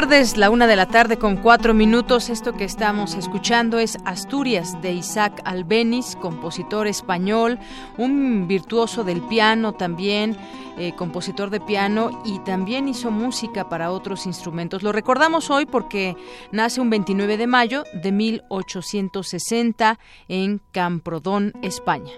Tardes, la una de la tarde con cuatro minutos. Esto que estamos escuchando es Asturias de Isaac Albeniz, compositor español, un virtuoso del piano también, eh, compositor de piano y también hizo música para otros instrumentos. Lo recordamos hoy porque nace un 29 de mayo de 1860 en Camprodón, España.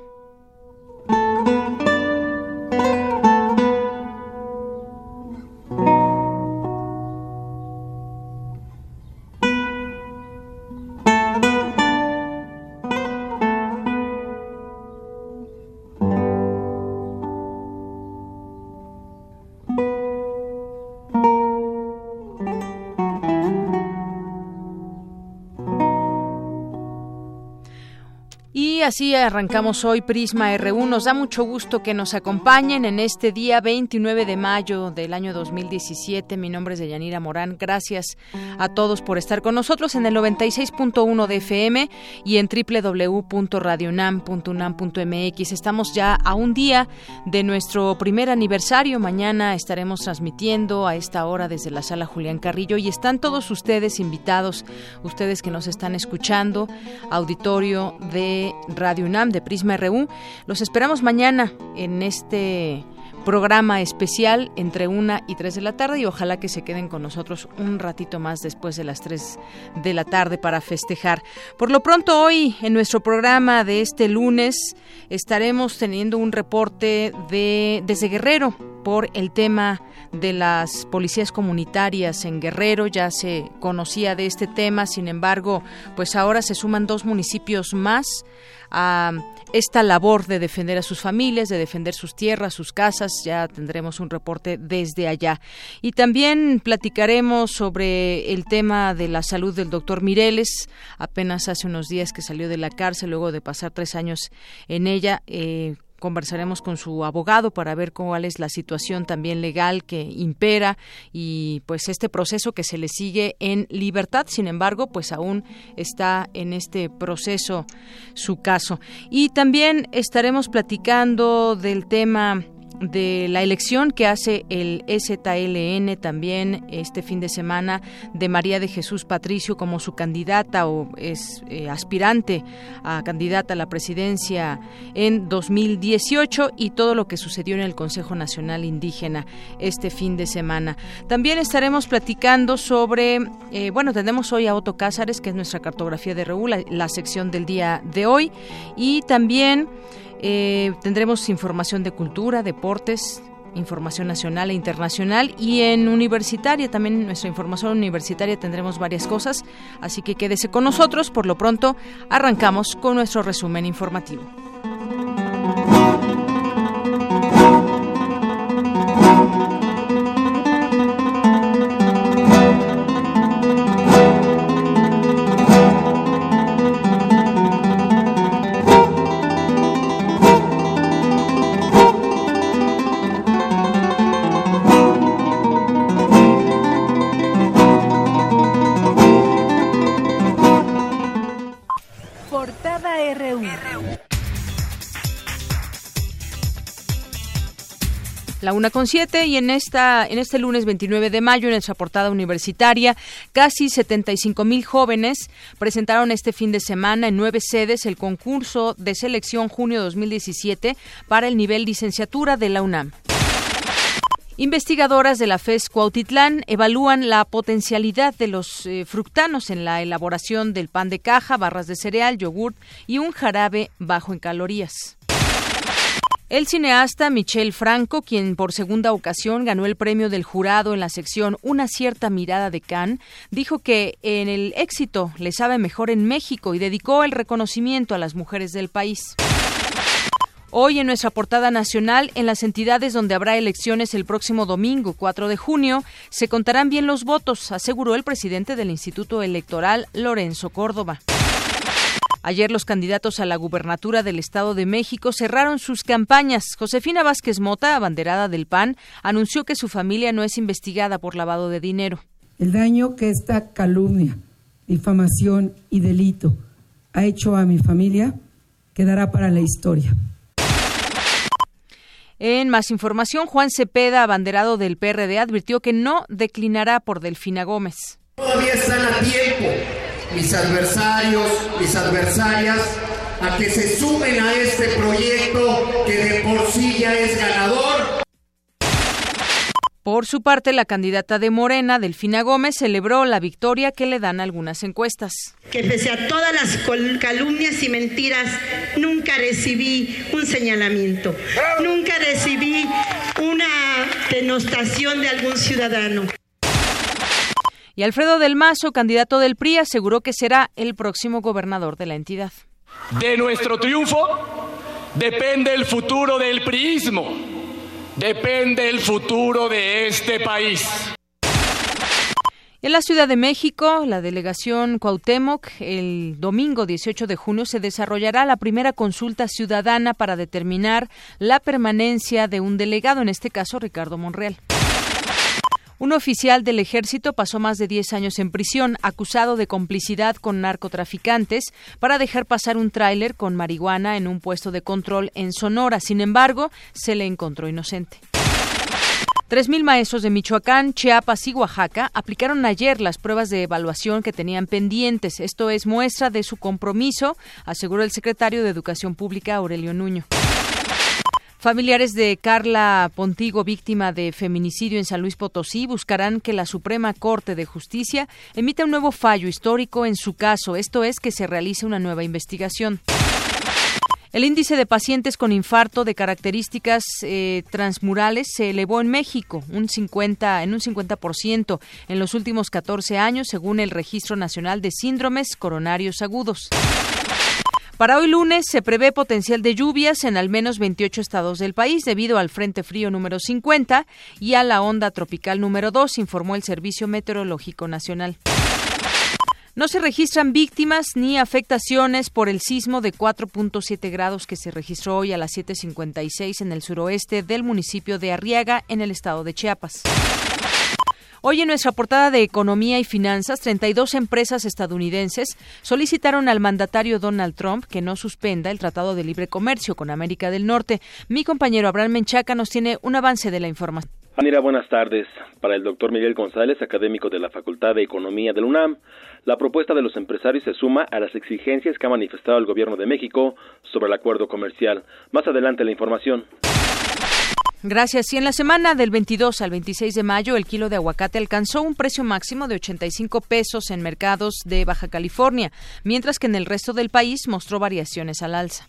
Así arrancamos hoy Prisma RU. Nos da mucho gusto que nos acompañen en este día 29 de mayo del año 2017. Mi nombre es Deyanira Morán. Gracias a todos por estar con nosotros en el 96.1 de FM y en www.radionam.unam.mx. Estamos ya a un día de nuestro primer aniversario. Mañana estaremos transmitiendo a esta hora desde la sala Julián Carrillo y están todos ustedes invitados, ustedes que nos están escuchando, auditorio de Radio UNAM de Prisma RU. Los esperamos mañana en este programa especial entre una y tres de la tarde y ojalá que se queden con nosotros un ratito más después de las tres de la tarde para festejar. Por lo pronto hoy en nuestro programa de este lunes estaremos teniendo un reporte de desde Guerrero por el tema de las policías comunitarias en Guerrero. Ya se conocía de este tema, sin embargo, pues ahora se suman dos municipios más a esta labor de defender a sus familias, de defender sus tierras, sus casas. Ya tendremos un reporte desde allá. Y también platicaremos sobre el tema de la salud del doctor Mireles. Apenas hace unos días que salió de la cárcel luego de pasar tres años en ella. Eh, conversaremos con su abogado para ver cuál es la situación también legal que impera y pues este proceso que se le sigue en libertad. Sin embargo, pues aún está en este proceso su caso. Y también estaremos platicando del tema de la elección que hace el EZLN también este fin de semana de María de Jesús Patricio como su candidata o es eh, aspirante a candidata a la presidencia en 2018 y todo lo que sucedió en el Consejo Nacional Indígena este fin de semana. También estaremos platicando sobre, eh, bueno, tenemos hoy a Otto Cázares, que es nuestra cartografía de Reú, la sección del día de hoy, y también eh, tendremos información de cultura, deportes, información nacional e internacional y en universitaria, también nuestra información universitaria tendremos varias cosas, así que quédese con nosotros. Por lo pronto, arrancamos con nuestro resumen informativo. Una con siete y en esta en este lunes 29 de mayo en nuestra portada universitaria casi 75 mil jóvenes presentaron este fin de semana en nueve sedes el concurso de selección junio 2017 para el nivel licenciatura de la UNAM. Investigadoras de la FES Cuautitlán evalúan la potencialidad de los eh, fructanos en la elaboración del pan de caja, barras de cereal, yogurt y un jarabe bajo en calorías. El cineasta Michel Franco, quien por segunda ocasión ganó el premio del jurado en la sección Una cierta mirada de Cannes, dijo que en el éxito le sabe mejor en México y dedicó el reconocimiento a las mujeres del país. Hoy en nuestra portada nacional, en las entidades donde habrá elecciones el próximo domingo, 4 de junio, se contarán bien los votos, aseguró el presidente del Instituto Electoral, Lorenzo Córdoba. Ayer los candidatos a la gubernatura del Estado de México cerraron sus campañas. Josefina Vázquez Mota, abanderada del PAN, anunció que su familia no es investigada por lavado de dinero. El daño que esta calumnia, difamación y delito ha hecho a mi familia quedará para la historia. En más información, Juan Cepeda, abanderado del PRD, advirtió que no declinará por Delfina Gómez. Todavía están a tiempo mis adversarios, mis adversarias, a que se sumen a este proyecto que de por sí ya es ganador. Por su parte, la candidata de Morena, Delfina Gómez, celebró la victoria que le dan algunas encuestas. Que pese a todas las calumnias y mentiras, nunca recibí un señalamiento, nunca recibí una denostación de algún ciudadano. Y Alfredo del Mazo, candidato del PRI, aseguró que será el próximo gobernador de la entidad. De nuestro triunfo depende el futuro del priismo, depende el futuro de este país. En la Ciudad de México, la delegación Cuauhtémoc, el domingo 18 de junio se desarrollará la primera consulta ciudadana para determinar la permanencia de un delegado, en este caso Ricardo Monreal. Un oficial del ejército pasó más de 10 años en prisión, acusado de complicidad con narcotraficantes para dejar pasar un tráiler con marihuana en un puesto de control en Sonora. Sin embargo, se le encontró inocente. Tres mil maestros de Michoacán, Chiapas y Oaxaca aplicaron ayer las pruebas de evaluación que tenían pendientes. Esto es muestra de su compromiso, aseguró el secretario de Educación Pública, Aurelio Nuño. Familiares de Carla Pontigo, víctima de feminicidio en San Luis Potosí, buscarán que la Suprema Corte de Justicia emita un nuevo fallo histórico en su caso, esto es, que se realice una nueva investigación. El índice de pacientes con infarto de características eh, transmurales se elevó en México un 50, en un 50% en los últimos 14 años, según el Registro Nacional de Síndromes Coronarios Agudos. Para hoy lunes se prevé potencial de lluvias en al menos 28 estados del país debido al Frente Frío número 50 y a la onda tropical número 2, informó el Servicio Meteorológico Nacional. No se registran víctimas ni afectaciones por el sismo de 4.7 grados que se registró hoy a las 7.56 en el suroeste del municipio de Arriaga, en el estado de Chiapas. Hoy en nuestra portada de Economía y Finanzas, 32 empresas estadounidenses solicitaron al mandatario Donald Trump que no suspenda el Tratado de Libre Comercio con América del Norte. Mi compañero Abraham Menchaca nos tiene un avance de la información. Anira, buenas tardes. Para el doctor Miguel González, académico de la Facultad de Economía del UNAM, la propuesta de los empresarios se suma a las exigencias que ha manifestado el Gobierno de México sobre el acuerdo comercial. Más adelante la información. Gracias. Y en la semana del 22 al 26 de mayo, el kilo de aguacate alcanzó un precio máximo de 85 pesos en mercados de Baja California, mientras que en el resto del país mostró variaciones al alza.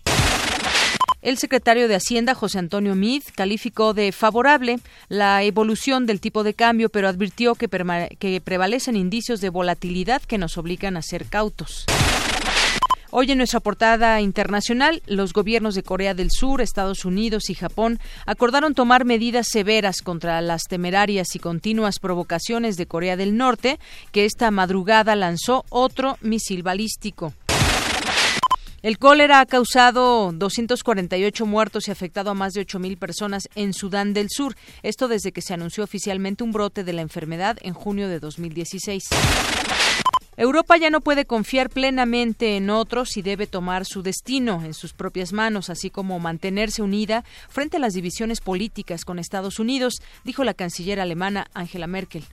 El secretario de Hacienda, José Antonio Mid, calificó de favorable la evolución del tipo de cambio, pero advirtió que, que prevalecen indicios de volatilidad que nos obligan a ser cautos. Hoy en nuestra portada internacional, los gobiernos de Corea del Sur, Estados Unidos y Japón acordaron tomar medidas severas contra las temerarias y continuas provocaciones de Corea del Norte, que esta madrugada lanzó otro misil balístico. El cólera ha causado 248 muertos y afectado a más de 8.000 personas en Sudán del Sur, esto desde que se anunció oficialmente un brote de la enfermedad en junio de 2016. Europa ya no puede confiar plenamente en otros y debe tomar su destino en sus propias manos, así como mantenerse unida frente a las divisiones políticas con Estados Unidos, dijo la canciller alemana Angela Merkel.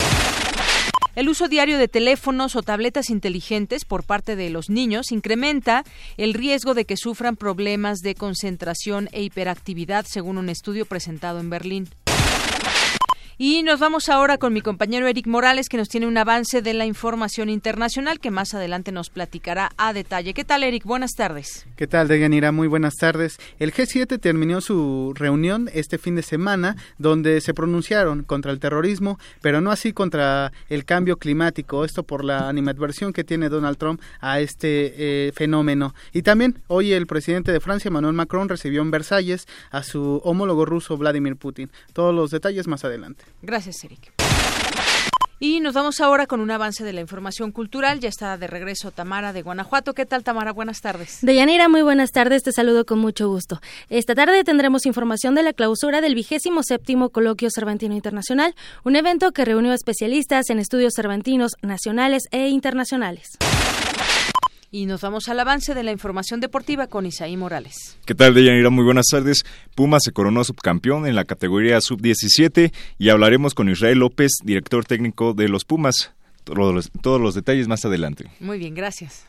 El uso diario de teléfonos o tabletas inteligentes por parte de los niños incrementa el riesgo de que sufran problemas de concentración e hiperactividad, según un estudio presentado en Berlín. Y nos vamos ahora con mi compañero Eric Morales, que nos tiene un avance de la información internacional que más adelante nos platicará a detalle. ¿Qué tal, Eric? Buenas tardes. ¿Qué tal, Deyanira? Muy buenas tardes. El G7 terminó su reunión este fin de semana, donde se pronunciaron contra el terrorismo, pero no así contra el cambio climático. Esto por la animadversión que tiene Donald Trump a este eh, fenómeno. Y también hoy el presidente de Francia, Emmanuel Macron, recibió en Versalles a su homólogo ruso, Vladimir Putin. Todos los detalles más adelante. Gracias, Eric. Y nos vamos ahora con un avance de la información cultural. Ya está de regreso Tamara de Guanajuato. ¿Qué tal, Tamara? Buenas tardes. Deyanira, muy buenas tardes. Te saludo con mucho gusto. Esta tarde tendremos información de la clausura del vigésimo séptimo Coloquio Cervantino Internacional, un evento que reunió especialistas en estudios cervantinos nacionales e internacionales. Y nos vamos al avance de la información deportiva con Isaí Morales. ¿Qué tal, Deyanira? Muy buenas tardes. Puma se coronó subcampeón en la categoría sub-17 y hablaremos con Israel López, director técnico de los Pumas. Todos los, todos los detalles más adelante. Muy bien, gracias.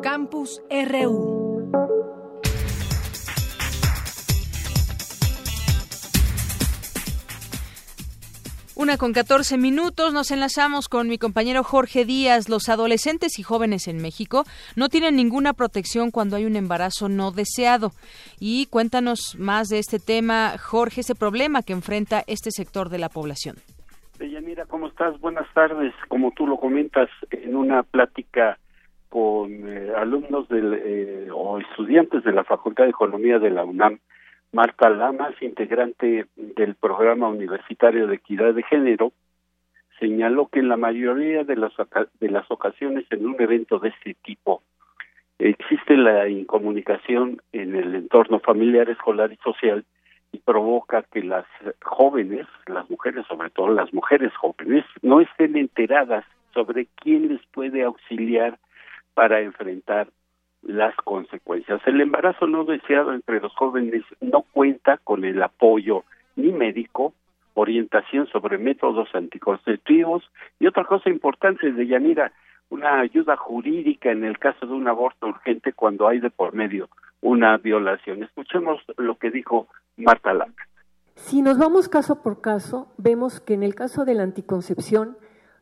Campus RU. Una con 14 minutos, nos enlazamos con mi compañero Jorge Díaz. Los adolescentes y jóvenes en México no tienen ninguna protección cuando hay un embarazo no deseado. Y cuéntanos más de este tema, Jorge, ese problema que enfrenta este sector de la población. Deyanira, ¿cómo estás? Buenas tardes. Como tú lo comentas en una plática con eh, alumnos eh, o estudiantes de la Facultad de Economía de la UNAM, Marta Lamas, integrante del programa universitario de equidad de género, señaló que en la mayoría de las, de las ocasiones en un evento de este tipo existe la incomunicación en el entorno familiar, escolar y social y provoca que las jóvenes, las mujeres, sobre todo las mujeres jóvenes, no estén enteradas sobre quién les puede auxiliar para enfrentar las consecuencias. El embarazo no deseado entre los jóvenes no cuenta con el apoyo ni médico, orientación sobre métodos anticonceptivos y otra cosa importante de Yanira, una ayuda jurídica en el caso de un aborto urgente cuando hay de por medio una violación. Escuchemos lo que dijo Marta Lambert. Si nos vamos caso por caso, vemos que en el caso de la anticoncepción,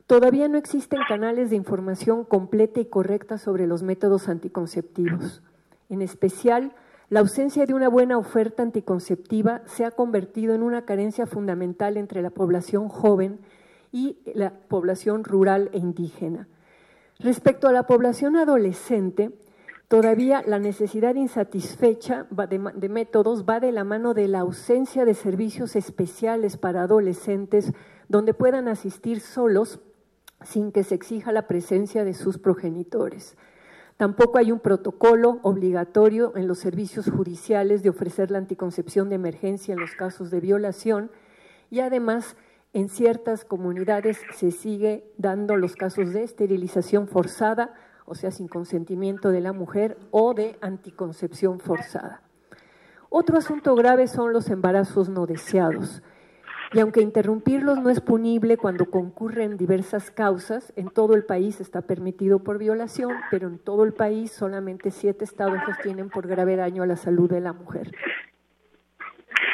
Todavía no existen canales de información completa y correcta sobre los métodos anticonceptivos. En especial, la ausencia de una buena oferta anticonceptiva se ha convertido en una carencia fundamental entre la población joven y la población rural e indígena. Respecto a la población adolescente, todavía la necesidad insatisfecha de, métodos va de la mano de la ausencia de servicios especiales para adolescentes donde puedan asistir solos sin que se exija la presencia de sus progenitores. Tampoco hay un protocolo obligatorio en los servicios judiciales de ofrecer la anticoncepción de emergencia en los casos de violación y además en ciertas comunidades se sigue dando los casos de esterilización forzada, o sea, sin consentimiento de la mujer, o de anticoncepción forzada. Otro asunto grave son los embarazos no deseados. Y aunque interrumpirlos no es punible cuando concurren diversas causas, en todo el país está permitido por violación, pero en todo el país solamente siete estados los tienen por grave daño a la salud de la mujer.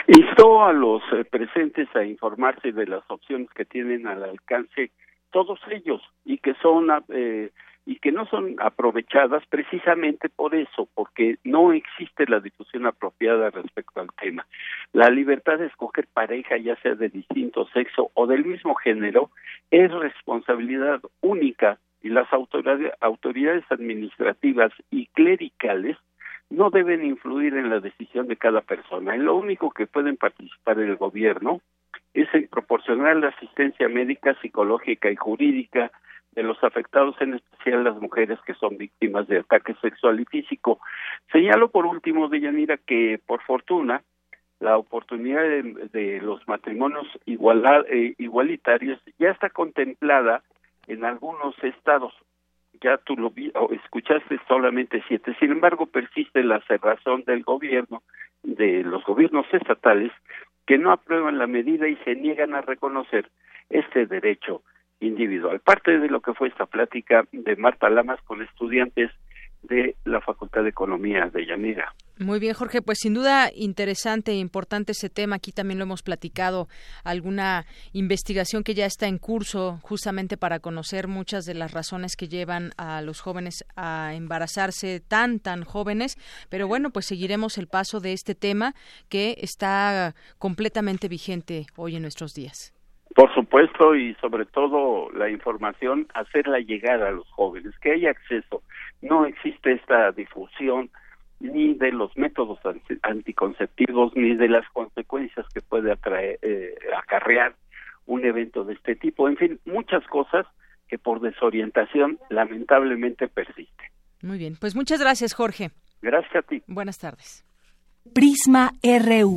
Instó a los eh, presentes a informarse de las opciones que tienen al alcance todos ellos y que son eh, y que no son aprovechadas precisamente por eso, porque no existe la difusión apropiada respecto al tema. La libertad de escoger pareja, ya sea de distinto sexo o del mismo género, es responsabilidad única y las autoridades administrativas y clericales no deben influir en la decisión de cada persona. En lo único que pueden participar el gobierno es en proporcionar la asistencia médica, psicológica y jurídica de los afectados, en especial las mujeres que son víctimas de ataque sexual y físico. Señalo por último, Deyanira, que por fortuna la oportunidad de, los matrimonios igual, eh, igualitarios ya está contemplada en algunos estados. Ya tú lo vi, o escuchaste solamente siete. Sin embargo, persiste la cerrazón del gobierno, de los gobiernos estatales, que no aprueban la medida y se niegan a reconocer este derecho individual. Parte de lo que fue esta plática de Marta Lamas con estudiantes de la Facultad de Economía de Yanira. Muy bien, Jorge, pues sin duda interesante e importante ese tema. Aquí también lo hemos platicado, alguna investigación que ya está en curso justamente para conocer muchas de las razones que llevan a los jóvenes a embarazarse tan, tan jóvenes. Pero bueno, pues seguiremos el paso de este tema que está completamente vigente hoy en nuestros días. Por supuesto, y sobre todo la información, hacerla llegar a los jóvenes, que haya acceso. No existe esta difusión ni de los métodos anticonceptivos ni de las consecuencias que puede atraer, eh, acarrear un evento de este tipo. En fin, muchas cosas que por desorientación lamentablemente persisten. Muy bien, pues muchas gracias, Jorge. Gracias a ti. Buenas tardes. Prisma RU.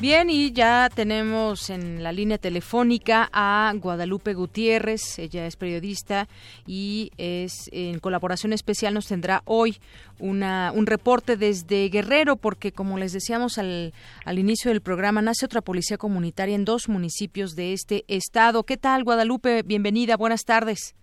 Bien, y ya tenemos en la línea telefónica a Guadalupe Gutiérrez. Ella es periodista y es en colaboración especial nos tendrá hoy una, un reporte desde Guerrero, porque como les decíamos al, al inicio del programa, nace otra policía comunitaria en dos municipios de este estado. ¿Qué tal, Guadalupe? Bienvenida, buenas tardes.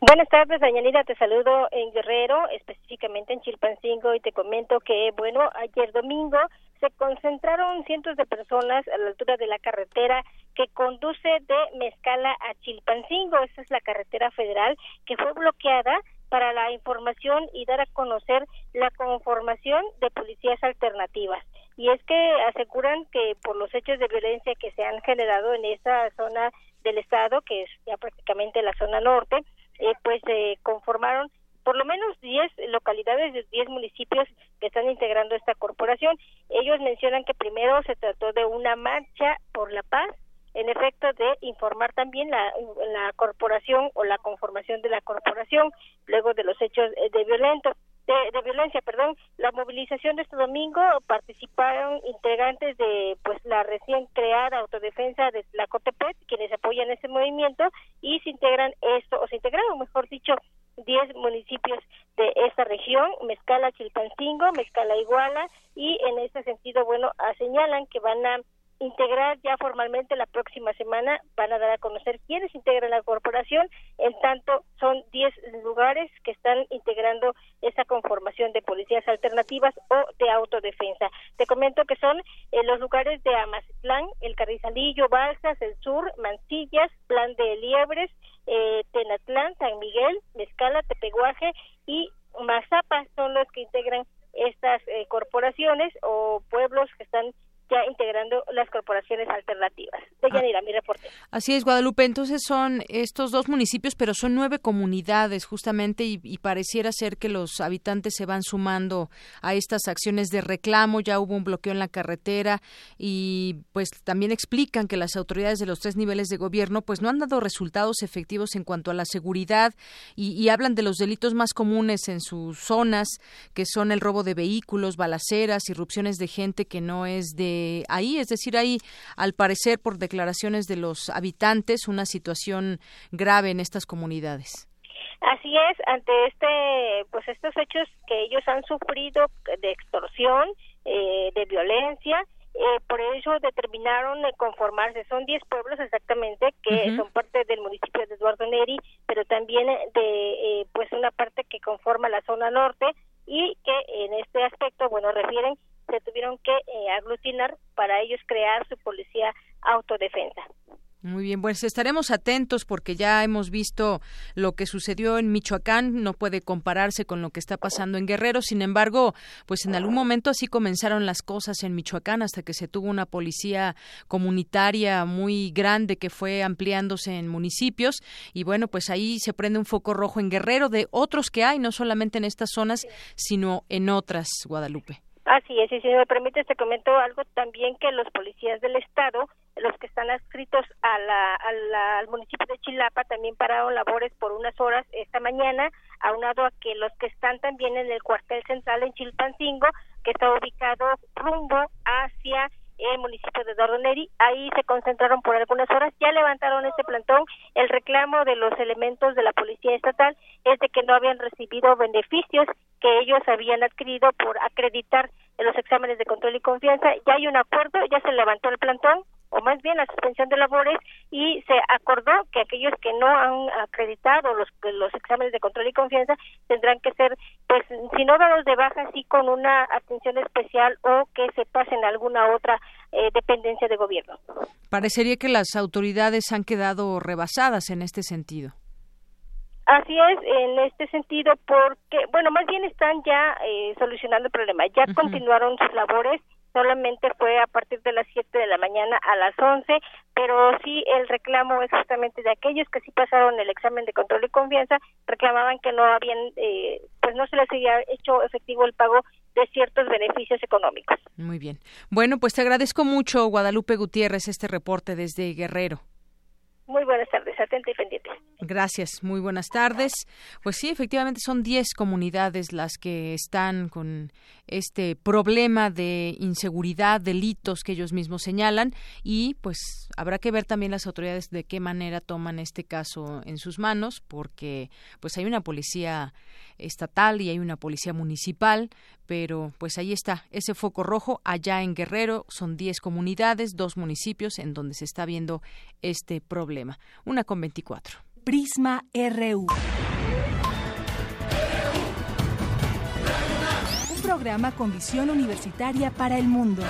Buenas tardes, Dañanida, te saludo en Guerrero, específicamente en Chilpancingo, y te comento que, bueno, ayer domingo se concentraron cientos de personas a la altura de la carretera que conduce de Mezcala a Chilpancingo. Esa es la carretera federal que fue bloqueada para la información y dar a conocer la conformación de policías alternativas. Y es que aseguran que por los hechos de violencia que se han generado en esa zona del estado, que es ya prácticamente la zona norte, eh, pues se conformaron por lo menos 10 localidades de 10 municipios que están integrando esta corporación. Ellos mencionan que primero se trató de una marcha por la paz, en efecto de informar también la, la corporación o la conformación de la corporación luego de los hechos de violento de, violencia, perdón, la movilización de este domingo participaron integrantes de pues la recién creada autodefensa de la COTEPET, quienes apoyan ese movimiento y se integran esto o se integraron, mejor dicho, 10 municipios de esta región, Mezcala, Chilpancingo, Mezcala, Iguala, y en este sentido, bueno, señalan que van a integrar ya formalmente la próxima semana, van a dar a conocer quiénes integran la corporación, en tanto son 10 lugares que están integrando esa conformación de policías alternativas o de autodefensa. Te comento que son eh, los lugares de Amazitlán, El Carrizalillo, Balsas, El Sur, Mancillas, Plan de Liebres, eh, Tenatlán, San Miguel, Mezcala, Tepeguaje y Mazapa son los que integran estas eh, corporaciones o pueblos están ya integrando las corporaciones alternativas. De ah, mi reporte. Así es, Guadalupe. Entonces son estos dos municipios, pero son nueve comunidades justamente y, pareciera ser que los habitantes se van sumando a estas acciones de reclamo. Ya hubo un bloqueo en la carretera y pues también explican que las autoridades de los tres niveles de gobierno pues no han dado resultados efectivos en cuanto a la seguridad y, hablan de los delitos más comunes en sus zonas, que son el robo de vehículos, balaceras, irrupciones de gente que no es de ahí, es decir, hay al parecer por declaraciones de los habitantes una situación grave en estas comunidades. Así es, ante este, pues estos hechos que ellos han sufrido de extorsión, eh, de violencia, eh, por ello determinaron conformarse. Son 10 pueblos exactamente que son parte del municipio de Eduardo Neri, pero también de eh, pues una parte que conforma la zona norte y que en este aspecto, bueno, refieren se tuvieron que eh, aglutinar para ellos crear su policía autodefensa. Muy bien, pues estaremos atentos porque ya hemos visto lo que sucedió en Michoacán, no puede compararse con lo que está pasando en Guerrero, sin embargo, pues en algún momento así comenzaron las cosas en Michoacán hasta que se tuvo una policía comunitaria muy grande que fue ampliándose en municipios y bueno, pues ahí se prende un foco rojo en Guerrero de otros que hay, no solamente en estas zonas, sino en otras, Guadalupe. Así es, y si me permite, te comento algo también que los policías del Estado, los que están adscritos a la, al municipio de Chilapa, también pararon labores por unas horas esta mañana, aunado a que los que están también en el cuartel central en Chilpancingo, que está ubicado rumbo hacia el municipio de Dordoneri. Ahí se concentraron por algunas horas, ya levantaron este plantón. El reclamo de los elementos de la Policía Estatal es de que no habían recibido beneficios que ellos habían adquirido por acreditar en los exámenes de control y confianza. Ya hay un acuerdo, ya se levantó el plantón, o más bien la suspensión de labores y se acordó que aquellos que no han acreditado los los exámenes de control y confianza tendrán que ser pues si no dados de baja sí con una atención especial o que se pasen a alguna otra eh, dependencia de gobierno. Parecería que las autoridades han quedado rebasadas en este sentido. Así es, en este sentido, porque, bueno, más bien están ya eh, solucionando el problema, ya continuaron sus labores, solamente fue a partir de las 7 de la mañana a las 11, pero sí el reclamo es justamente de aquellos que sí pasaron el examen de control y confianza, reclamaban que no habían, eh, pues no se les había hecho efectivo el pago de ciertos beneficios económicos. Muy bien. Bueno, pues te agradezco mucho, Guadalupe Gutiérrez, este reporte desde Guerrero. Muy buenas tardes, atenta y pendiente. Gracias, muy buenas tardes. Pues sí, efectivamente son 10 comunidades las que están con este problema de inseguridad, delitos que ellos mismos señalan y pues habrá que ver también las autoridades de qué manera toman este caso en sus manos porque pues hay una policía estatal y hay una policía municipal, pero pues ahí está, ese foco rojo allá en Guerrero, son 10 comunidades, dos municipios en donde se está viendo este problema. Una con 24. Prisma RU. Un programa con visión universitaria para el mundo.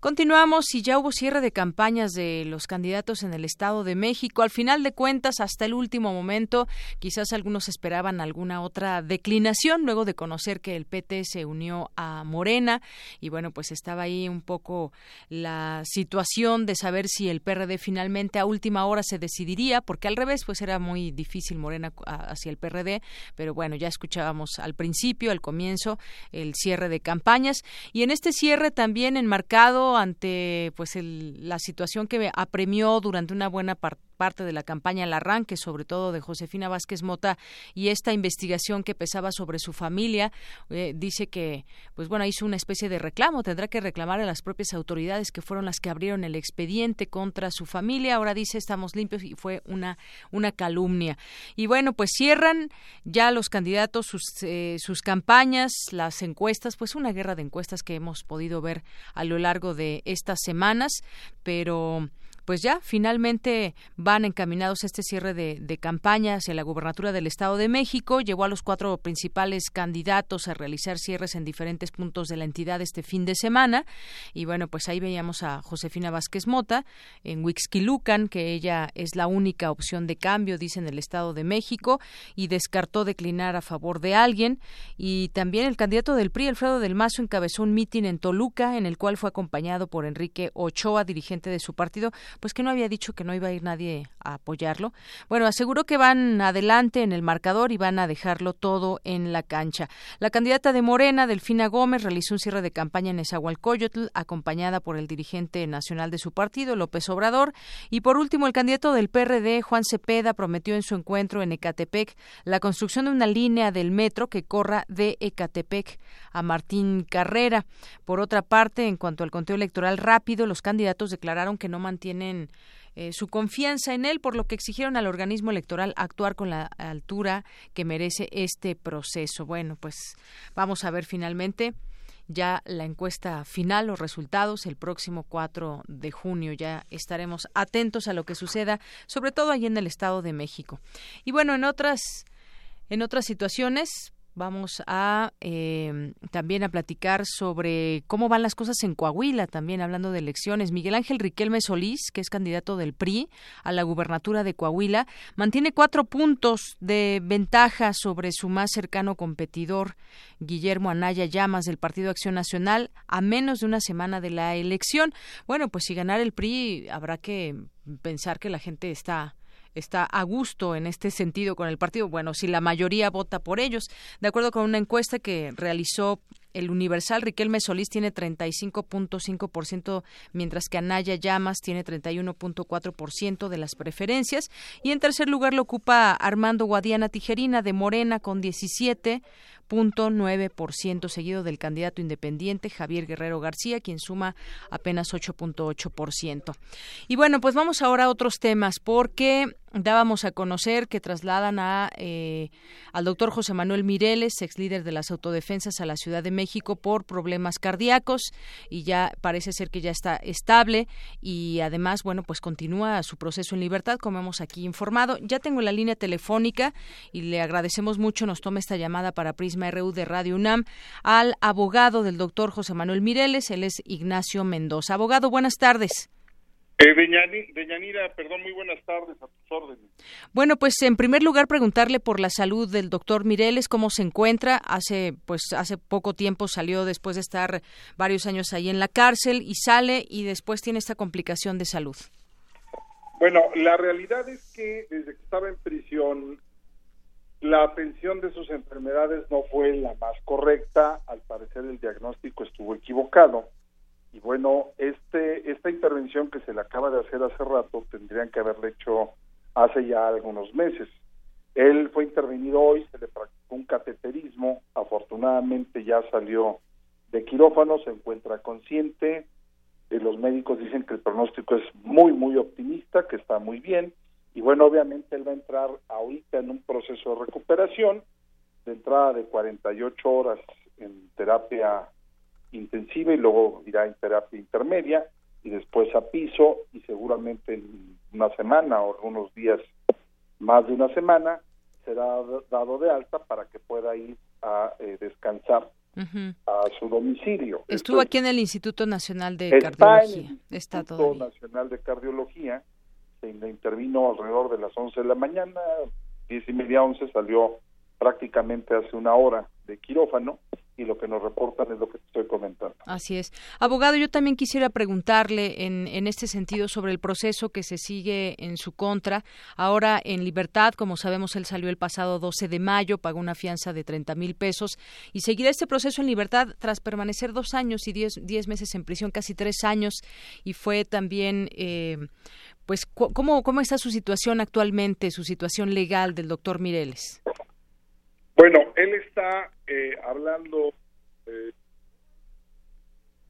Continuamos y ya hubo cierre de campañas de los candidatos en el Estado de México. Al final de cuentas, hasta el último momento, quizás algunos esperaban alguna otra declinación luego de conocer que el PT se unió a Morena. Y bueno, pues estaba ahí un poco la situación de saber si el PRD finalmente a última hora se decidiría, porque al revés, pues era muy difícil Morena hacia el PRD, pero bueno, ya escuchábamos al principio, al comienzo, el cierre de campañas. Y en este cierre también enmarcado ante pues la situación que apremió durante una buena parte parte de la campaña al arranque, sobre todo de Josefina Vázquez Mota y esta investigación que pesaba sobre su familia, eh, dice que, pues bueno, hizo una especie de reclamo, tendrá que reclamar a las propias autoridades que fueron las que abrieron el expediente contra su familia. Ahora dice estamos limpios y fue una una calumnia. Y bueno, pues cierran ya los candidatos sus eh, sus campañas, las encuestas, pues una guerra de encuestas que hemos podido ver a lo largo de estas semanas, pero pues ya finalmente van encaminados a este cierre de, campaña hacia la gubernatura del Estado de México. Llevó a los cuatro principales candidatos a realizar cierres en diferentes puntos de la entidad este fin de semana. Y bueno, pues ahí veíamos a Josefina Vázquez Mota en Huixquilucan, que ella es la única opción de cambio, dice en el Estado de México, y descartó declinar a favor de alguien. Y también el candidato del PRI, Alfredo del Mazo, encabezó un mitin en Toluca, en el cual fue acompañado por Enrique Ochoa, dirigente de su partido pues que no había dicho que no iba a ir nadie a apoyarlo. Bueno, aseguró que van adelante en el marcador y van a dejarlo todo en la cancha. La candidata de Morena, Delfina Gómez, realizó un cierre de campaña en Esahualcoyotl, acompañada por el dirigente nacional de su partido, López Obrador. Y por último, el candidato del PRD, Juan Cepeda, prometió en su encuentro en Ecatepec la construcción de una línea del metro que corra de Ecatepec a Martín Carrera. Por otra parte, en cuanto al conteo electoral rápido, los candidatos declararon que no mantienen eh, su confianza en él, por lo que exigieron al organismo electoral actuar con la altura que merece este proceso. Bueno, pues vamos a ver finalmente ya la encuesta final, los resultados, el próximo 4 de junio. Ya estaremos atentos a lo que suceda, sobre todo allí en el Estado de México. Y bueno, en otras, en otras situaciones, Vamos a eh, también a platicar sobre cómo van las cosas en Coahuila, también hablando de elecciones. Miguel Ángel Riquelme Solís, que es candidato del PRI a la gubernatura de Coahuila, mantiene cuatro puntos de ventaja sobre su más cercano competidor, Guillermo Anaya Llamas, del Partido Acción Nacional, a menos de una semana de la elección. Bueno, pues si ganar el PRI, habrá que pensar que la gente está está a gusto en este sentido con el partido. Bueno, si la mayoría vota por ellos. De acuerdo con una encuesta que realizó el Universal, Riquelme Solís tiene 35.5%, mientras que Anaya Llamas tiene 31.4% de las preferencias. Y en tercer lugar lo ocupa Armando Guadiana Tijerina de Morena con 17 ciento seguido del candidato independiente Javier Guerrero García, quien suma apenas 8.8%. Y bueno, pues vamos ahora a otros temas, porque dábamos a conocer que trasladan a eh, al doctor José Manuel Mireles, ex líder de las autodefensas, a la Ciudad de México por problemas cardíacos y ya parece ser que ya está estable y además, bueno, pues continúa su proceso en libertad, como hemos aquí informado. Ya tengo la línea telefónica y le agradecemos mucho, nos toma esta llamada para Prisma RU de Radio UNAM al abogado del doctor José Manuel Mireles, él es Ignacio Mendoza. Abogado, buenas tardes. Eh, Deñanira, perdón, muy buenas tardes, a tus órdenes. Bueno, pues en primer lugar preguntarle por la salud del doctor Mireles, cómo se encuentra. Hace, pues hace poco tiempo salió después de estar varios años ahí en la cárcel y sale y después tiene esta complicación de salud. Bueno, la realidad es que desde que estaba en prisión, la atención de sus enfermedades no fue la más correcta. Al parecer el diagnóstico estuvo equivocado y bueno, este esta intervención que se le acaba de hacer hace rato tendrían que haberle hecho hace ya algunos meses. Él fue intervenido hoy, se le practicó un cateterismo, afortunadamente ya salió de quirófano, se encuentra consciente, eh, los médicos dicen que el pronóstico es muy, muy optimista, que está muy bien, y bueno, obviamente él va a entrar ahorita en un proceso de recuperación, de entrada de 48 horas en terapia intensiva y luego irá en terapia intermedia y después a piso y seguramente en una semana o unos días más de una semana será dado de alta para que pueda ir a eh, descansar a su domicilio. Estuvo aquí en el Instituto Nacional de Cardiología. está Instituto Nacional de Cardiología. Se intervino alrededor de las 11 de la mañana, diez y media, 11, salió prácticamente hace una hora de quirófano y lo que nos reportan es lo que estoy comentando. Así es. Abogado, yo también quisiera preguntarle en, en este sentido sobre el proceso que se sigue en su contra. Ahora en libertad, como sabemos, él salió el pasado 12 de mayo, pagó una fianza de 30 mil pesos y seguirá este proceso en libertad tras permanecer dos años y diez, diez meses en prisión, casi tres años, y fue también... Eh, pues, ¿cómo, ¿cómo está su situación actualmente, su situación legal del doctor Mireles? Bueno, él está eh, hablando, eh,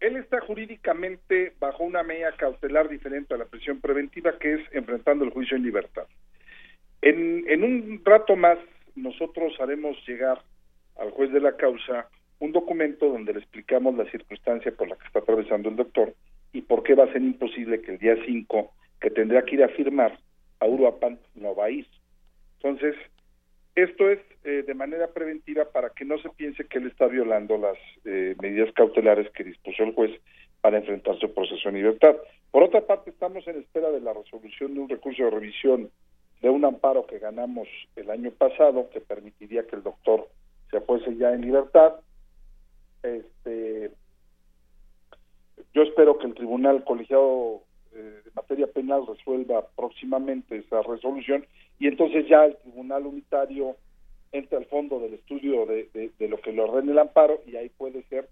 él está jurídicamente bajo una medida cautelar diferente a la prisión preventiva, que es enfrentando el juicio en libertad. En, en un rato más, nosotros haremos llegar al juez de la causa un documento donde le explicamos la circunstancia por la que está atravesando el doctor y por qué va a ser imposible que el día 5, que tendrá que ir a firmar, a Uruapan no va a ir. Entonces, esto es eh, de manera preventiva para que no se piense que él está violando las eh, medidas cautelares que dispuso el juez para enfrentar su proceso en libertad. Por otra parte, estamos en espera de la resolución de un recurso de revisión de un amparo que ganamos el año pasado que permitiría que el doctor se fuese ya en libertad. Este, yo espero que el Tribunal Colegiado eh, de Materia Penal resuelva próximamente esa resolución y entonces ya el Tribunal Unitario entra al fondo del estudio de, de, lo que le ordene el amparo y ahí puede ser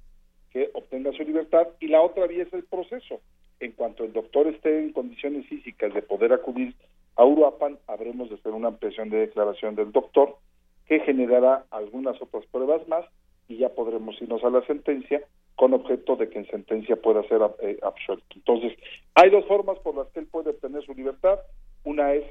que obtenga su libertad y la otra vía es el proceso. En cuanto el doctor esté en condiciones físicas de poder acudir a Uruapan, habremos de hacer una ampliación de declaración del doctor que generará algunas otras pruebas más y ya podremos irnos a la sentencia con objeto de que en sentencia pueda ser eh, absuelto. Entonces, hay dos formas por las que él puede obtener su libertad. Una es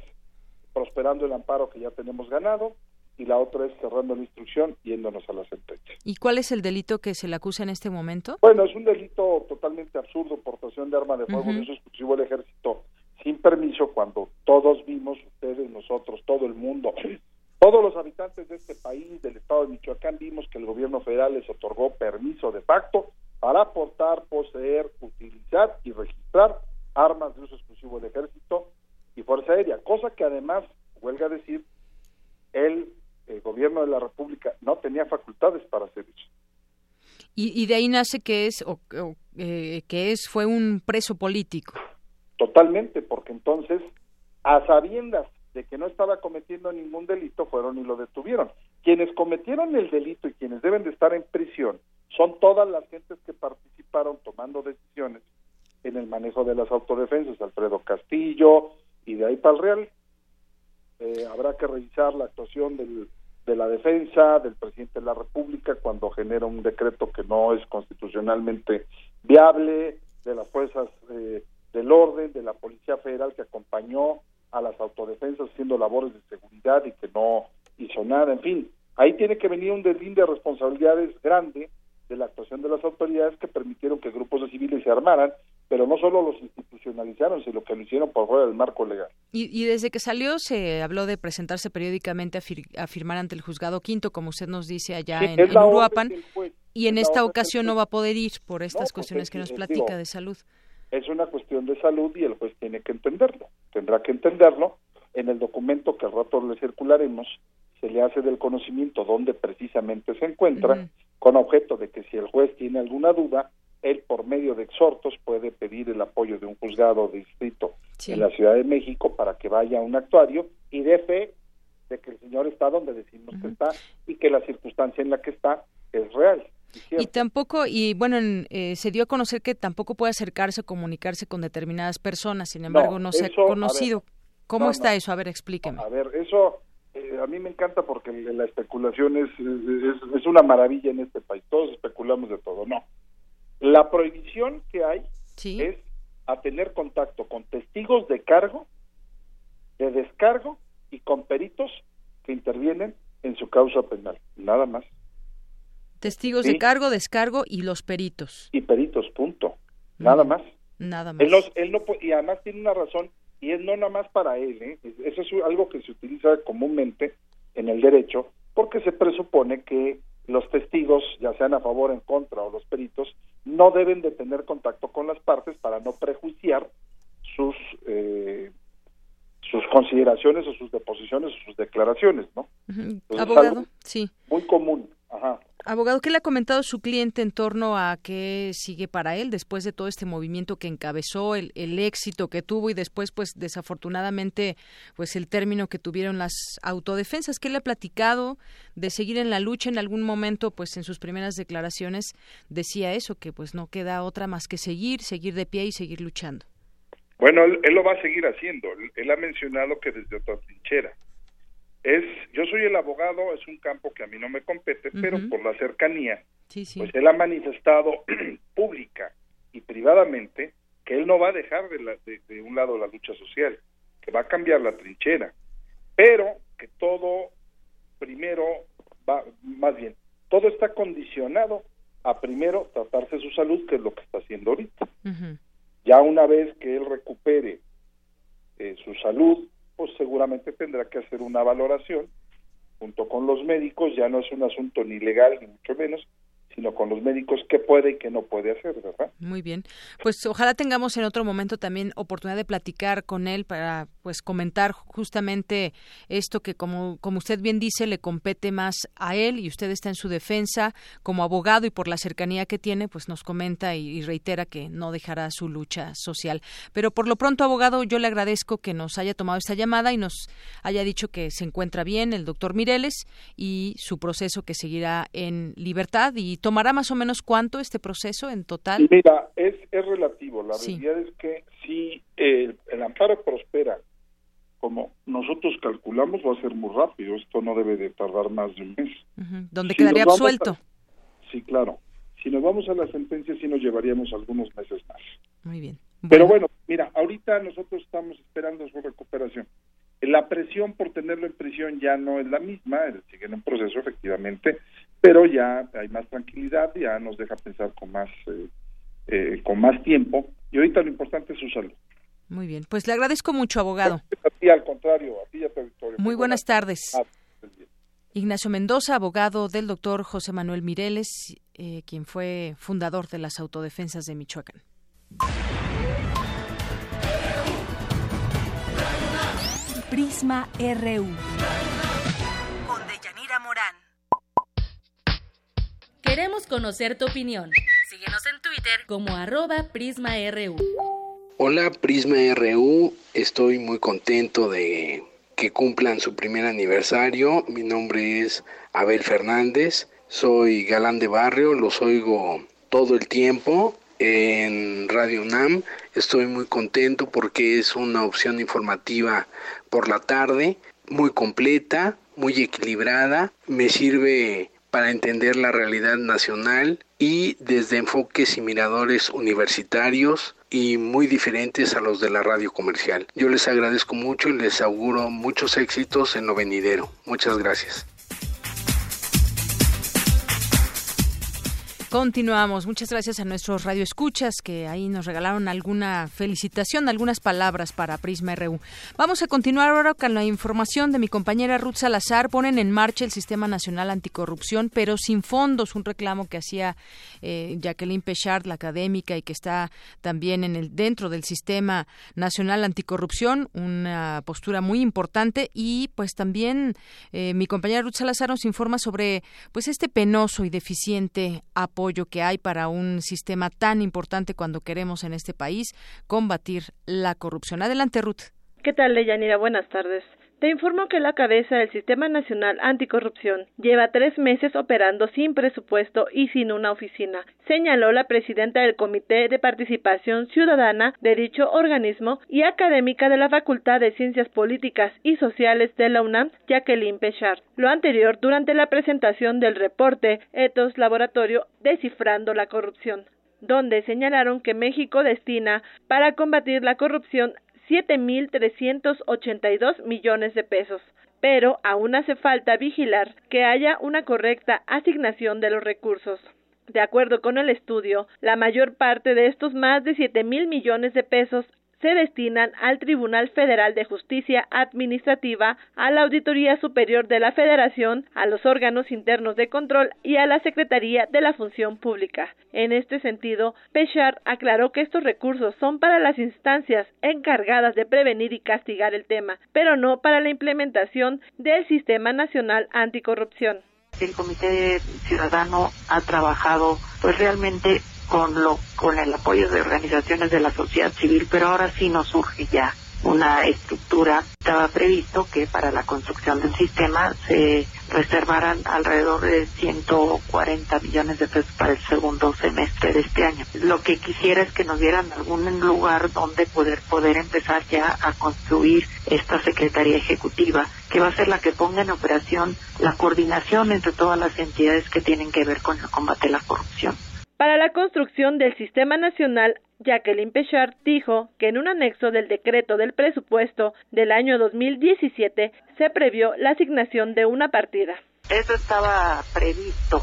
prosperando el amparo que ya tenemos ganado y la otra es cerrando la instrucción yéndonos a la sentencia. ¿Y cuál es el delito que se le acusa en este momento? Bueno, es un delito totalmente absurdo, portación de arma de fuego de uso exclusivo del ejército sin permiso cuando todos vimos, ustedes, nosotros, todo el mundo, todos los habitantes de este país, del estado de Michoacán, vimos que el gobierno federal les otorgó permiso de facto para aportar, poseer, utilizar y registrar armas de uso exclusivo del ejército y Fuerza Aérea, cosa que además, huelga decir, el, gobierno de la República no tenía facultades para hacer eso. Y, de ahí nace que es o, eh, que es fue un preso político. Totalmente, porque entonces a sabiendas de que no estaba cometiendo ningún delito fueron y lo detuvieron. Quienes cometieron el delito y quienes deben de estar en prisión son todas las gentes que participaron tomando decisiones en el manejo de las autodefensas, Alfredo Castillo y de ahí para el Real. Eh, habrá que revisar la actuación del, de la defensa, del presidente de la República cuando genera un decreto que no es constitucionalmente viable, de las fuerzas eh, del orden, de la Policía Federal que acompañó a las autodefensas haciendo labores de seguridad y que no hizo nada, en fin, ahí tiene que venir un deslinde de responsabilidades grande de la actuación de las autoridades que permitieron que grupos de civiles se armaran, pero no solo los institucionalizaron, sino que lo hicieron por fuera del marco legal. Y, desde que salió se habló de presentarse periódicamente a, firmar ante el juzgado quinto, como usted nos dice allá en, Uruapan, y en esta ocasión no va a poder ir por estas cuestiones que nos platica de salud. Es una cuestión de salud y el juez tiene que entenderlo, tendrá que entenderlo. En el documento que al rato le circularemos, se le hace del conocimiento dónde precisamente se encuentra, con objeto de que si el juez tiene alguna duda, él por medio de exhortos puede pedir el apoyo de un juzgado de distrito en la Ciudad de México para que vaya a un actuario y dé fe de que el señor está donde decimos que está y que la circunstancia en la que está es real. Y tampoco, y bueno, eh, se dio a conocer que tampoco puede acercarse o comunicarse con determinadas personas, sin embargo, no, se ha conocido. ¿Cómo está eso? A ver, explíqueme. A ver, eso eh, a mí me encanta porque la especulación es, es, una maravilla en este país. Todos especulamos de todo. No. La prohibición que hay es a tener contacto con testigos de cargo, de descargo y con peritos que intervienen en su causa penal. Nada más. Testigos de cargo, descargo y los peritos. Y peritos, punto. Nada más. Nada más. Él no, y además tiene una razón y es no nada más para él, ¿eh? eso es algo que se utiliza comúnmente en el derecho porque se presupone que los testigos, ya sean a favor, en contra o los peritos, no deben de tener contacto con las partes para no prejuiciar sus eh, sus consideraciones o sus deposiciones o sus declaraciones, ¿no? Abogado, sí. Muy común. Ajá. Abogado, ¿qué le ha comentado su cliente en torno a qué sigue para él después de todo este movimiento que encabezó, el, éxito que tuvo y después, pues, desafortunadamente, pues el término que tuvieron las autodefensas? ¿Qué le ha platicado de seguir en la lucha en algún momento? Pues en sus primeras declaraciones decía eso, que pues no queda otra más que seguir, seguir de pie y seguir luchando. Bueno, él, él lo va a seguir haciendo. Él ha mencionado que desde otra trinchera es yo soy el abogado es un campo que a mí no me compete pero por la cercanía pues él ha manifestado pública y privadamente que él no va a dejar de, de, un lado la lucha social que va a cambiar la trinchera pero que todo primero va más bien todo está condicionado a primero tratarse su salud que es lo que está haciendo ahorita. Ya una vez que él recupere eh, su salud pues seguramente tendrá que hacer una valoración junto con los médicos, ya no es un asunto ni legal ni mucho menos, sino con los médicos qué puede y qué no puede hacer, ¿verdad? Muy bien. Pues ojalá tengamos en otro momento también oportunidad de platicar con él para pues comentar justamente esto que como como usted bien dice le compete más a él y usted está en su defensa como abogado y por la cercanía que tiene, pues nos comenta y, reitera que no dejará su lucha social. Pero por lo pronto, abogado, yo le agradezco que nos haya tomado esta llamada y nos haya dicho que se encuentra bien el doctor Mireles y su proceso que seguirá en libertad y ¿Tomará más o menos cuánto este proceso en total? Mira, es, es relativo. La realidad es que si el, amparo prospera como nosotros calculamos, va a ser muy rápido. Esto no debe de tardar más de un mes. ¿Dónde quedaría absuelto? sí, claro. Si nos vamos a la sentencia, sí nos llevaríamos algunos meses más. Muy bien. Pero bueno, mira, ahorita nosotros estamos esperando su recuperación. La presión por tenerlo en prisión ya no es la misma, sigue en un proceso efectivamente, pero ya hay más tranquilidad, ya nos deja pensar con más, eh, eh, con más tiempo y ahorita lo importante es su salud. Muy bien, pues le agradezco mucho, abogado. A ti, al contrario, a ti y a tu Victoria. Muy, buenas, tardes. Ah, Ignacio Mendoza, abogado del doctor José Manuel Mireles, eh, quien fue fundador de las autodefensas de Michoacán. Prisma RU. Con Deyanira Morán. Queremos conocer tu opinión. Síguenos en Twitter como arroba PrismaRU. Hola Prisma RU, estoy muy contento de que cumplan su primer aniversario. Mi nombre es Abel Fernández, soy galán de barrio, los oigo todo el tiempo en Radio UNAM. Estoy muy contento porque es una opción informativa por la tarde, muy completa, muy equilibrada. Me sirve para entender la realidad nacional y desde enfoques y miradores universitarios y muy diferentes a los de la radio comercial. Yo les agradezco mucho y les auguro muchos éxitos en lo venidero. Muchas gracias. Continuamos. Muchas gracias a nuestros radioescuchas que ahí nos regalaron alguna felicitación, algunas palabras para Prisma RU. Vamos a continuar ahora con la información de mi compañera Ruth Salazar. Ponen en marcha el Sistema Nacional Anticorrupción, pero sin fondos, un reclamo que hacía eh, Jacqueline Pechard, la académica, y que está también en el dentro del Sistema Nacional Anticorrupción, una postura muy importante. Y pues también eh, mi compañera Ruth Salazar nos informa sobre pues este penoso y deficiente apoyo que hay para un sistema tan importante cuando queremos en este país combatir la corrupción. Adelante, Ruth. ¿Qué tal, Deyanira? Buenas tardes. Te informo que la cabeza del Sistema Nacional Anticorrupción lleva tres meses operando sin presupuesto y sin una oficina, señaló la presidenta del Comité de Participación Ciudadana de dicho organismo y académica de la Facultad de Ciencias Políticas y Sociales de la UNAM, Jacqueline Pechard. Lo anterior durante la presentación del reporte Ethos Laboratorio Descifrando la Corrupción donde señalaron que México destina para combatir la corrupción 7.382 millones de pesos. Pero aún hace falta vigilar que haya una correcta asignación de los recursos. De acuerdo con el estudio, la mayor parte de estos más de siete mil millones de pesos se destinan al Tribunal Federal de Justicia Administrativa, a la Auditoría Superior de la Federación, a los órganos internos de control y a la Secretaría de la Función Pública. En este sentido, Pechar aclaró que estos recursos son para las instancias encargadas de prevenir y castigar el tema, pero no para la implementación del Sistema Nacional Anticorrupción. El Comité Ciudadano ha trabajado pues realmente con lo con el apoyo de organizaciones de la sociedad civil, pero ahora sí nos surge ya una estructura. Estaba previsto que para la construcción del sistema se reservaran alrededor de 140 millones de pesos para el segundo semestre de este año. Lo que quisiera es que nos dieran algún lugar donde poder poder empezar ya a construir esta Secretaría Ejecutiva, que va a ser la que ponga en operación la coordinación entre todas las entidades que tienen que ver con el combate a la corrupción. Para la construcción del Sistema Nacional, Jacqueline Pechard dijo que en un anexo del decreto del presupuesto del año 2017 se previó la asignación de una partida. Eso estaba previsto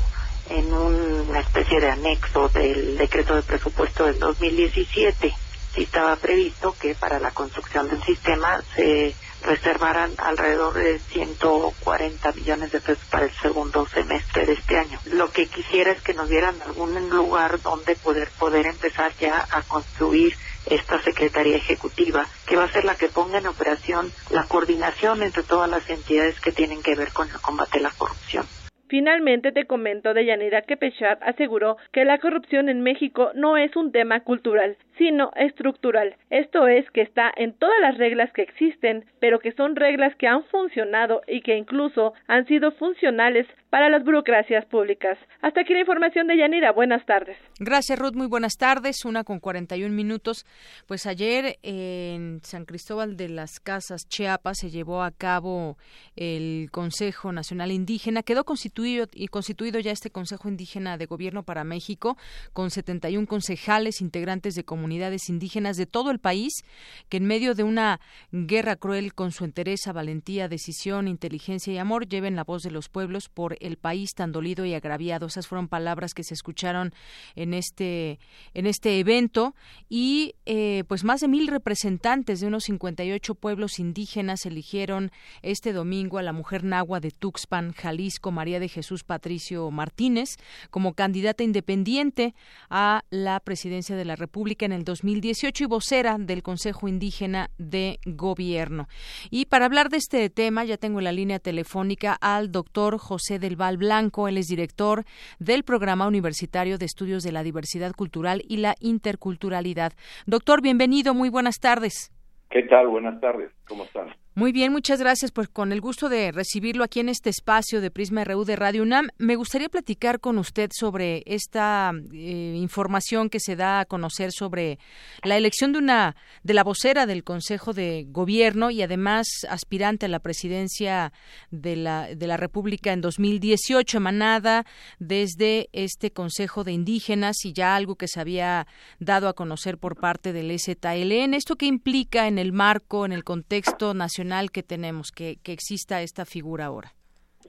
en una especie de anexo del decreto de presupuesto del 2017. Sí estaba previsto que para la construcción del sistema se reservaran alrededor de 140 millones de pesos para el segundo semestre de este año. Lo que quisiera es que nos dieran algún lugar donde poder poder empezar ya a construir esta Secretaría Ejecutiva, que va a ser la que ponga en operación la coordinación entre todas las entidades que tienen que ver con el combate a la corrupción. Finalmente te comento de Yanira que Pechard aseguró que la corrupción en México no es un tema cultural, sino estructural. Esto es que está en todas las reglas que existen, pero que son reglas que han funcionado y que incluso han sido funcionales para las burocracias públicas. Hasta aquí la información de Yanira. Buenas tardes. Gracias, Ruth. Muy buenas tardes. Una con 41 minutos. Pues ayer en San Cristóbal de las Casas, Chiapas, se llevó a cabo el Consejo Nacional Indígena. Quedó constituido y constituido ya este Consejo Indígena de Gobierno para México con 71 concejales integrantes de comunidades indígenas de todo el país que en medio de una guerra cruel con su entereza, valentía, decisión, inteligencia y amor lleven la voz de los pueblos por el país tan dolido y agraviado. Esas fueron palabras que se escucharon en este, en este evento y eh, pues más de mil representantes de unos 58 pueblos indígenas eligieron este domingo a la mujer nagua de Tuxpan, Jalisco, María de Jesús Patricio Martínez, como candidata independiente a la presidencia de la República el 2018 y vocera del Consejo Indígena de Gobierno. Y para hablar de este tema ya tengo en la línea telefónica al doctor José del Val Blanco. Él es director del Programa Universitario de Estudios de la Diversidad Cultural y la Interculturalidad. Doctor, bienvenido, muy buenas tardes. ¿Qué tal? Buenas tardes, ¿cómo están? Muy bien, muchas gracias. Pues con el gusto de recibirlo aquí en este espacio de Prisma RU de Radio UNAM, me gustaría platicar con usted sobre esta eh, información que se da a conocer sobre la elección de una de la vocera del Consejo de Gobierno y además aspirante a la presidencia de la de la República en 2018, emanada desde este Consejo de Indígenas y ya algo que se había dado a conocer por parte del STLN. ¿Esto qué implica en el marco, en el contexto nacional? Que tenemos, que, que exista esta figura ahora?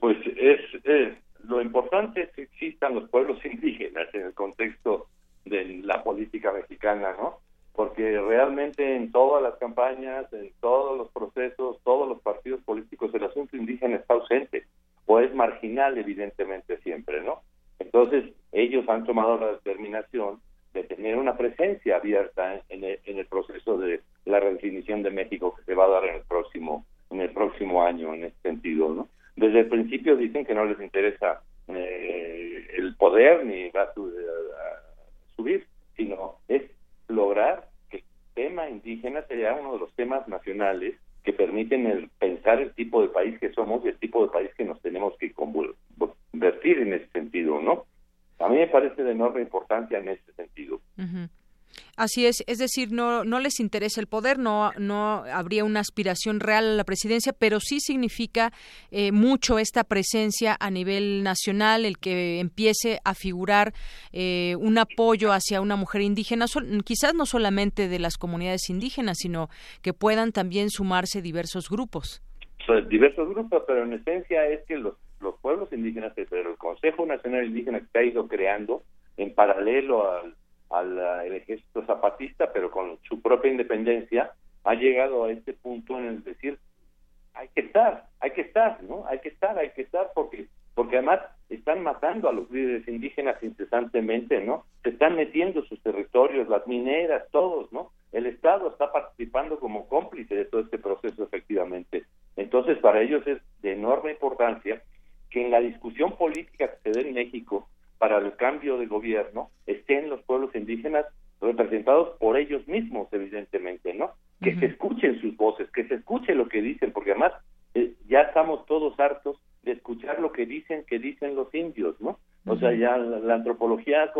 Pues es, lo importante es que existan los pueblos indígenas en el contexto de la política mexicana, ¿no? Porque realmente en todas las campañas, en todos los procesos, todos los partidos políticos, el asunto indígena está ausente o es marginal, evidentemente, siempre, ¿no? Entonces, ellos han tomado la determinación de tener una presencia abierta en el proceso de la redefinición de México que se va a dar en el próximo en el próximo año en ese sentido no desde el principio dicen que no les interesa eh, el poder ni va a, subir sino es lograr que el tema indígena sea uno de los temas nacionales que permiten el, pensar el tipo de país que somos y el tipo de país que nos tenemos que convertir en ese sentido no a mí me parece de enorme importancia en ese sentido Así es, es decir, no, no les interesa el poder, no, no habría una aspiración real a la presidencia, pero sí significa eh, mucho esta presencia a nivel nacional, el que empiece a figurar eh, un apoyo hacia una mujer indígena, quizás no solamente de las comunidades indígenas, sino que puedan también sumarse diversos grupos. Diversos grupos, pero en esencia es que los, los pueblos indígenas, pero el Consejo Nacional Indígena que se ha ido creando en paralelo al al ejército zapatista, pero con su propia independencia, ha llegado a este punto en el decir, hay que estar, hay que estar, ¿no? Hay que estar, hay que estar, porque porque además están matando a los líderes indígenas incesantemente, ¿no? Se están metiendo sus territorios, las mineras, todos, ¿no? El Estado está participando como cómplice de todo este proceso, efectivamente. Entonces, para ellos es de enorme importancia que en la discusión política que se dé en México para el cambio de gobierno estén los pueblos indígenas representados por ellos mismos, evidentemente, ¿no? Que se escuchen sus voces, que se escuche lo que dicen, porque además eh, ya estamos todos hartos de escuchar lo que dicen, que dicen los indios, ¿no? O sea, ya la, antropología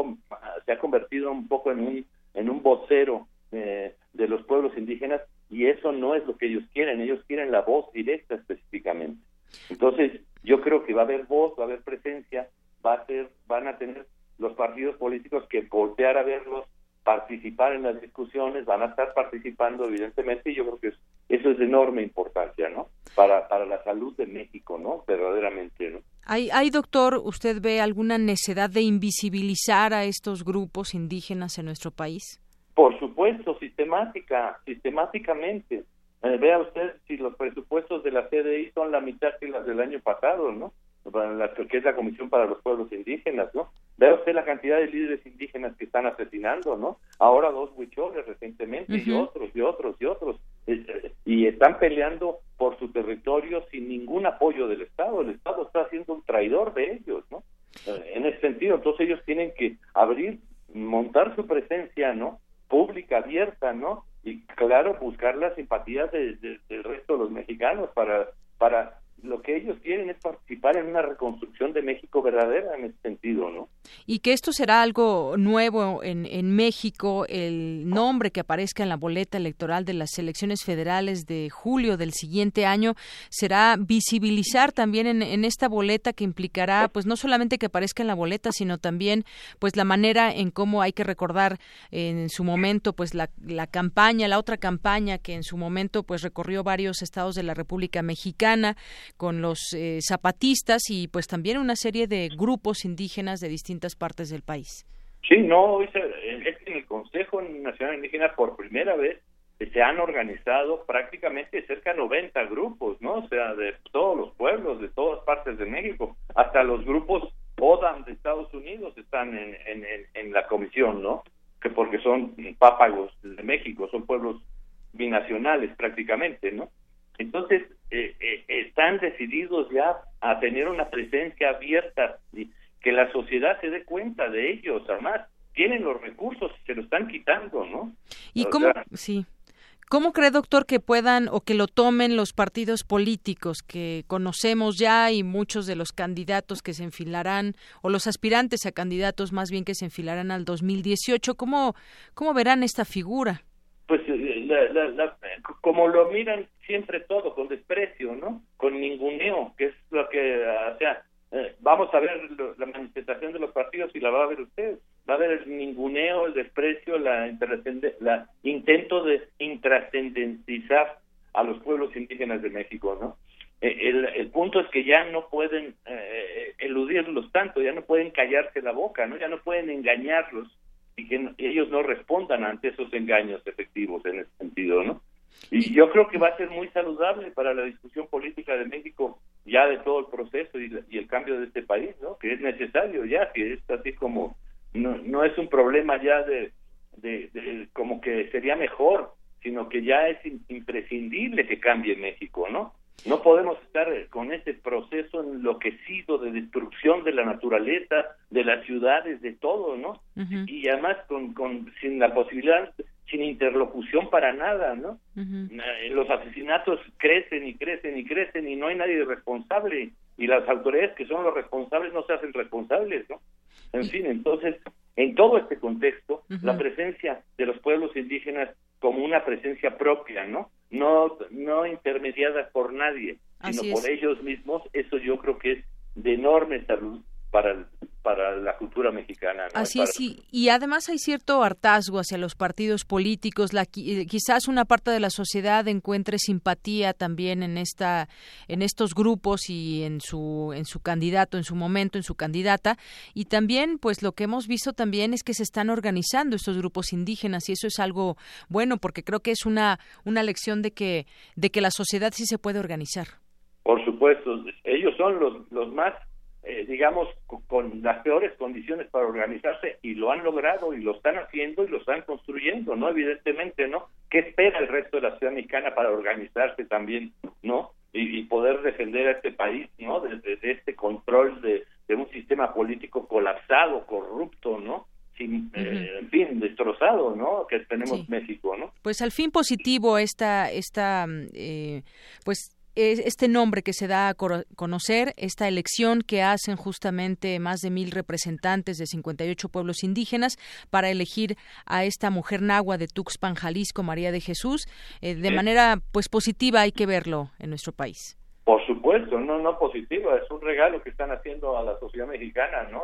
se ha convertido un poco en un, en un vocero eh, de los pueblos indígenas y eso no es lo que ellos quieren, ellos quieren la voz directa específicamente. Entonces, yo creo que va a haber voz, va a haber presencia, va a ser, van a tener los partidos políticos que voltear a verlos, participar en las discusiones, van a estar participando evidentemente y yo creo que eso es de enorme importancia, ¿no? Para, para la salud de México, ¿no? Verdaderamente, ¿no? ¿Hay, ¿Hay, doctor, usted ve alguna necesidad de invisibilizar a estos grupos indígenas en nuestro país? Por supuesto, sistemática, sistemáticamente. Eh, vea usted si los presupuestos de la CDI son la mitad que las del año pasado, ¿no? La, que es la Comisión para los Pueblos Indígenas, ¿no? Vea usted la cantidad de líderes indígenas que están asesinando, ¿no? Ahora dos huicholes recientemente y otros y otros y otros. Eh, y están peleando por su territorio sin ningún apoyo del Estado. El Estado está siendo un traidor de ellos, ¿no? Eh, en ese sentido, entonces ellos tienen que abrir, montar su presencia, ¿no? Pública, abierta, ¿no? Y claro, buscar la simpatía del resto de los mexicanos para para lo que ellos quieren es participar en una reconstrucción de México verdadera en ese sentido, ¿no? Y que esto será algo nuevo en, en México, el nombre que aparezca en la boleta electoral de las elecciones federales de julio del siguiente año será visibilizar también en, en esta boleta que implicará, pues no solamente que aparezca en la boleta, sino también, pues la manera en cómo hay que recordar en su momento, pues la, la campaña, la otra campaña que en su momento, pues recorrió varios estados de la República Mexicana con los eh, zapatistas y pues también una serie de grupos indígenas de distintas partes del país. Sí, no, es en el Consejo Nacional Indígena por primera vez se han organizado prácticamente cerca de 90 grupos, ¿no? O sea, de todos los pueblos, de todas partes de México, hasta los grupos ODAM de Estados Unidos están en la comisión, ¿no? Que porque son pápagos de México, son pueblos binacionales prácticamente, ¿no? Entonces, eh, eh, están decididos ya a tener una presencia abierta, y que la sociedad se dé cuenta de ellos, además, tienen los recursos, se lo están quitando, ¿no? ¿Y cómo? sí. ¿Cómo cree, doctor, que puedan o que lo tomen los partidos políticos que conocemos ya y muchos de los candidatos que se enfilarán, o los aspirantes a candidatos más bien que se enfilarán al 2018? ¿Cómo, cómo verán esta figura? Pues eh, como lo miran siempre todo, con desprecio, ¿no? Con ninguneo, que es lo que, o sea, eh, vamos a ver la manifestación de los partidos y la va a ver usted. Va a haber el ninguneo, el desprecio, la, la intento de intrascendentizar a los pueblos indígenas de México, ¿no? Eh, el, el, punto es que ya no pueden eh, eludirlos tanto, ya no pueden callarse la boca, ¿no? Ya no pueden engañarlos y que ellos no respondan ante esos engaños efectivos en ese sentido, ¿no? Y yo creo que va a ser muy saludable para la discusión política de México ya de todo el proceso y, el cambio de este país, ¿no? Que es necesario ya, que es así como, no, no es un problema ya de, de, como que sería mejor, sino que ya es imprescindible que cambie México, ¿no? No podemos estar con este proceso enloquecido de destrucción de la naturaleza, de las ciudades, de todo, ¿no? Y además con, con, sin la posibilidad sin interlocución para nada, ¿no? Eh, los asesinatos crecen y crecen y crecen y no hay nadie responsable y las autoridades que son los responsables no se hacen responsables, ¿no? En fin, entonces, en todo este contexto, la presencia de los pueblos indígenas como una presencia propia, ¿no? No, no intermediada por nadie, sino por ellos mismos, eso yo creo que es de enorme salud para, para la cultura mexicana. Así es, y, además hay cierto hartazgo hacia los partidos políticos. La, eh, quizás una parte de la sociedad encuentre simpatía también en esta, en estos grupos y en su, en su candidato, en su momento, en su candidata. Y también, pues lo que hemos visto también es que se están organizando estos grupos indígenas y eso es algo bueno porque creo que es una, una lección de que, de que la sociedad sí se puede organizar. Por supuesto, ellos son los, los más eh, digamos, con, las peores condiciones para organizarse y lo han logrado y lo están haciendo y lo están construyendo, ¿no? Evidentemente, ¿no? ¿Qué espera el resto de la ciudad mexicana para organizarse también, ¿no? Y, poder defender a este país, ¿no? Desde de, este control de, un sistema político colapsado, corrupto, ¿no? Sin, eh, en fin, destrozado, ¿no? Que tenemos México, ¿no? Pues al fin positivo esta, esta eh, pues este nombre que se da a conocer, esta elección que hacen justamente más de mil representantes de 58 pueblos indígenas para elegir a esta mujer nagua de Tuxpan, Jalisco, María de Jesús, eh, de manera pues positiva hay que verlo en nuestro país. Por supuesto, no, no positiva, es un regalo que están haciendo a la sociedad mexicana, ¿no?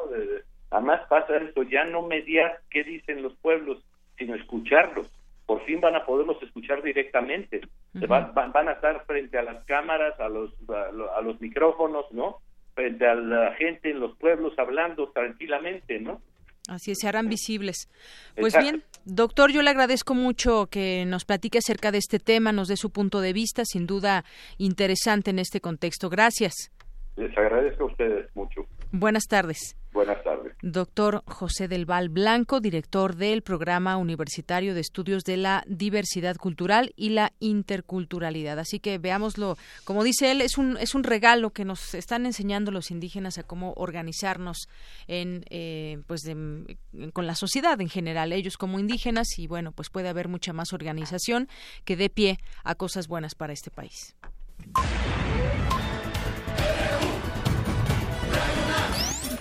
además pasa esto, ya no mediar qué dicen los pueblos, sino escucharlos por fin van a poderlos escuchar directamente. van, van, a estar frente a las cámaras, a los, a, los micrófonos, ¿no? Frente a la gente en los pueblos hablando tranquilamente, ¿no? Así es, se harán visibles. Pues bien, doctor, yo le agradezco mucho que nos platique acerca de este tema, nos dé su punto de vista, sin duda interesante en este contexto. Gracias. Les agradezco a ustedes mucho. Buenas tardes. Buenas tardes. Doctor José del Val Blanco, director del Programa Universitario de Estudios de la Diversidad Cultural y la Interculturalidad. Así que veámoslo, como dice él, es un, es un regalo que nos están enseñando los indígenas a cómo organizarnos en, eh, pues con la sociedad en general, ellos como indígenas, y bueno, pues puede haber mucha más organización que dé pie a cosas buenas para este país.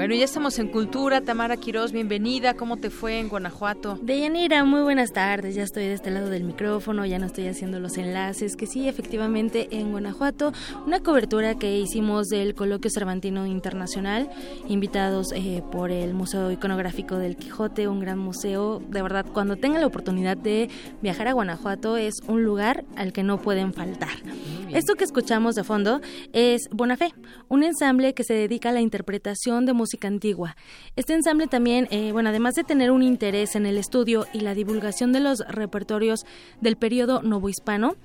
Bueno, ya estamos en Cultura. Tamara Quiroz, bienvenida. ¿Cómo te fue en Guanajuato? Deyanira, muy buenas tardes. Ya estoy de este lado del micrófono, ya no estoy haciendo los enlaces. Que sí, efectivamente, en Guanajuato, una cobertura que hicimos del Coloquio Cervantino Internacional, invitados eh, por el Museo Iconográfico del Quijote, un gran museo. De verdad, cuando tengan la oportunidad de viajar a Guanajuato, es un lugar al que no pueden faltar. Esto que escuchamos de fondo es Bonafé, un ensamble que se dedica a la interpretación de música antigua. Este ensamble también, eh, bueno, además de tener un interés en el estudio y la divulgación de los repertorios del periodo novohispano,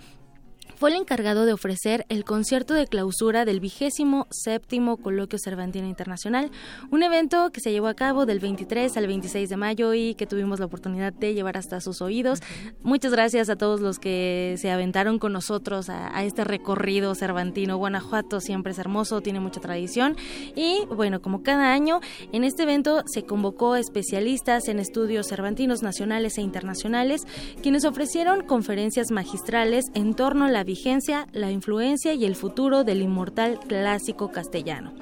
fue el encargado de ofrecer el concierto de clausura del vigésimo séptimo Coloquio Cervantino Internacional, un evento que se llevó a cabo del 23 al 26 de mayo y que tuvimos la oportunidad de llevar hasta sus oídos. Muchas gracias a todos los que se aventaron con nosotros a, este recorrido cervantino. Guanajuato siempre es hermoso, tiene mucha tradición y bueno, como cada año, en este evento se convocó a especialistas en estudios cervantinos nacionales e internacionales, quienes ofrecieron conferencias magistrales en torno a la vigencia, la influencia y el futuro del inmortal clásico castellano.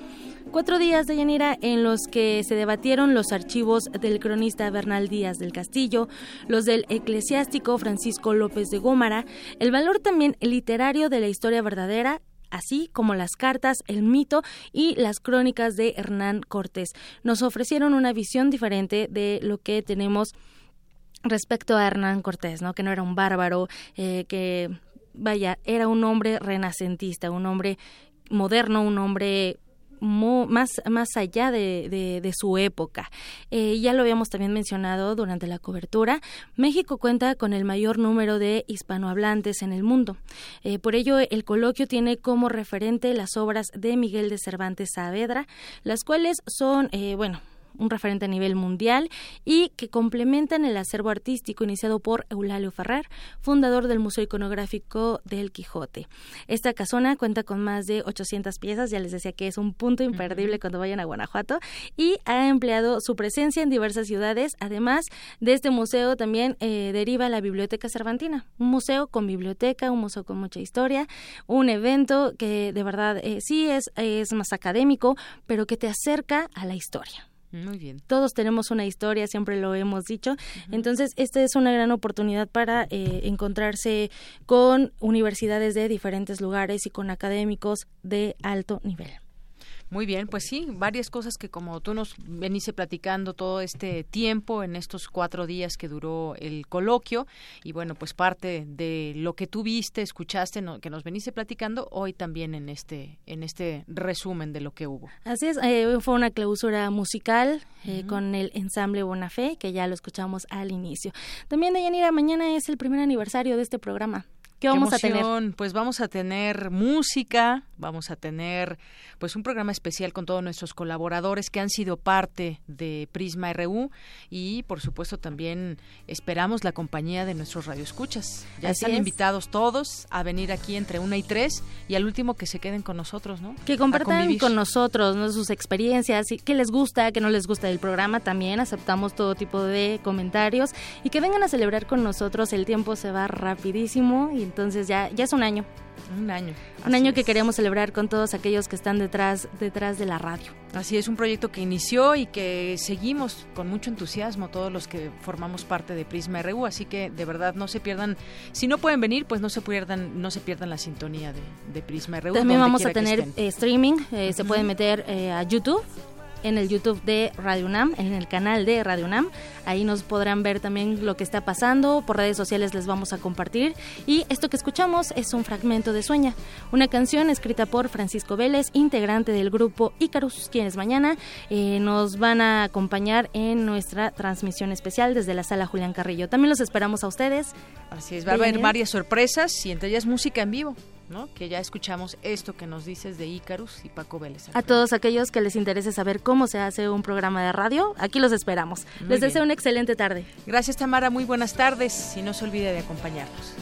Cuatro días de Yanira en los que se debatieron los archivos del cronista Bernal Díaz del Castillo, los del eclesiástico Francisco López de Gómara, el valor también literario de la historia verdadera así como las cartas, el mito y las crónicas de Hernán Cortés. Nos ofrecieron una visión diferente de lo que tenemos respecto a Hernán Cortés, ¿no? Que no era un bárbaro, eh, que vaya, era un hombre renacentista, un hombre moderno, un hombre más, más allá de, de, su época. Eh, ya lo habíamos también mencionado durante la cobertura, México cuenta con el mayor número de hispanohablantes en el mundo. Eh, por ello, el coloquio tiene como referente las obras de Miguel de Cervantes Saavedra, las cuales son, eh, bueno, un referente a nivel mundial y que complementan el acervo artístico iniciado por Eulalio Ferrer, fundador del Museo Iconográfico del Quijote. Esta casona cuenta con más de 800 piezas, ya les decía que es un punto imperdible cuando vayan a Guanajuato y ha empleado su presencia en diversas ciudades. Además de este museo también eh, deriva la Biblioteca Cervantina, un museo con biblioteca, un museo con mucha historia, un evento que de verdad eh, sí es, es más académico, pero que te acerca a la historia. Muy bien. Todos tenemos una historia, siempre lo hemos dicho. Entonces, esta es una gran oportunidad para eh, encontrarse con universidades de diferentes lugares y con académicos de alto nivel. Muy bien, pues sí, varias cosas que como tú nos veniste platicando todo este tiempo, en estos cuatro días que duró el coloquio, y bueno, pues parte de lo que tú viste, escuchaste, que nos veniste platicando, hoy también en este, en este resumen de lo que hubo. Así es, eh, fue una clausura musical eh, con el ensamble Bonafé, que ya lo escuchamos al inicio. También, Deyanira, mañana es el primer aniversario de este programa. ¿Qué vamos a tener? Pues vamos a tener música, vamos a tener pues un programa especial con todos nuestros colaboradores que han sido parte de Prisma RU y por supuesto también esperamos la compañía de nuestros radioescuchas. Ya están invitados todos a venir aquí entre una y tres y al último que se queden con nosotros, ¿no? Que compartan con nosotros ¿no? sus experiencias, y qué les gusta, qué no les gusta del programa, también aceptamos todo tipo de comentarios y que vengan a celebrar con nosotros, el tiempo se va rapidísimo y entonces ya, ya es un año. Un año. Un año que queremos celebrar con todos aquellos que están detrás, detrás de la radio. Así es, un proyecto que inició y que seguimos con mucho entusiasmo todos los que formamos parte de Prisma RU, así que de verdad no se pierdan, si no pueden venir, pues no se pierdan, no se pierdan la sintonía de, Prisma RU. También vamos a tener eh, streaming, eh, se pueden meter eh, a YouTube en el YouTube de Radio UNAM, en el canal de Radio UNAM. Ahí nos podrán ver también lo que está pasando. Por redes sociales les vamos a compartir. Y esto que escuchamos es un fragmento de Sueña, una canción escrita por Francisco Vélez, integrante del grupo Icarus, quienes mañana eh, nos van a acompañar en nuestra transmisión especial desde la sala Julián Carrillo. También los esperamos a ustedes. Así es, va a haber varias sorpresas y entre ellas música en vivo. Que ya escuchamos esto que nos dices de Ícarus y Paco Vélez. A todos aquellos que les interese saber cómo se hace un programa de radio, aquí los esperamos. les deseo una excelente tarde. Gracias Tamara, muy buenas tardes y no se olvide de acompañarnos.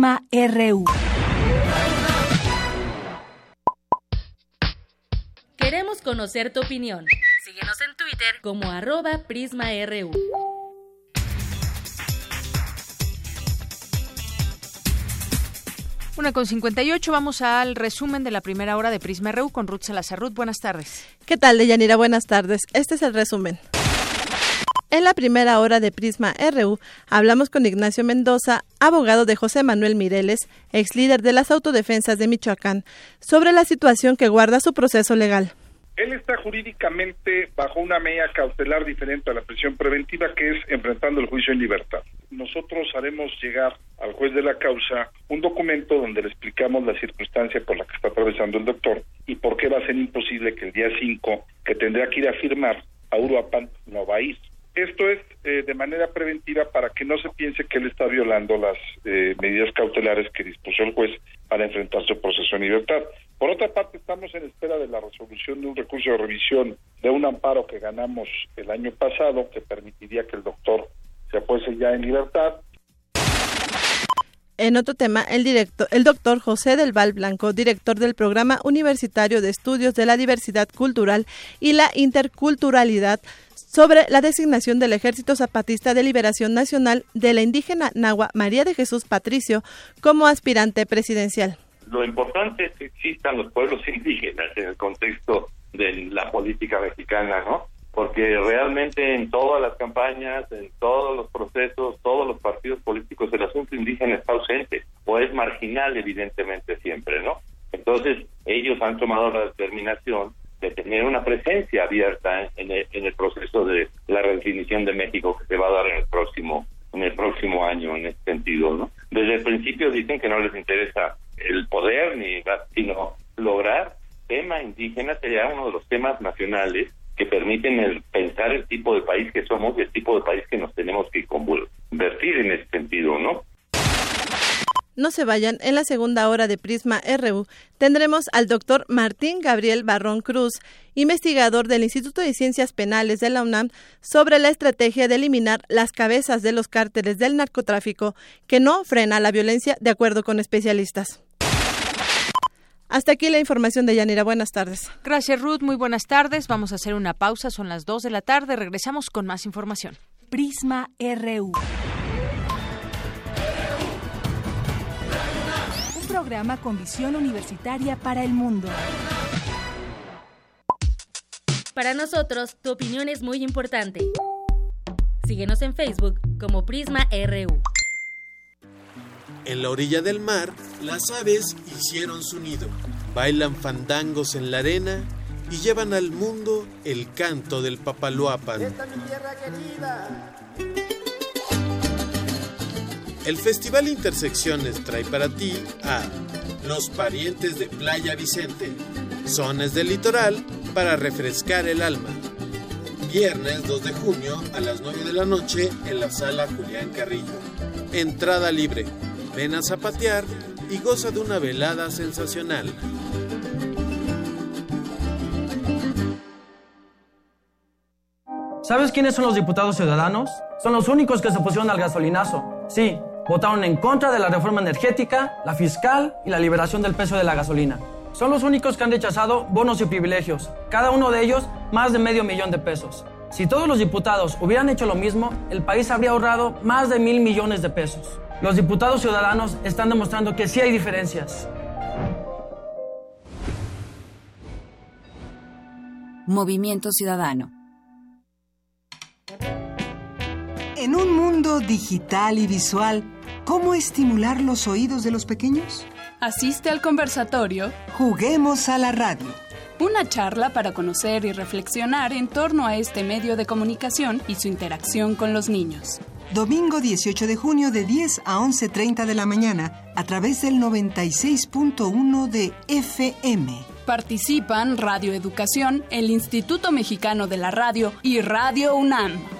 Prisma RU. Queremos conocer tu opinión. Síguenos en Twitter como arroba PrismaRU. Una con 58, vamos al resumen de la primera hora de Prisma RU con Ruth Salazar. Ruth, buenas tardes. ¿Qué tal, Deyanira? Buenas tardes. Este es el resumen. En la primera hora de Prisma RU hablamos con Ignacio Mendoza, abogado de José Manuel Mireles, ex líder de las autodefensas de Michoacán, sobre la situación que guarda su proceso legal. Él está jurídicamente bajo una medida cautelar diferente a la prisión preventiva, que es enfrentando el juicio en libertad. Nosotros haremos llegar al juez de la causa un documento donde le explicamos la circunstancia por la que está atravesando el doctor y por qué va a ser imposible que el día 5, que tendría que ir a firmar, a Uruapan no va a ir. Esto es eh, de manera preventiva para que no se piense que él está violando las eh, medidas cautelares que dispuso el juez para enfrentar su proceso en libertad. Por otra parte, estamos en espera de la resolución de un recurso de revisión de un amparo que ganamos el año pasado que permitiría que el doctor se fuese ya en libertad en otro tema, el, director, el doctor José del Val Blanco, director del Programa Universitario de Estudios de la Diversidad Cultural y la Interculturalidad, sobre la designación del Ejército Zapatista de Liberación Nacional de la indígena Nahua María de Jesús Patricio como aspirante presidencial. Lo importante es que existan los pueblos indígenas en el contexto de la política mexicana, ¿no? Porque realmente en todas las campañas, en todos los procesos, todos los partidos políticos, el asunto indígena está ausente o es marginal, evidentemente, siempre, ¿no? Entonces, ellos han tomado la determinación de tener una presencia abierta en el, en el proceso de la redefinición de México que se va a dar en el próximo en el próximo año en ese sentido, ¿no? Desde el principio dicen que no les interesa el poder ni sino lograr tema indígena sería uno de los temas nacionales que permiten el, pensar el tipo de país que somos y el tipo de país que nos tenemos que convertir en ese sentido, ¿no? No se vayan, en la segunda hora de Prisma RU tendremos al doctor Martín Gabriel Barrón Cruz, investigador del Instituto de Ciencias Penales de la UNAM, sobre la estrategia de eliminar las cabezas de los cárteles del narcotráfico que no frena la violencia, de acuerdo con especialistas. Hasta aquí la información de Yanira. Buenas tardes. Gracias, Ruth. Muy buenas tardes. Vamos a hacer una pausa. Son las 2 de la tarde. Regresamos con más información. Prisma RU. Programa con visión universitaria para el mundo. Para nosotros, tu opinión es muy importante. Síguenos en Facebook como Prisma RU. En la orilla del mar, las aves hicieron su nido, bailan fandangos en la arena y llevan al mundo el canto del papaloapan. Esta mi tierra querida. El Festival Intersecciones trae para ti a Los Parientes de Playa Vicente, Zones del Litoral para refrescar el alma. Viernes 2 de junio a las 9 de la noche en la sala Julián Carrillo. Entrada libre. Ven a zapatear y goza de una velada sensacional. ¿Sabes quiénes son los diputados ciudadanos? Son los únicos que se pusieron al gasolinazo. Sí, votaron en contra de la reforma energética, la fiscal y la liberación del precio de la gasolina. Son los únicos que han rechazado bonos y privilegios, cada uno de ellos más de medio millón de pesos. Si todos los diputados hubieran hecho lo mismo, el país habría ahorrado más de mil millones de pesos. Los diputados ciudadanos están demostrando que sí hay diferencias. Movimiento Ciudadano. En un mundo digital y visual, ¿Cómo estimular los oídos de los pequeños? Asiste al conversatorio. Juguemos a la radio. Una charla para conocer y reflexionar en torno a este medio de comunicación y su interacción con los niños. Domingo 18 de junio de 10 a 11.30 de la mañana a través del 96.1 de FM. Participan Radio Educación, el Instituto Mexicano de la Radio y Radio UNAM.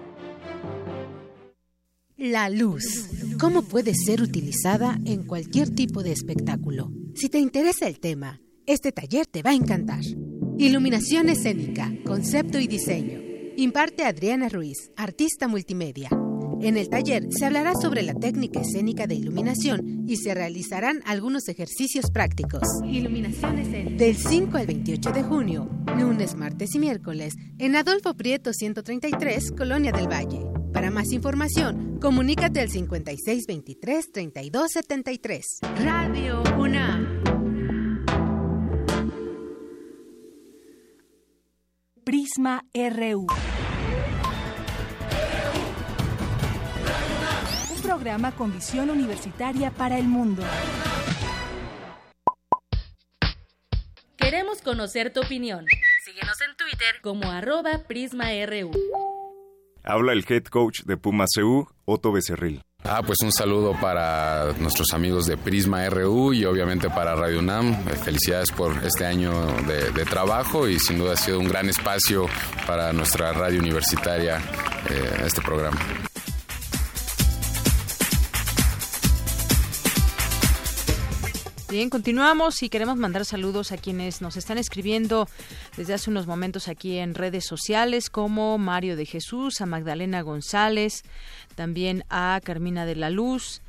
La luz. ¿Cómo puede ser utilizada en cualquier tipo de espectáculo? Si te interesa el tema, este taller te va a encantar. Iluminación escénica, concepto y diseño. Imparte Adriana Ruiz, artista multimedia. En el taller se hablará sobre la técnica escénica de iluminación y se realizarán algunos ejercicios prácticos. Iluminación escénica. Del 5 al 28 de junio, lunes, martes y miércoles, en Adolfo Prieto 133, Colonia del Valle. Para más información, comunícate al 5623-3273. Radio UNAM. Prisma RU. Programa con visión universitaria para el mundo. Queremos conocer tu opinión. Síguenos en Twitter como arroba PrismaRU. Habla el head coach de Puma CU, Otto Becerril. Ah, pues un saludo para nuestros amigos de Prisma RU y obviamente para Radio UNAM. Eh, felicidades por este año de, de trabajo y sin duda ha sido un gran espacio para nuestra radio universitaria eh, este programa. Bien, continuamos y queremos mandar saludos a quienes nos están escribiendo desde hace unos momentos aquí en redes sociales, como Mario de Jesús, a Magdalena González, también a Carmina de la Luz,